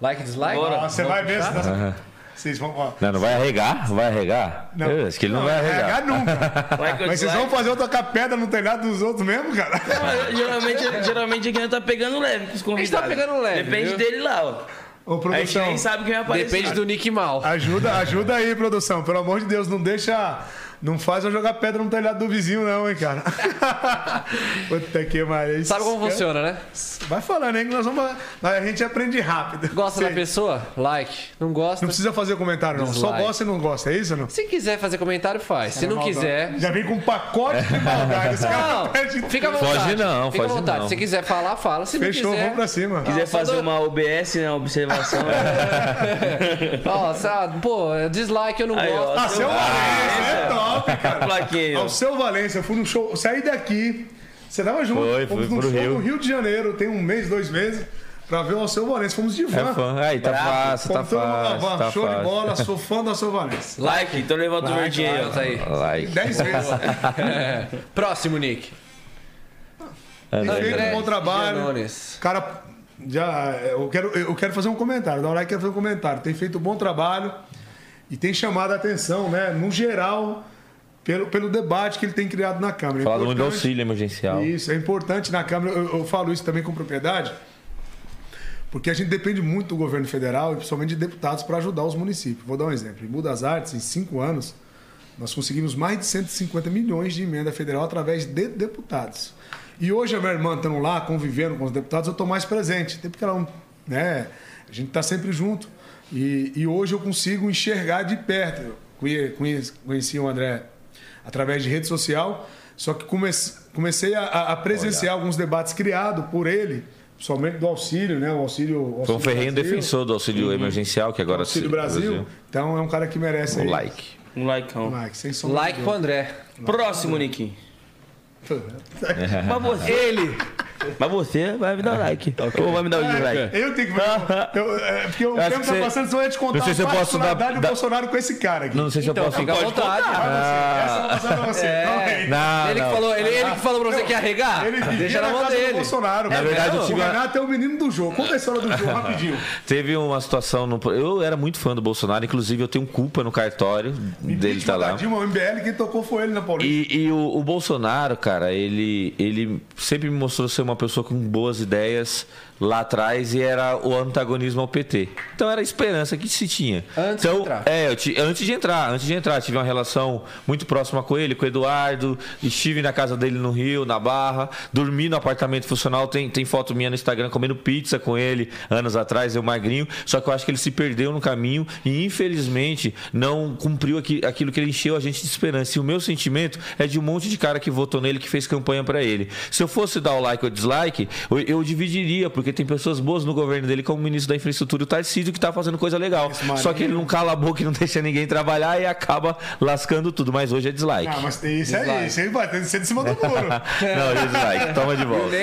Like, dislike? Bora. Você vai ver se puxar? Vocês vão. Ó, Não, não vai arregar? Vai arregar? Não. Eu acho que ele não, vai arregar. arregar nunca. Mas vocês vão fazer outra pedra no telhado dos outros mesmo, cara? Ah, Geralmente, geralmente aqui nós tá pegando leve com os convidados. pegando leve, Depende viu? dele lá, ó. Ô, A gente produção. nem sabe quem vai aparecer. Depende do Nick Mal. Ajuda, ajuda aí, produção. Pelo amor de Deus, não deixa. Não faz eu jogar pedra no telhado do vizinho, não, hein, cara. Puta que pariu. Sabe como funciona, né? Vai falando, hein, que nós vamos. A gente aprende rápido. Gosta Sei. da pessoa? Like. Não gosta? Não precisa fazer comentário, não. Só Dislike. gosta e não gosta, é isso ou não? Se quiser fazer comentário, faz. Se não quiser. Já vem com um pacote de maldade. Esse cara Não, perde fica à vontade. Foge não, fica à vontade. não. Se quiser falar, fala. Se Fechou, não quiser. vamos pra cima. quiser Ah, só fazer uma OBS, né? Observação. Nossa, pô, dislike eu não Aí, gosto. Ah, seu é top, cara. Ao seu Valência, eu fui no show, saí daqui. Você tava junto? Foi, fomos fui num pro show Rio. no Rio de Janeiro, tem um mês, dois meses, pra ver o Alceu Valência. Fomos de van. É fã. Aí, tá fácil, tá fácil. van. Tá Show de fácil. bola, sou fã do Alceu Valência. Like, então levanta o verdinho aí, ó. Tá aí. Like. Dez vezes. Próximo, Nick. Tem feito um bom trabalho. Janones. Cara, já, eu, quero, eu quero fazer um comentário. Da hora que quero fazer um comentário. Tem feito um bom trabalho e tem chamado a atenção, né, no geral, pelo, pelo debate que ele tem criado na Câmara. É Falado muito do auxílio emergencial. Isso, é importante na Câmara, eu, eu falo isso também com propriedade, porque a gente depende muito do governo federal e principalmente de deputados para ajudar os municípios. Vou dar um exemplo. Em Buda das Artes, em cinco anos, nós conseguimos mais de 150 milhões de emenda federal através de deputados. E hoje a minha irmã estando lá, convivendo com os deputados, eu estou mais presente. Até porque ela né, gente está sempre junto. E, e hoje eu consigo enxergar de perto. Eu conhe- conhe- Conheci o André através de rede social, só que comece- comecei a, a presenciar alguns debates criados por ele, somente do auxílio, né? O auxílio. o Foi um Auxílio ferrenho Brasil, defensor do auxílio emergencial, que agora Auxílio se- Brasil. Então é um cara que merece Um aí. like. Um likeão. Like, sem sombra Like pro André. Próximo, Nick. Mas você. Ele! Mas você vai me dar like. Ou vai me dar o dislike. Eu tenho que ver. Eu, é, porque o Acho tempo que tá você- passando, só eu ia te contar Não sei se a eu posso dar- do dar- Bolsonaro com esse cara aqui. Não sei se eu posso. Fica à vontade. Essa eu vou passar pra você. Não, é. Não, ele, que não. falou, ele, ele que falou pra você que ia arregar? Ele vivia Deixa na mão casa do dele. Bolsonaro. Na verdade, eu o tive uma- Renato é o menino do jogo. Conta a história do jogo, rapidinho. Teve uma situação. No... Eu era muito fã do Bolsonaro, inclusive eu tenho culpa no cartório dele Impeachment tá da lá. Dilma, o MBL, quem tocou foi ele na Paulista. E, e o, o Bolsonaro, cara, ele, ele sempre me mostrou ser uma pessoa com boas ideias lá atrás e era o antagonismo ao PT. Então era a esperança que se tinha. Antes de então, entrar. É, antes de entrar, antes de entrar, tive uma relação muito próxima com ele, com o Eduardo, estive na casa dele no Rio, na Barra, dormi no apartamento funcional, tem, tem foto minha no Instagram comendo pizza com ele anos atrás, eu magrinho, só que eu acho que ele se perdeu no caminho e infelizmente não cumpriu aqui- aquilo que ele encheu a gente de esperança. E o meu sentimento é de um monte de cara que votou nele, que fez campanha pra ele. Se eu fosse dar o like ou dislike, eu, eu dividiria, porque tem pessoas boas no governo dele, como o ministro da Infraestrutura, o Tarcísio, que tá fazendo coisa legal. Só que ele não cala a boca e não deixa ninguém trabalhar e acaba lascando tudo. Mas hoje é dislike. Ah, mas tem isso aí, isso aí vai ter que ser de cima do muro. Não, hoje é dislike. Toma de volta.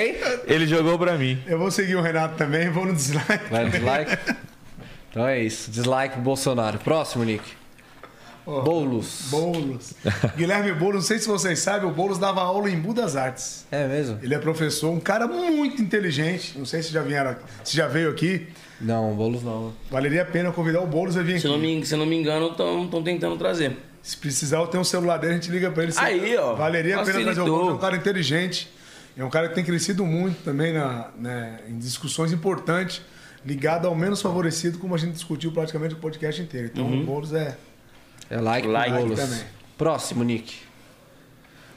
Ele jogou pra mim. Eu vou seguir o Renato também, vou no dislike. Vai no dislike. Então é isso. Dislike pro Bolsonaro. Próximo, Nick. Boulos. Boulos. Guilherme Boulos, não sei se vocês sabem, o Boulos dava aula em Budas Artes. É mesmo? Ele é professor, um cara muito inteligente. Não sei se já vieram, se já veio aqui. Não, Boulos não. Valeria a pena convidar o Boulos a vir Se eu não aqui. me, se eu não me engano, estão tentando trazer. Se precisar, eu tenho um celular dele, a gente liga pra ele. Aí, ó, Valeria a pena trazer o facilitou. Boulos, é um cara inteligente. É um cara que tem crescido muito também na, né, em discussões importantes, ligado ao menos favorecido, como a gente discutiu praticamente o podcast inteiro. Então Uhum. o Boulos é. É like, pro Like Boulos. também. Próximo, Nick.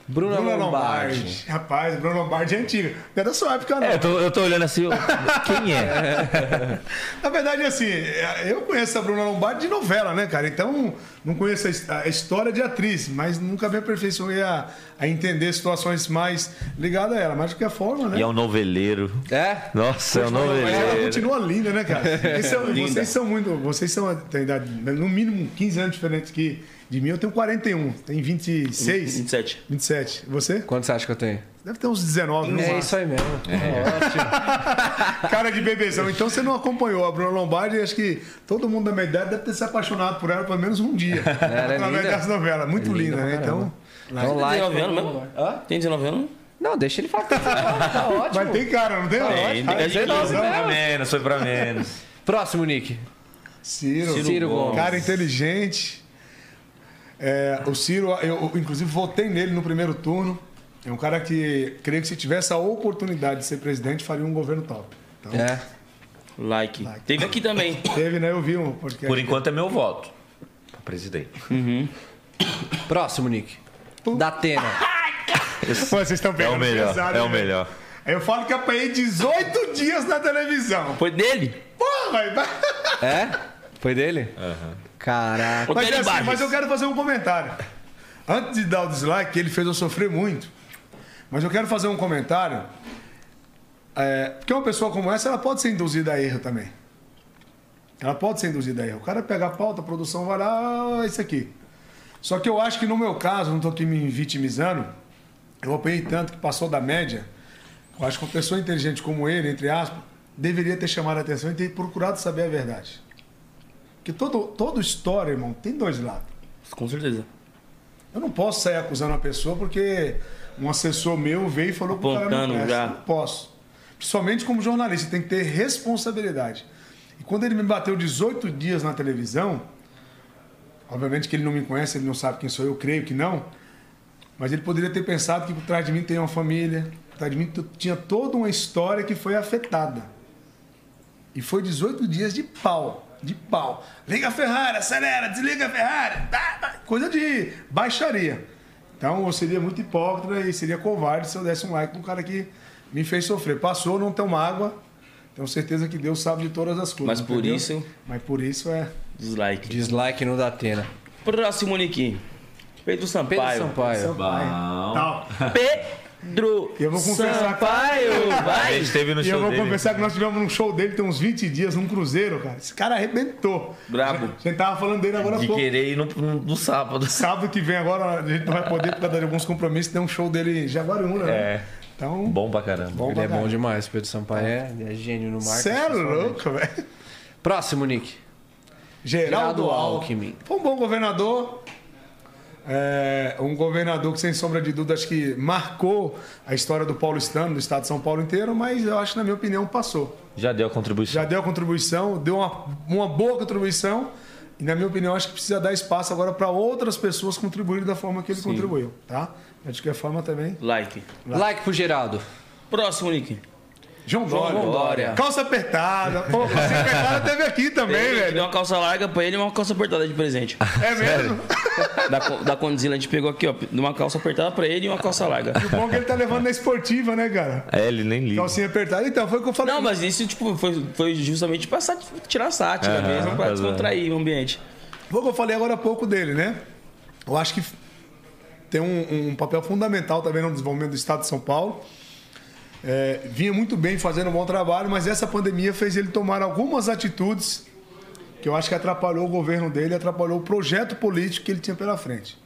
Bruna, Bruna Lombardi. Lombardi. Rapaz, Bruna Lombardi é antiga. Não é da sua época, não. É, eu tô, eu tô olhando assim, quem é? Na verdade, assim, eu conheço a Bruna Lombardi de novela, né, cara? Então, não conheço a his- a história de atriz, mas nunca me aperfeiçoei a, a entender situações mais ligadas a ela. Mas de qualquer forma, né? E é um noveleiro. É? Nossa, é um Mas ela noveleiro. continua linda, né, cara? Esse é- Linda. vocês são muito. Vocês são, têm idade, no mínimo 15 anos diferentes que de mim. Eu tenho 41, tem 26, 27. 27. Você? Quanto você acha que eu tenho? Deve ter uns 19, no É máximo. isso aí mesmo. Ótimo. Cara de bebezão. Então você não acompanhou a Bruna Lombardi e acho que todo mundo da minha idade deve ter se apaixonado por ela pelo menos um dia. Ela é através linda. das novelas. Muito É linda né? Então. Então, Tem like. 19 anos mesmo? Hã? Tem 19 anos? Não, deixa ele falar. que Tá tá ótimo. Mas tem cara, não tem? Tem, Ah, tem é 19 15, anos. Pra menos, foi pra menos. Próximo, Nick. Ciro. Ciro Gomes. Cara inteligente. É, o Ciro, eu, eu, inclusive votei nele no primeiro turno. É um cara que creio que se tivesse a oportunidade de ser presidente, faria um governo top. Então, É. Like. Teve aqui também. Teve, né? Eu vi um podcast. Por enquanto é meu voto. Pra presidente. Próximo, Nick. Da Atena. Pô, vocês estão É pegando o melhor, pesado, é o né, melhor. Eu falo que apanhei 18 dias na televisão. Foi dele? Porra, vai. É? Foi dele? Caraca. Mas, é assim, mas eu quero fazer um comentário. Antes de dar o dislike, que ele fez eu sofrer muito. Mas eu quero fazer um comentário. É, porque uma pessoa como essa, ela pode ser induzida a erro também. Ela pode ser induzida a erro. O cara pega a pauta, a produção vai lá, ah, isso aqui. Só que eu acho que no meu caso, não estou aqui me vitimizando, eu apanhei tanto que passou da média. Eu acho que uma pessoa inteligente como ele, entre aspas, deveria ter chamado a atenção e ter procurado saber a verdade. Porque todo, toda história, irmão, tem dois lados. Com certeza. Eu não posso sair acusando uma pessoa porque um assessor meu veio e falou que o cara não presta. já. Não posso. Principalmente como jornalista, tem que ter responsabilidade. E quando ele me bateu 18 dias na televisão, obviamente que ele não me conhece, ele não sabe quem sou eu, creio que não, mas ele poderia ter pensado que por trás de mim tem uma família, por trás de mim tinha toda uma história que foi afetada. E foi 18 dias de pau, de pau. Liga a Ferrari, acelera, desliga a Ferrari. Coisa de baixaria. Então eu seria muito hipócrita e seria covarde se eu desse um like no cara que me fez sofrer. Passou, não tem mágoa. Tenho certeza que Deus sabe de todas as coisas. Mas por entendeu? isso- Mas por isso é. Dislike. Dislike no Datena. Próximo, Nick. Pedro Sampaio. Pedro Sampaio. Tal. Pedro Eu vou confessar- Sampaio. A Vai. gente teve no E eu show vou dele. confessar que nós tivemos num show dele tem uns 20 dias, num cruzeiro, cara. Esse cara arrebentou. Brabo. A gente tava falando dele agora De pouco. querer ir no, no, no sábado. Sábado que vem agora, a gente não vai poder por causa de alguns compromissos, tem um show dele em Jaguariúna, né? É. Então, Bom pra caramba. bom Ele pra é bom caralho. demais, Pedro Sampaio é, é gênio no marketing. Cê é louco, velho. Próximo, Nick. Geraldo Geraldo Alckmin. Alckmin. Foi um bom governador. É, um governador que, sem sombra de dúvida, acho que marcou a história do paulistano, do estado de São Paulo inteiro, mas eu acho que, na minha opinião, passou. Já deu a contribuição. Já deu a contribuição, deu uma, uma boa contribuição, e, na minha opinião, acho que precisa dar espaço agora para outras pessoas contribuírem da forma que ele contribuiu, tá? De qualquer forma também. Like. Like pro Geraldo. Próximo, Nick. João Dória. Dória. Calça apertada. Pô, calça apertada teve aqui também, Ele velho. deu uma calça larga pra ele e uma calça apertada de presente. É mesmo? da, da Condzilla a gente pegou aqui, ó. de Uma calça apertada pra ele e uma calça larga. O bom é que ele tá levando na esportiva, né, cara? É, ele nem liga. Calcinha apertada. Então, foi o que eu falei. Não, mas isso, tipo, foi, foi justamente pra tirar sátira Aham, mesmo, pra exato. descontrair o ambiente. Foi o que eu falei agora há pouco dele, né? Eu acho que tem um, um papel fundamental também no desenvolvimento do Estado de São Paulo. É, vinha muito bem fazendo um bom trabalho, mas essa pandemia fez ele tomar algumas atitudes que eu acho que atrapalhou o governo dele, atrapalhou o projeto político que ele tinha pela frente.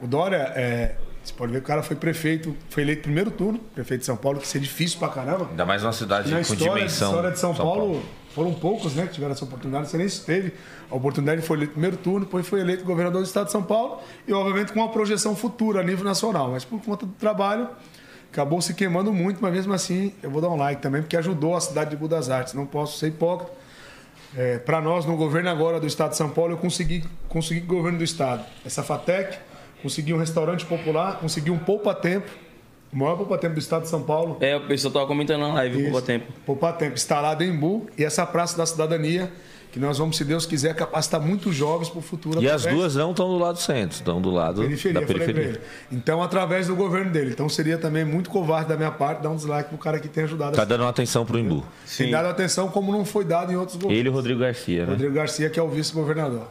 O Dória, é, você pode ver que o cara foi prefeito, foi eleito primeiro turno, prefeito de São Paulo, que isso é difícil pra caramba. Ainda mais numa cidade Na com história, dimensão. história de São, Paulo, foram poucos né, que tiveram essa oportunidade. Você nem teve a oportunidade, foi eleito no primeiro turno, depois foi eleito governador do estado de São Paulo e, obviamente, com uma projeção futura a nível nacional. Mas por conta do trabalho, acabou se queimando muito, mas mesmo assim eu vou dar um like também, porque ajudou a cidade de Budas Artes. Não posso ser hipócrita. É, Para nós, no governo agora do estado de São Paulo, eu consegui, consegui o governo do estado. Essa FATEC, consegui um restaurante popular, consegui um poupa-tempo, o maior poupa-tempo do estado de São Paulo. É, o pessoal tava comentando na live, Isso. pouco tempo. Poupar tempo, instalado em Embu e essa Praça da Cidadania, que nós vamos, se Deus quiser, capacitar muitos jovens para o futuro. E as duas não estão do lado do centro, estão do lado periferia, da falei pra periferia. ele. Então, através do governo dele. Então, seria também muito covarde da minha parte dar um dislike pro cara que tem ajudado. Tá a dando uma atenção pro Imbu. Tem dado atenção como não foi dado em outros governos. Ele e o Rodrigo Garcia, né? Rodrigo Garcia, que é o vice-governador.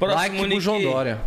like pro Nick. João Dória.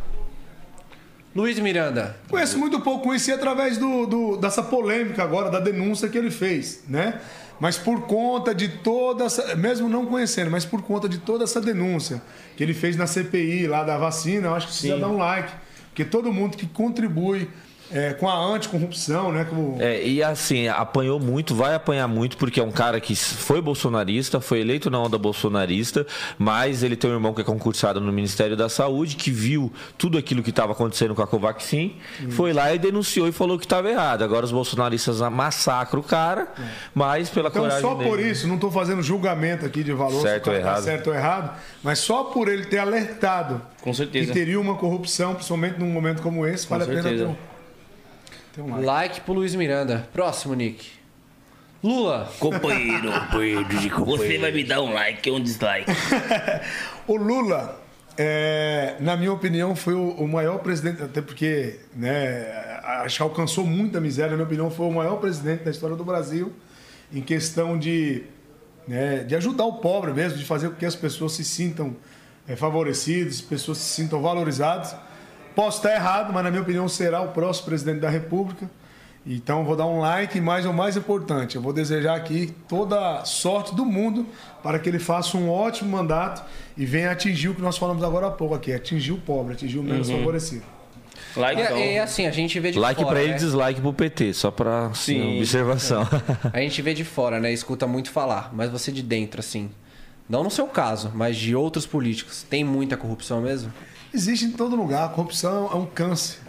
Luiz Miranda. Conheço muito pouco, conheci através do, do- dessa polêmica agora, da denúncia que ele fez, né? Mas por conta de toda essa, mesmo não conhecendo, mas por conta de toda essa denúncia que ele fez na CPI lá da vacina, eu acho que precisa dar um like. Porque todo mundo que contribui é, com a anticorrupção, né? Com, É, e assim, apanhou muito, vai apanhar muito, porque é um cara que foi bolsonarista, foi eleito na onda bolsonarista, mas ele tem um irmão que é concursado no Ministério da Saúde, que viu tudo aquilo que estava acontecendo com a Covaxin, foi lá e denunciou e falou que estava errado. Agora os bolsonaristas massacram o cara, mas pela Então, coragem só por dele- isso, não estou fazendo julgamento aqui de valor, Certo cara ou tá errado. certo ou errado, mas só por ele ter alertado Com certeza. que teria uma corrupção, principalmente num momento como esse, Com vale a pena ter certeza. um, like. Like pro Luiz Miranda. Próximo, Nick. Lula. Companheiro, você vai me dar um like ou um dislike? O Lula, é, na minha opinião, foi o, o maior presidente, até porque né, acho que alcançou muita miséria, na minha opinião, foi o maior presidente da história do Brasil em questão de, né, de ajudar o pobre mesmo, de fazer com que as pessoas se sintam é, favorecidas, as pessoas se sintam valorizadas. Posso estar errado, mas na minha opinião será o próximo presidente da República. Então vou dar um like, mas o mais importante, eu vou desejar aqui toda a sorte do mundo para que ele faça um ótimo mandato e venha atingir o que nós falamos agora há pouco aqui, atingir o pobre, atingir o menos favorecido. Like, então. e assim, a gente vê de Like fora. pra ele, né? dislike pro PT, só pra assim, Sim. observação. A gente vê de fora, né? Escuta muito falar. Mas você de dentro, assim. Não no seu caso, mas de outros políticos. Tem muita corrupção mesmo? Existe em todo lugar, a corrupção é um câncer.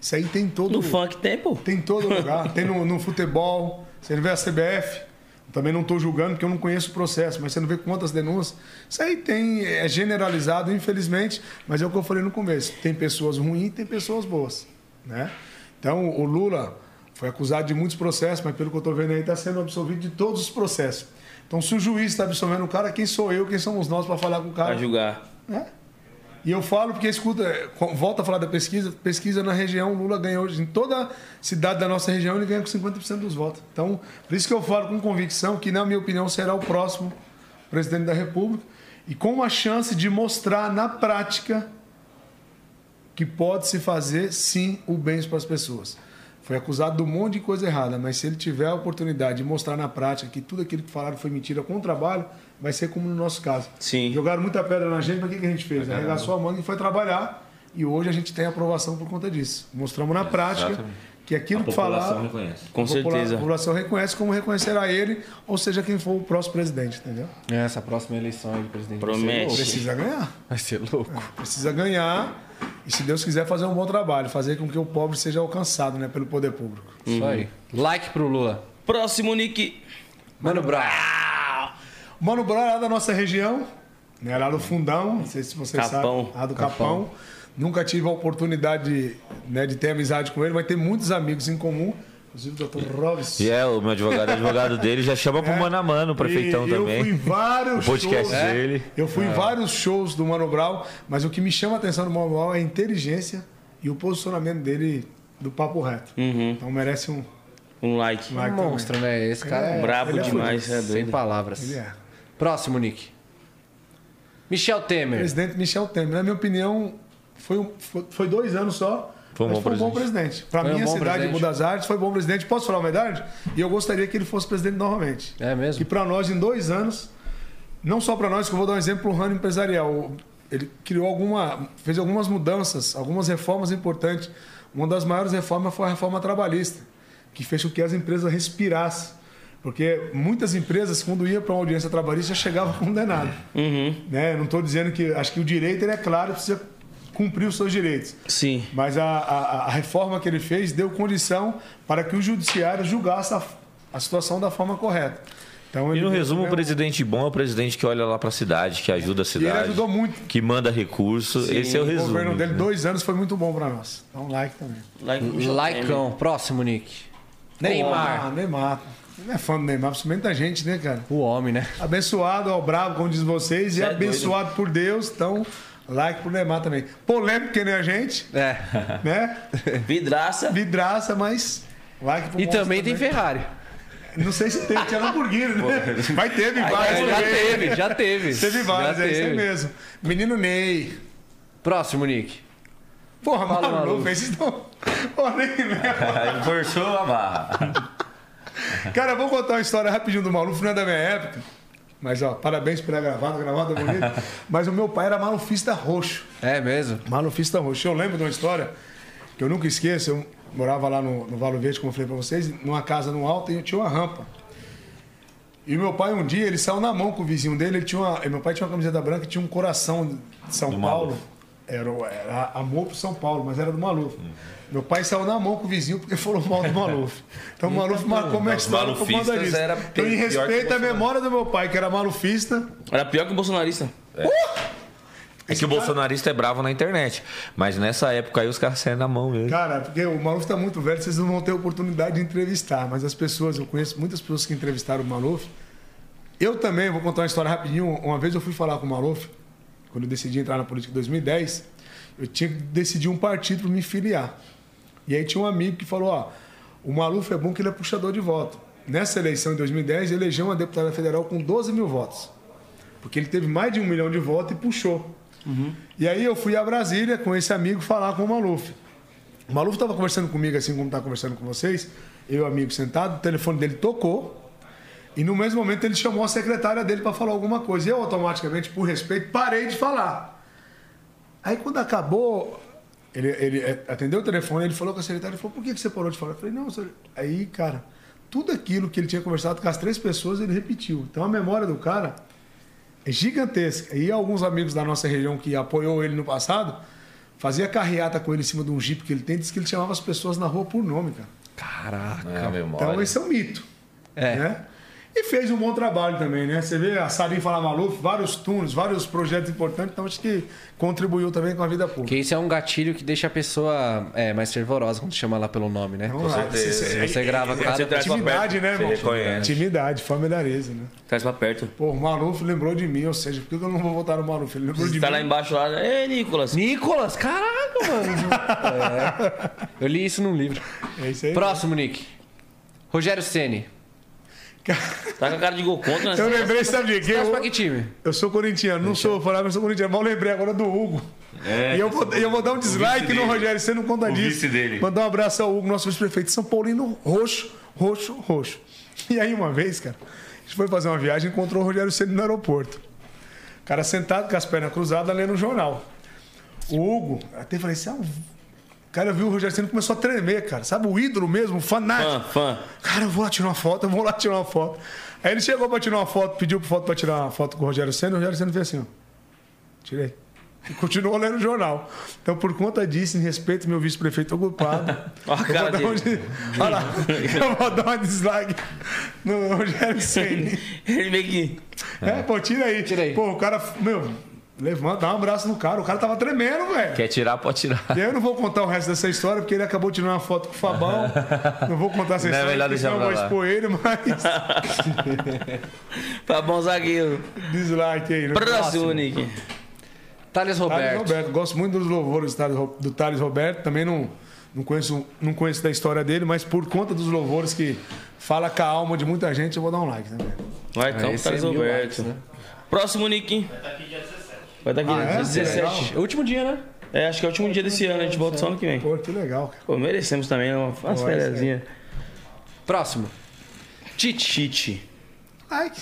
Isso aí tem em todo No funk tem, pô. Tem em todo lugar. Tem no, no futebol, você não vê a CBF. Também não estou julgando porque eu não conheço o processo, mas você não vê quantas denúncias. Isso aí tem, é generalizado, infelizmente, mas é o que eu falei no começo. Tem pessoas ruins e tem pessoas boas. Né? Então, o Lula foi acusado de muitos processos, mas pelo que eu estou vendo aí, está sendo absolvido de todos os processos. Então, se o juiz está absolvendo o cara, quem sou eu, quem somos nós para falar com o cara? Pra julgar. É. E eu falo porque escuta, volta a falar da pesquisa, pesquisa na região, Lula ganhou em toda cidade da nossa região, ele ganha com 50% dos votos. Então, por isso que eu falo com convicção que, na minha opinião, será o próximo presidente da República e com uma chance de mostrar na prática que pode se fazer sim o bem para as pessoas. Foi acusado de um monte de coisa errada, mas se ele tiver a oportunidade de mostrar na prática que tudo aquilo que falaram foi mentira com o trabalho, vai ser como no nosso caso. Sim. Jogaram muita pedra na gente, mas o que que a gente fez? Arregaçou a manga e foi trabalhar. E hoje a gente tem aprovação por conta disso. Mostramos na prática exatamente. que aquilo A que população falar. reconhece. Com a popula- certeza. A população reconhece como reconhecerá ele, ou seja, quem for o próximo presidente, entendeu? Essa próxima eleição aí de presidente Promete. vai ser louco. Precisa ganhar. Vai ser louco. Precisa ganhar. E se Deus quiser fazer um bom trabalho, fazer com que o pobre seja alcançado né, pelo poder público. Isso aí. Like pro Lula. Próximo, Nick. Mano Brown. Mano Brown é lá da nossa região, né, lá do Fundão, não sei se vocês Capão. sabem, lá do Capão. Nunca tive a oportunidade de, né, de ter amizade com ele, mas tem muitos amigos em comum, inclusive o Dr. Robson. E é, o meu advogado, advogado dele já chama pro mano a mano, o prefeitão E também. Eu fui em vários O podcast shows. dele. Eu fui em vários shows do Mano Brown, mas o que me chama a atenção do Mano Brown é a inteligência e o posicionamento dele do papo reto. Então merece um Um like. like Um também. monstro, né? Esse cara é, Brabo ele é demais, é sem doido. palavras. Ele é. Próximo, Nick. Michel Temer. Presidente Michel Temer, na minha opinião, foi, um- foi, foi dois anos só. Foi um mas bom foi um bom presidente. Para Foi um cidade, presidente. Buda das Artes, foi bom presidente. Posso falar uma verdade? E eu gostaria que ele fosse presidente novamente. É mesmo? E para nós, em dois anos, não só para nós, que eu vou dar um exemplo para o ramo empresarial. Ele criou alguma, fez algumas mudanças, algumas reformas importantes. Uma das maiores reformas foi a reforma trabalhista, que fez com que as empresas respirassem. Porque muitas empresas, quando iam para uma audiência trabalhista, já chegavam condenadas. Né? Não estou dizendo que. Acho que o direito ele é claro, precisa cumprir os seus direitos. Sim. Mas a, a- a reforma que ele fez deu condição para que o judiciário julgasse a, a situação da forma correta. Então, E ele no resumo, o presidente bom é o presidente que olha lá pra cidade, que ajuda a E cidade. ele ajudou muito. Que manda recurso. Esse é o O resumo. governo dele, né? dois anos, foi muito bom para nós. Então, like também. Like Likeão. Próximo, Nick. Neymar. Neymar. Não é fã do Neymar, principalmente da gente, né, cara? O homem, né? Abençoado ao bravo, como diz vocês, e é abençoado por Deus. Então, like pro Neymar também. Polêmico que nem a gente, É. né? Vidraça. Vidraça, mas like pro E monstro também tem Ferrari. Não sei se tem, tinha Lamborghini, né? Mas teve vários. Já também. teve, já teve. Teve vários, é isso teve. mesmo. Menino Ney. Próximo, Nick. Porra, Fala, maluco, maluco. vocês estão. Porra, nem lembro. Forçou a barra. Cara, vou contar uma história rapidinho do Maluf, não é da minha época. Mas, ó, parabéns pela gravada, gravada é bonita. Mas o meu pai era malufista roxo. É mesmo? Malufista roxo. Eu lembro de uma história que eu nunca esqueço. Eu morava lá no, no Valo Verde, como eu falei pra vocês, numa casa no alto e eu tinha uma rampa. E meu pai, um dia, ele saiu na mão com o vizinho dele. Ele tinha uma, meu pai tinha uma camiseta branca e tinha um coração de São Do Paulo. Maluf. Era, era amor pro São Paulo, mas era do Maluf. Meu pai saiu na mão com o vizinho porque falou mal do Maluf. Então o Maluf marcou minha história por conta disso. era Então, em respeito à memória do meu pai, que era malufista, Era pior que o bolsonarista. É que o bolsonarista é bravo na internet. Mas nessa época aí os caras saem na mão mesmo. Cara, porque o Maluf tá muito velho, vocês não vão ter oportunidade de entrevistar. Mas as pessoas, eu conheço muitas pessoas que entrevistaram o Maluf. Eu também, vou contar uma história rapidinho. Uma vez eu fui falar com o Maluf, quando eu decidi entrar na política em 2010, eu tinha que decidir um partido para me filiar. E aí tinha um amigo que falou, ó, o Maluf é bom que ele é puxador de voto. Nessa eleição em 2010, ele elegeu uma deputada federal com 12 mil votos. Porque ele teve mais de um milhão de votos e puxou. E aí eu fui a Brasília com esse amigo falar com o Maluf. O Maluf estava conversando comigo, assim como está conversando com vocês, eu e o amigo sentado, o telefone dele tocou, e no mesmo momento ele chamou a secretária dele para falar alguma coisa. E eu automaticamente, por respeito, parei de falar. Aí quando acabou, ele, ele é, atendeu o telefone, ele falou com a secretária, ele falou, por que que você parou de falar? Eu falei, não, senhor. Aí, cara, tudo aquilo que ele tinha conversado com as três pessoas, ele repetiu. Então a memória do cara é gigantesca. E alguns amigos da nossa região que apoiou ele no passado, fazia carreata com ele em cima de um jipe que ele tem, disse que ele chamava as pessoas na rua por nome, cara. Caraca. É memória. Então esse é um mito. É. Né? E fez um bom trabalho também, né? Você vê a Salim Fala Maluf, vários turnos, vários projetos importantes, então acho que contribuiu também com a vida pública. Porque isso é um gatilho que deixa a pessoa é, mais fervorosa quando chama ela pelo nome, né? Então, certeza. Você grava cada Você traz pra Intimidade, né, Você irmão? reconhece. Intimidade, familiariza, né? Traz pra perto. Pô, o Maluf lembrou de mim, ou seja, por que eu não vou votar no Maluf? Ele lembrou Você de tá mim. lá embaixo lá. Ei, Nicolas. Nicolas, caraca, mano. É. Eu li isso num livro. É isso aí. Próximo, Nick. Rogério Ceni. Tá com a cara de gol contra, né? Eu lembrei, sabe de quê? Eu, que time? eu sou corintiano, não sou falar, eu sou corintiano, mas eu lembrei agora do Hugo. É, e eu vou, eu vou dar um dislike no dele. Rogério, você não conta O disso. vice dele. Mandar um abraço ao Hugo, nosso vice-prefeito de São Paulino, roxo, roxo, roxo. E aí, uma vez, cara, a gente foi fazer uma viagem e encontrou o Rogério Ceni no aeroporto. O cara sentado com as pernas cruzadas lendo o jornal. O Hugo, até falei assim, ah, o cara viu o Rogério Ceni e começou a tremer, cara. Sabe, o ídolo mesmo, o fanático. Fã, fã. Cara, eu vou lá tirar uma foto, eu vou lá tirar uma foto. Aí ele chegou pra tirar uma foto, pediu pro foto pra tirar uma foto com o Rogério Senna, o Rogério Senna fez assim, ó. Tirei. E continuou lendo o jornal. Então, por conta disso, em respeito ao meu vice-prefeito ocupado. Olha a eu vou um Olha lá, eu vou dar uma dislike no Rogério Senna. Ele meio que. É, pô, tira aí. Tira aí. Pô, o cara, meu, levanta, dá um abraço no cara. O cara tava tremendo, velho. Quer tirar, pode tirar. E eu não vou contar o resto dessa história, porque ele acabou tirando uma foto com o Fabão. Não vou contar essa Não é história, melhor porque deixar senão eu vou expor ele, mas bom, zagueiro. dislike aí. né? Próximo, Nick. Thales Thales Roberto. Roberto. Gosto muito dos louvores do Thales Roberto. Também não, não, conheço, não conheço da história dele, mas por conta dos louvores que fala com a alma de muita gente, eu vou dar um like também. Vai, então, Thales é Roberto. likes, né? Próximo, Nick. Vai estar aqui dia 17. Vai estar aqui Ah, é? dia 17. Legal. É o último dia, né? É, acho que é o último dia desse ano. A gente volta só ano que vem. Pô, que legal, cara. Pô, merecemos também uma- umas é fériasinhas. Próximo. Tite. Tite. Like.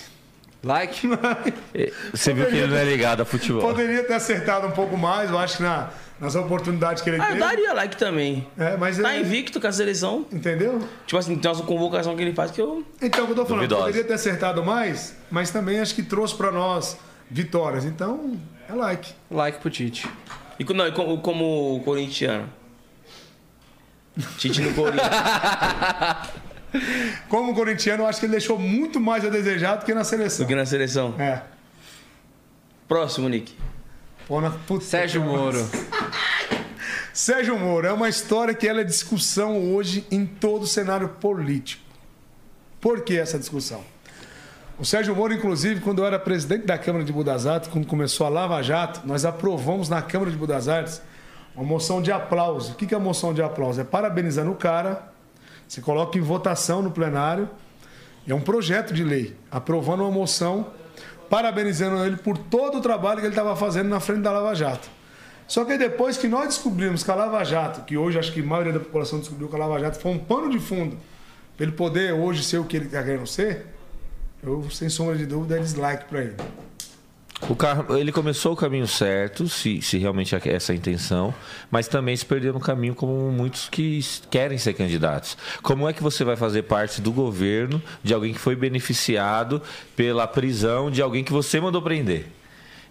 Like. Você viu que ele não é ligado a futebol. Poderia ter acertado um pouco mais, eu acho que na- nas oportunidades que ele Ah, eu teve. daria like também. É, mas Tá é- invicto com a seleção. Entendeu? Tipo assim, tem uma convocação que ele faz que eu. Então, o que eu tô falando, Duvidosa. poderia ter acertado mais, mas também acho que trouxe pra nós vitórias. Então, é like. Like pro Tite. E não, e como, como corintiano. Tite no Corinthians. Como corintiano, eu acho que ele deixou muito mais a desejar do que na seleção. do que na seleção. É. Próximo, Nick. Pô, na puta Sérgio que- Moro. Sérgio Moro é uma história que ela é discussão hoje em todo o cenário político. Por que essa discussão? O Sérgio Moro, inclusive, quando eu era presidente da Câmara de Budas Artes, quando começou a Lava Jato, nós aprovamos na Câmara de Budas Artes uma moção de aplauso. O que é a moção de aplauso? É parabenizando o cara, você coloca em votação no plenário, é um projeto de lei, aprovando uma moção, parabenizando ele por todo o trabalho que ele estava fazendo na frente da Lava Jato. Só que depois que nós descobrimos que a Lava Jato, que hoje acho que a maioria da população descobriu que a Lava Jato foi um pano de fundo para ele poder hoje ser o que ele está querendo ser, eu, sem sombra de dúvida, é dislike para ele. O carro, ele começou o caminho certo, se, se realmente é essa a intenção, mas também se perdeu no caminho como muitos que querem ser candidatos. Como é que você vai fazer parte do governo de alguém que foi beneficiado pela prisão de alguém que você mandou prender?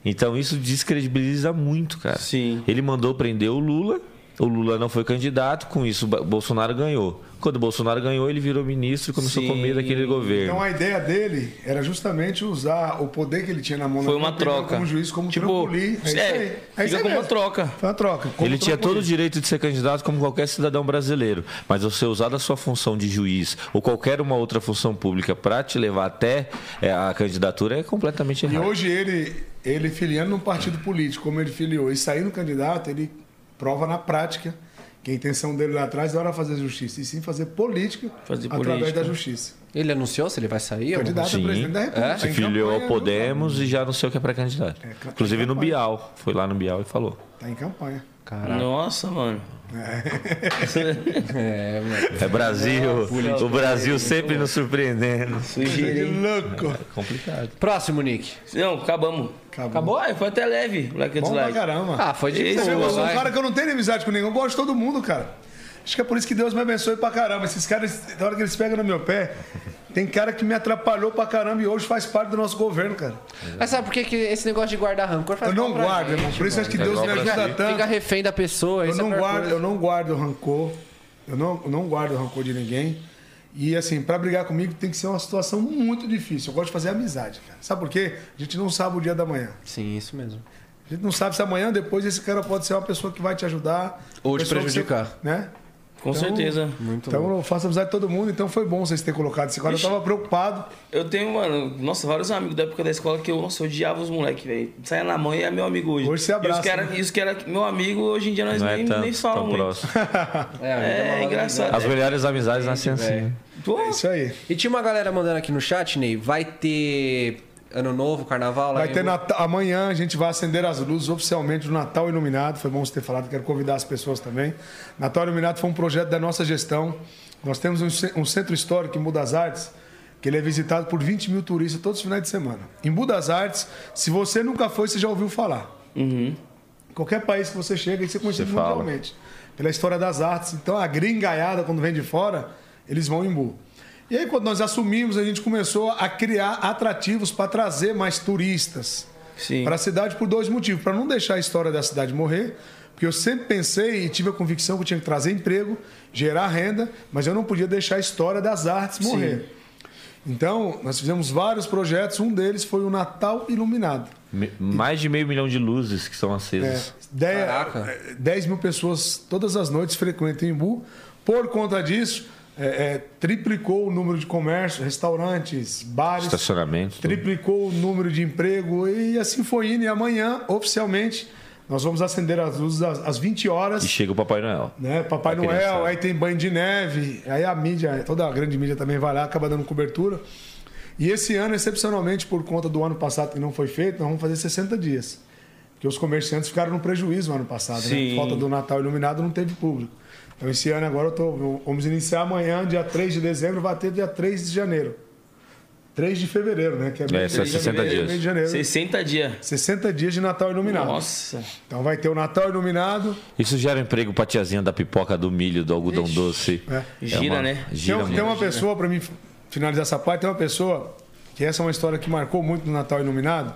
Então isso descredibiliza muito, cara. Sim. Ele mandou prender o Lula, o Lula não foi candidato, com isso Bolsonaro ganhou. Quando Bolsonaro ganhou, ele virou ministro e começou a comer Sim. daquele governo. Então a ideia dele era justamente usar o poder que ele tinha na mão Foi na uma troca. Como juiz, como tipo, trampolim. É isso é, aí. É fica isso aí como uma troca. Foi uma troca. como Ele tinha trampolim. todo o direito de ser candidato como qualquer cidadão brasileiro, mas você usar da sua função de juiz ou qualquer uma outra função pública para te levar até é, a candidatura é completamente E errado. hoje ele, ele filiando num partido político, como ele filiou, e saindo candidato, ele prova na prática que a intenção dele lá atrás não era fazer justiça, e sim fazer política Fazer através política. da justiça. Ele anunciou se ele vai sair? Candidato a Sim. presidente da República. É? tá Se em filiou ao Podemos e já não sei o que é pré-candidato. tá em Inclusive no. Bial. Foi lá no Bial e falou. Tá em campanha. Caraca. Nossa, mano. É, mano. É Brasil, o Brasil sempre nos surpreendendo. Sujeira, Que hein? louco. Complicado. Próximo, Nick. Não, acabamos. Acabou. Acabou? Ah, foi até leve. Like Bom pra caramba. Ah, foi de boa, eu sou um cara que eu não tenho inimizade com ninguém, eu gosto de todo mundo, cara. Acho que é por isso que Deus me abençoe pra caramba. Esses caras, na hora que eles pegam no meu pé, tem cara que me atrapalhou pra caramba e hoje faz parte do nosso governo, cara. Mas sabe por que, que esse negócio de guardar rancor faz Eu não guardo, gente, irmão. Por isso acho que Deus me ajuda si. tanto. Fica refém da pessoa. Eu isso é não, guardo, coisa. eu não guardo rancor. Eu não, eu não guardo rancor de ninguém. E assim, pra brigar comigo tem que ser uma situação muito difícil. Eu gosto de fazer amizade, cara. Sabe por quê? A gente não sabe o dia da manhã. Sim, isso mesmo. A gente não sabe se amanhã, depois, esse cara pode ser uma pessoa que vai te ajudar. Ou te que você- prejudicar. né? Com Então, certeza. Muito Então eu faço amizade de todo mundo, então foi bom vocês terem colocado esse cara. Eu tava preocupado. Eu tenho, mano, nossa, vários amigos da época da escola que eu, nossa, eu odiava os moleques, velho. Saia na mão e é meu amigo hoje. Hoje você abraça, E os que era, né? os que era meu amigo, hoje em dia nós Não é nem, tanto, nem falam tão muito. próximo. É, É, uma engraçado. As melhores amizades nascem assim. né? Pô, É isso aí. E tinha uma galera mandando aqui no chat, Ney, vai ter Ano Novo, Carnaval Vai ter? Natal, amanhã a gente vai acender as luzes oficialmente do Natal Iluminado. Foi bom você ter falado, quero convidar as pessoas também. Natal Iluminado foi um projeto da nossa gestão. Nós temos um, ce- centro histórico em Budas Artes, que ele é visitado por 20 mil turistas todos os finais de semana. Em Budas Artes, se você nunca foi, você já ouviu falar. Qualquer país que você chega, é Você fala. mundialmente. Pela história das artes. Então a gringaiada, quando vem de fora, eles vão em Bu. E aí, quando nós assumimos, a gente começou a criar atrativos para trazer mais turistas sim. para a cidade por dois motivos. Para não deixar a história da cidade morrer, porque eu sempre pensei e tive a convicção que eu tinha que trazer emprego, gerar renda, mas eu não podia deixar a história das artes morrer. Então, nós fizemos vários projetos, um deles foi o Natal Iluminado. Me- Mais de meio milhão de luzes que são É, acesas. 10, Caraca. 10 mil pessoas todas as noites frequentam Imbu. Por conta disso, é, é, triplicou o número de comércio, restaurantes, bares. Estacionamento. tudo. Triplicou o número de emprego e assim foi indo. E amanhã, oficialmente, nós vamos acender as luzes às, às 20 horas. E chega o Papai Noel. Né? Papai A Noel, criançada. aí tem banho de neve, aí a mídia, toda a grande mídia também vai lá, acaba dando cobertura. E esse ano, excepcionalmente, por conta do ano passado que não foi feito, nós vamos fazer 60 dias. Porque os comerciantes ficaram no prejuízo no ano passado, né? Sim. Por falta do Natal iluminado, não teve público. Então esse ano agora eu tô, vamos iniciar amanhã, dia 3 de dezembro, vai ter dia 3 de janeiro. 3 de fevereiro, né? Que É, meio- são 60 meio- dias. de janeiro. 60 dias. 60 dias de Natal iluminado. Nossa. Então vai ter o Natal iluminado. Isso gera emprego pra tiazinha da pipoca, do milho, do algodão doce. É. Gira, uma- né? Gira tem, tem uma pessoa, para mim finalizar essa parte, tem uma pessoa, que essa é uma história que marcou muito no Natal Iluminado.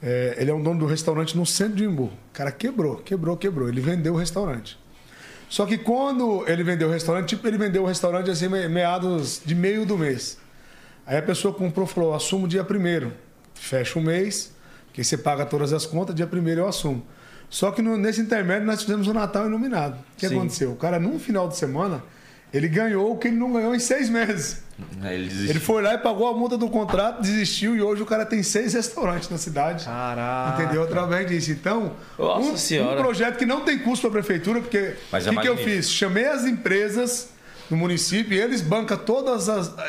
É, ele é um dono do restaurante no centro de Imbu. O cara quebrou, quebrou, quebrou. Ele vendeu o restaurante. Só que quando ele vendeu o restaurante, tipo, ele vendeu o restaurante assim, me- meados de meio do mês. Aí a pessoa comprou e falou: assumo dia primeiro. Fecha o mês, que você paga todas as contas, dia primeiro eu assumo. Só que no- nesse intermédio nós fizemos o Natal iluminado. O que Sim. aconteceu? O cara, num final de semana, ele ganhou o que ele não ganhou em seis meses. Aí ele desistiu. Ele foi lá e pagou a multa do contrato, desistiu e hoje o cara tem seis restaurantes na cidade. Caraca. Entendeu? Através disso. Então, um, um projeto que não tem custo para a prefeitura, porque Mas o é que, que eu fiz? Chamei as empresas no município e eles bancam toda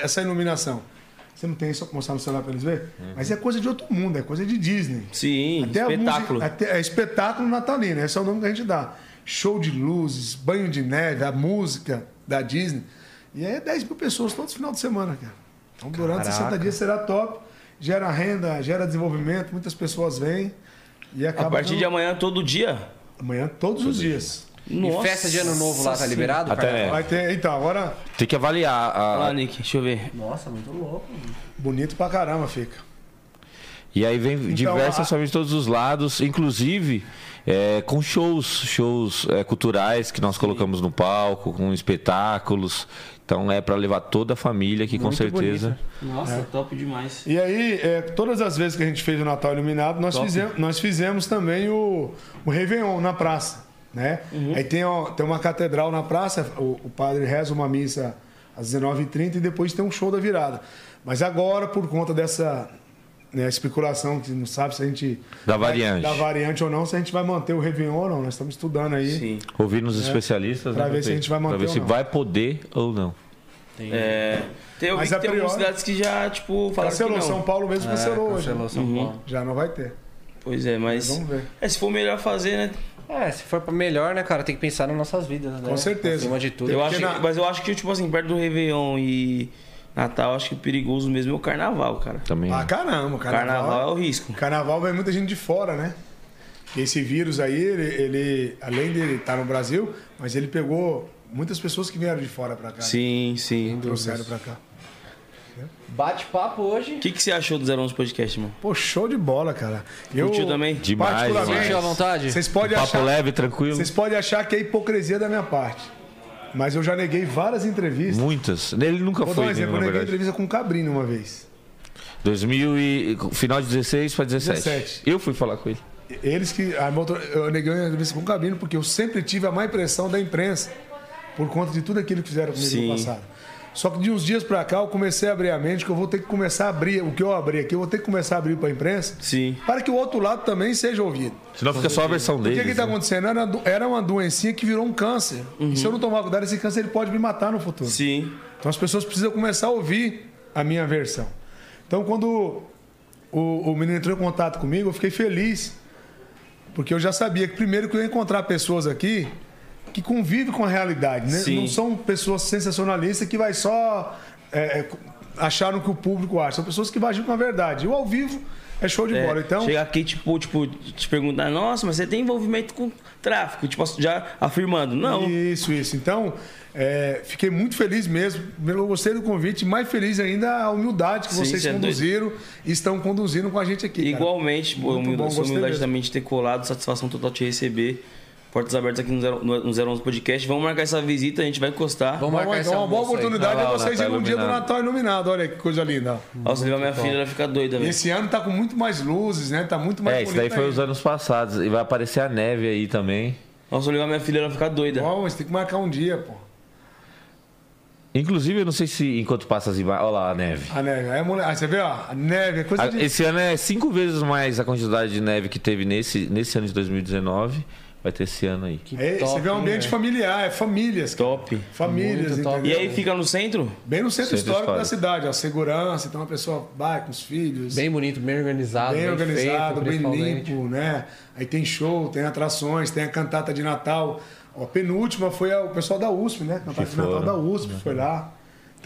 essa iluminação. Você não tem isso mostrar no celular para eles verem? Mas é coisa de outro mundo, é coisa de Disney. Sim, Até a espetáculo. música- até- é espetáculo natalino, esse é o nome que a gente dá. Show de luzes, banho de neve, a música da Disney. E aí é 10 mil pessoas todos final de semana, cara. Então durante Caraca. 60 dias será top, gera renda, gera desenvolvimento, muitas pessoas vêm e A acaba. partir de dando- amanhã, todo dia. amanhã, todos os dias. E festa de ano novo lá tá liberado? Até-? Vai ter, então, agora Tem que avaliar. a- Lá, Nick, deixa eu ver. Nossa, muito louco. bonito pra caramba fica. E aí vem diversas a- famílias de todos os lados, inclusive é, com shows, shows é, culturais que nós colocamos no palco, com espetáculos. Então é para levar toda a família que com certeza. Nossa, top demais. E aí, é, todas as vezes que a gente fez o Natal Iluminado, nós, fizemos, nós fizemos também o, o Réveillon na praça. Né? Aí tem, ó, tem uma catedral na praça, o, o padre reza uma missa às 19h30 e depois tem um show da virada. Mas agora, por conta dessa né, especulação, que não sabe se a gente. Da vai- variante. Da variante ou não, se a gente vai manter o Réveillon ou não. Nós estamos estudando aí. Sim. Ouvindo os especialistas, Pra né, ver se a gente vai manter Pra ver ou se não. vai poder ou não. É, tem, eu vi Mas tem algumas cidades que já, tipo, falaram que Cancelou, não. São Paulo mesmo cancelou hoje. Cancelou São Paulo. Já não vai ter. Pois é, mas... Vamos ver. É, se for melhor fazer, né? É, se for pra melhor, né, cara, tem que pensar nas nossas vidas, né? Com certeza. Acima de tudo. Eu acho, na- Mas eu acho que, tipo assim, perto do Réveillon e Natal, acho que o perigoso mesmo é o Carnaval, cara. Também. Ah, caramba, Carnaval, é o risco. Carnaval vem muita gente de fora, né? E esse vírus aí, ele, ele, além dele estar no Brasil, mas ele pegou muitas pessoas que vieram de fora pra cá. Sim, sim. Trouxeram pra cá. Bate-papo hoje. O que, que você achou do 011 Podcast, mano? Pô, show de bola, cara. Eu, Curtiu também? Demais. Sentiu à vontade? Vocês podem Papo achar, leve, tranquilo. vocês podem achar que é hipocrisia da minha parte. Mas eu já neguei várias entrevistas. Muitas. Ele nunca Vou dar foi um exemplo, nenhuma, eu neguei verdade. entrevista com o Cabrini uma vez. 2000 e... Final de 16 para 17. 17. Eu fui falar com ele. Eles que. a motor- eu neguei uma entrevista com o Cabrini porque eu sempre tive a má impressão da imprensa por conta de tudo aquilo que fizeram comigo Sim. no passado. Só que de uns dias pra cá eu comecei a abrir a mente que eu vou ter que começar a abrir, o que eu abri aqui, eu vou ter que começar a abrir pra imprensa Sim. para que o outro lado também seja ouvido. Senão fica só a versão O dele. que que tá acontecendo? Era, uma doencinha que virou um câncer. E se eu não tomar cuidado, esse câncer ele pode me matar no futuro. Sim. Então as pessoas precisam começar a ouvir a minha versão. Então quando o, o menino entrou em contato comigo, eu fiquei feliz. Porque eu já sabia que primeiro que eu ia encontrar pessoas aqui que convivem com a realidade, né? Sim. Não são pessoas sensacionalistas que vai só é, é, achar o que o público acha. São pessoas que agir com a verdade. E o ao vivo é show de É, bola. Então, Chegar aqui, tipo, tipo, te perguntar, nossa, mas você tem envolvimento com tráfico? Tipo, já afirmando, não. Isso, isso. Então, é, fiquei muito feliz mesmo. Eu gostei do convite. Mais feliz ainda a humildade que Sim, vocês você é conduziram e estão conduzindo com a gente aqui. cara. Igualmente, pô, Muito humildade, bom, humildade mesmo. também de ter colado, satisfação total te receber. Portas abertas aqui no, zero, no, no 011 Podcast. Vamos marcar essa visita, a gente vai encostar. Vamos marcar Então, uma boa oportunidade lá, é vocês irem um dia do. Natal iluminado. Olha que coisa linda. Nossa, levar minha filha, ela fica doida, velho. esse ano tá com muito mais luzes, né? Tá muito mais É, isso daí foi os anos passados. E vai aparecer a neve aí também. Nossa, eu levar minha filha, ela fica doida. Bom, você tem que marcar um dia, pô. Inclusive, eu não sei se enquanto passa as imagens. Olha lá a neve. A neve. Aí, mole- aí você vê, ó, a neve é coisa A- de. Esse ano é cinco vezes mais a quantidade de neve que teve nesse, nesse ano de 2019. Vai ter esse ano aí. É, top, você vê um ambiente familiar, é famílias. Top. Famílias, Muito top. E aí fica no centro? Bem no centro, Centro histórico da histórico. cidade, ó. Segurança, então a pessoa vai com os filhos. Bem bonito, bem organizado. bem organizado, feito, bem limpo, né? Aí tem show, tem atrações, tem a cantata de Natal. Ó, a penúltima foi a- o pessoal da USP, né? Cantata de Natal da USP, foi lá.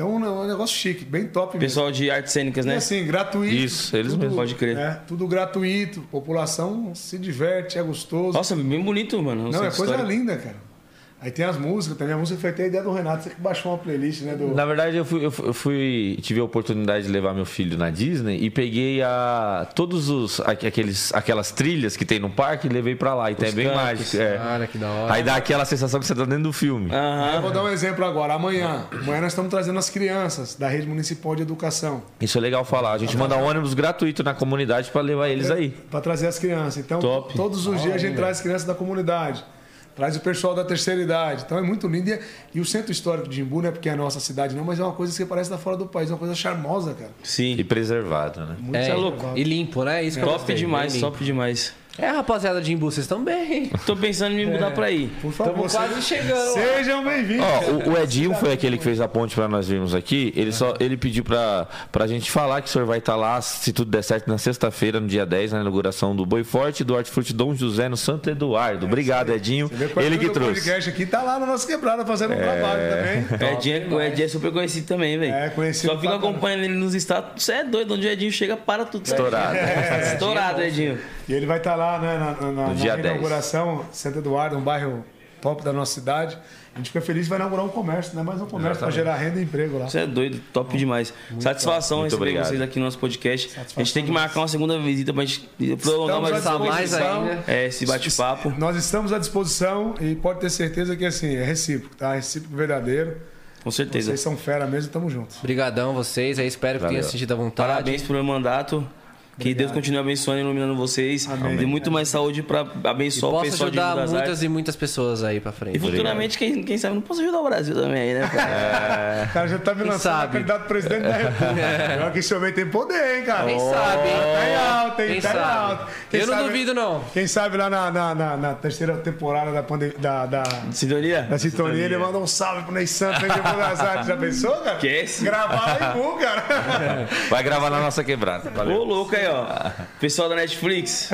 Então é um negócio chique, bem top mesmo. Pessoal de artes cênicas, E né? assim, gratuito. Isso, eles mesmos. Pode crer. É, tudo gratuito, população se diverte, é gostoso. Nossa, bem bonito, mano. Não, é centro coisa linda, cara. Aí tem as músicas também. A música foi até a ideia do Renato. Você que baixou uma playlist, né? Do... Na verdade, eu fui, eu fui- eu tive a oportunidade de levar meu filho na Disney e peguei a todos os aqu- aqueles aquelas trilhas que tem no parque e levei pra lá. Então é bem mágico. é. Olha que da hora. Aí dá aquela sensação que você tá dentro do filme. Eu Aham. vou dar um exemplo agora. Amanhã. Amanhã nós estamos trazendo as crianças da Rede Municipal de Educação. Isso é legal falar. A gente manda um ônibus gratuito na comunidade pra levar eles aí. Para trazer as crianças. Então, Top. todos os dias a gente traz crianças da comunidade. Traz o pessoal da terceira idade. Então é muito lindo. E, e o centro histórico de Imbu não é porque é a nossa cidade, não, mas é uma coisa que parece da fora do país. É uma coisa charmosa, cara. Sim. E preservado, né? Muito É, Você é louco. E limpo, né? Isso que eu Top demais, top demais. É, rapaziada de Imbu, vocês estão bem. Tô pensando em me mudar pra aí. Por favor, Estamos quase sejam- chegando. Sejam bem-vindos. Ó, o, o Edinho foi aquele que fez a ponte pra nós virmos aqui. Ele só ele pediu pra, pra gente falar que o senhor vai estar lá, se tudo der certo, na sexta-feira, no dia 10, na inauguração do Boi Forte e do Hortifruti Dom José, no Santo Eduardo. Obrigado, Edinho. Vê quando Ele que o trouxe. podcast aqui tá lá na nossa quebrada fazendo um trabalho também. O Edinho, é- o Edinho é super conhecido também, velho. É, conhecido Só fica caramba. acompanhando ele nos status. Você é doido, onde o Edinho chega, para tudo. Estourado. É, Estourado, Edinho. E ele vai estar lá né, na, na, na, na 10. inauguração, Santo Eduardo, um bairro top da nossa cidade. A gente fica feliz que vai inaugurar um comércio, né? Mais um comércio para gerar renda e emprego lá. Você é doido, top demais. Satisfação Muito receber obrigado. vocês aqui no nosso podcast. a gente tem que marcar uma segunda visita pra gente prolongar mais, à mais ainda. é, esse bate-papo. Nós estamos à disposição e pode ter certeza que assim, é recíproco, tá? Recíproco verdadeiro. Com certeza. Vocês são fera mesmo e tamo juntos. Obrigadão vocês. Aí espero que Valeu. tenha sentido a vontade. Parabéns pelo meu mandato. Que Deus continue abençoando e iluminando vocês. Amém. Dê muito mais saúde pra E abençoar o pessoal de ajudar muitas Artes. e muitas pessoas aí pra E frente. futuramente, quem, quem sabe, não posso ajudar o Brasil também aí, né? cara? O cara já tá me lançando candidato presidente da República. Pior que esse homem tem poder, hein, cara? Quem sabe, hein? Tá em alta, hein? Quem tá em sabe? alta. Quem Eu não sabe- duvido, não. Quem sabe lá na, na, na- na terceira temporada da, pandem- da, da, Sintonia? da sintonia, ele manda um salve pro Ney Santos aí de Buenos das Artes. Já pensou, cara? Que é esse? Gravar lá em cara. Vai gravar na nossa quebrada. Ô, Valeu. louco aí, ó. Pessoal da Netflix,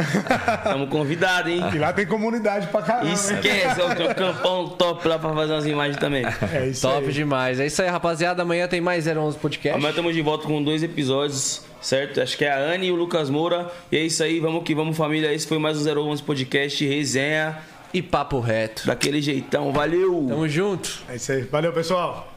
tamo convidado, hein? E lá tem comunidade pra caramba. Esquece, ó, tem um campão top lá pra fazer umas imagens também. É isso Top aí. demais. É isso aí, rapaziada. Amanhã tem mais 011 Podcast. Amanhã estamos de volta com dois episódios, certo? Acho que é a Anne e o Lucas Moura. E é isso aí, vamos que vamos, família. Esse foi mais um 011 Podcast, resenha E papo reto. daquele jeitão. Valeu! Tamo junto. É isso aí. Valeu, pessoal.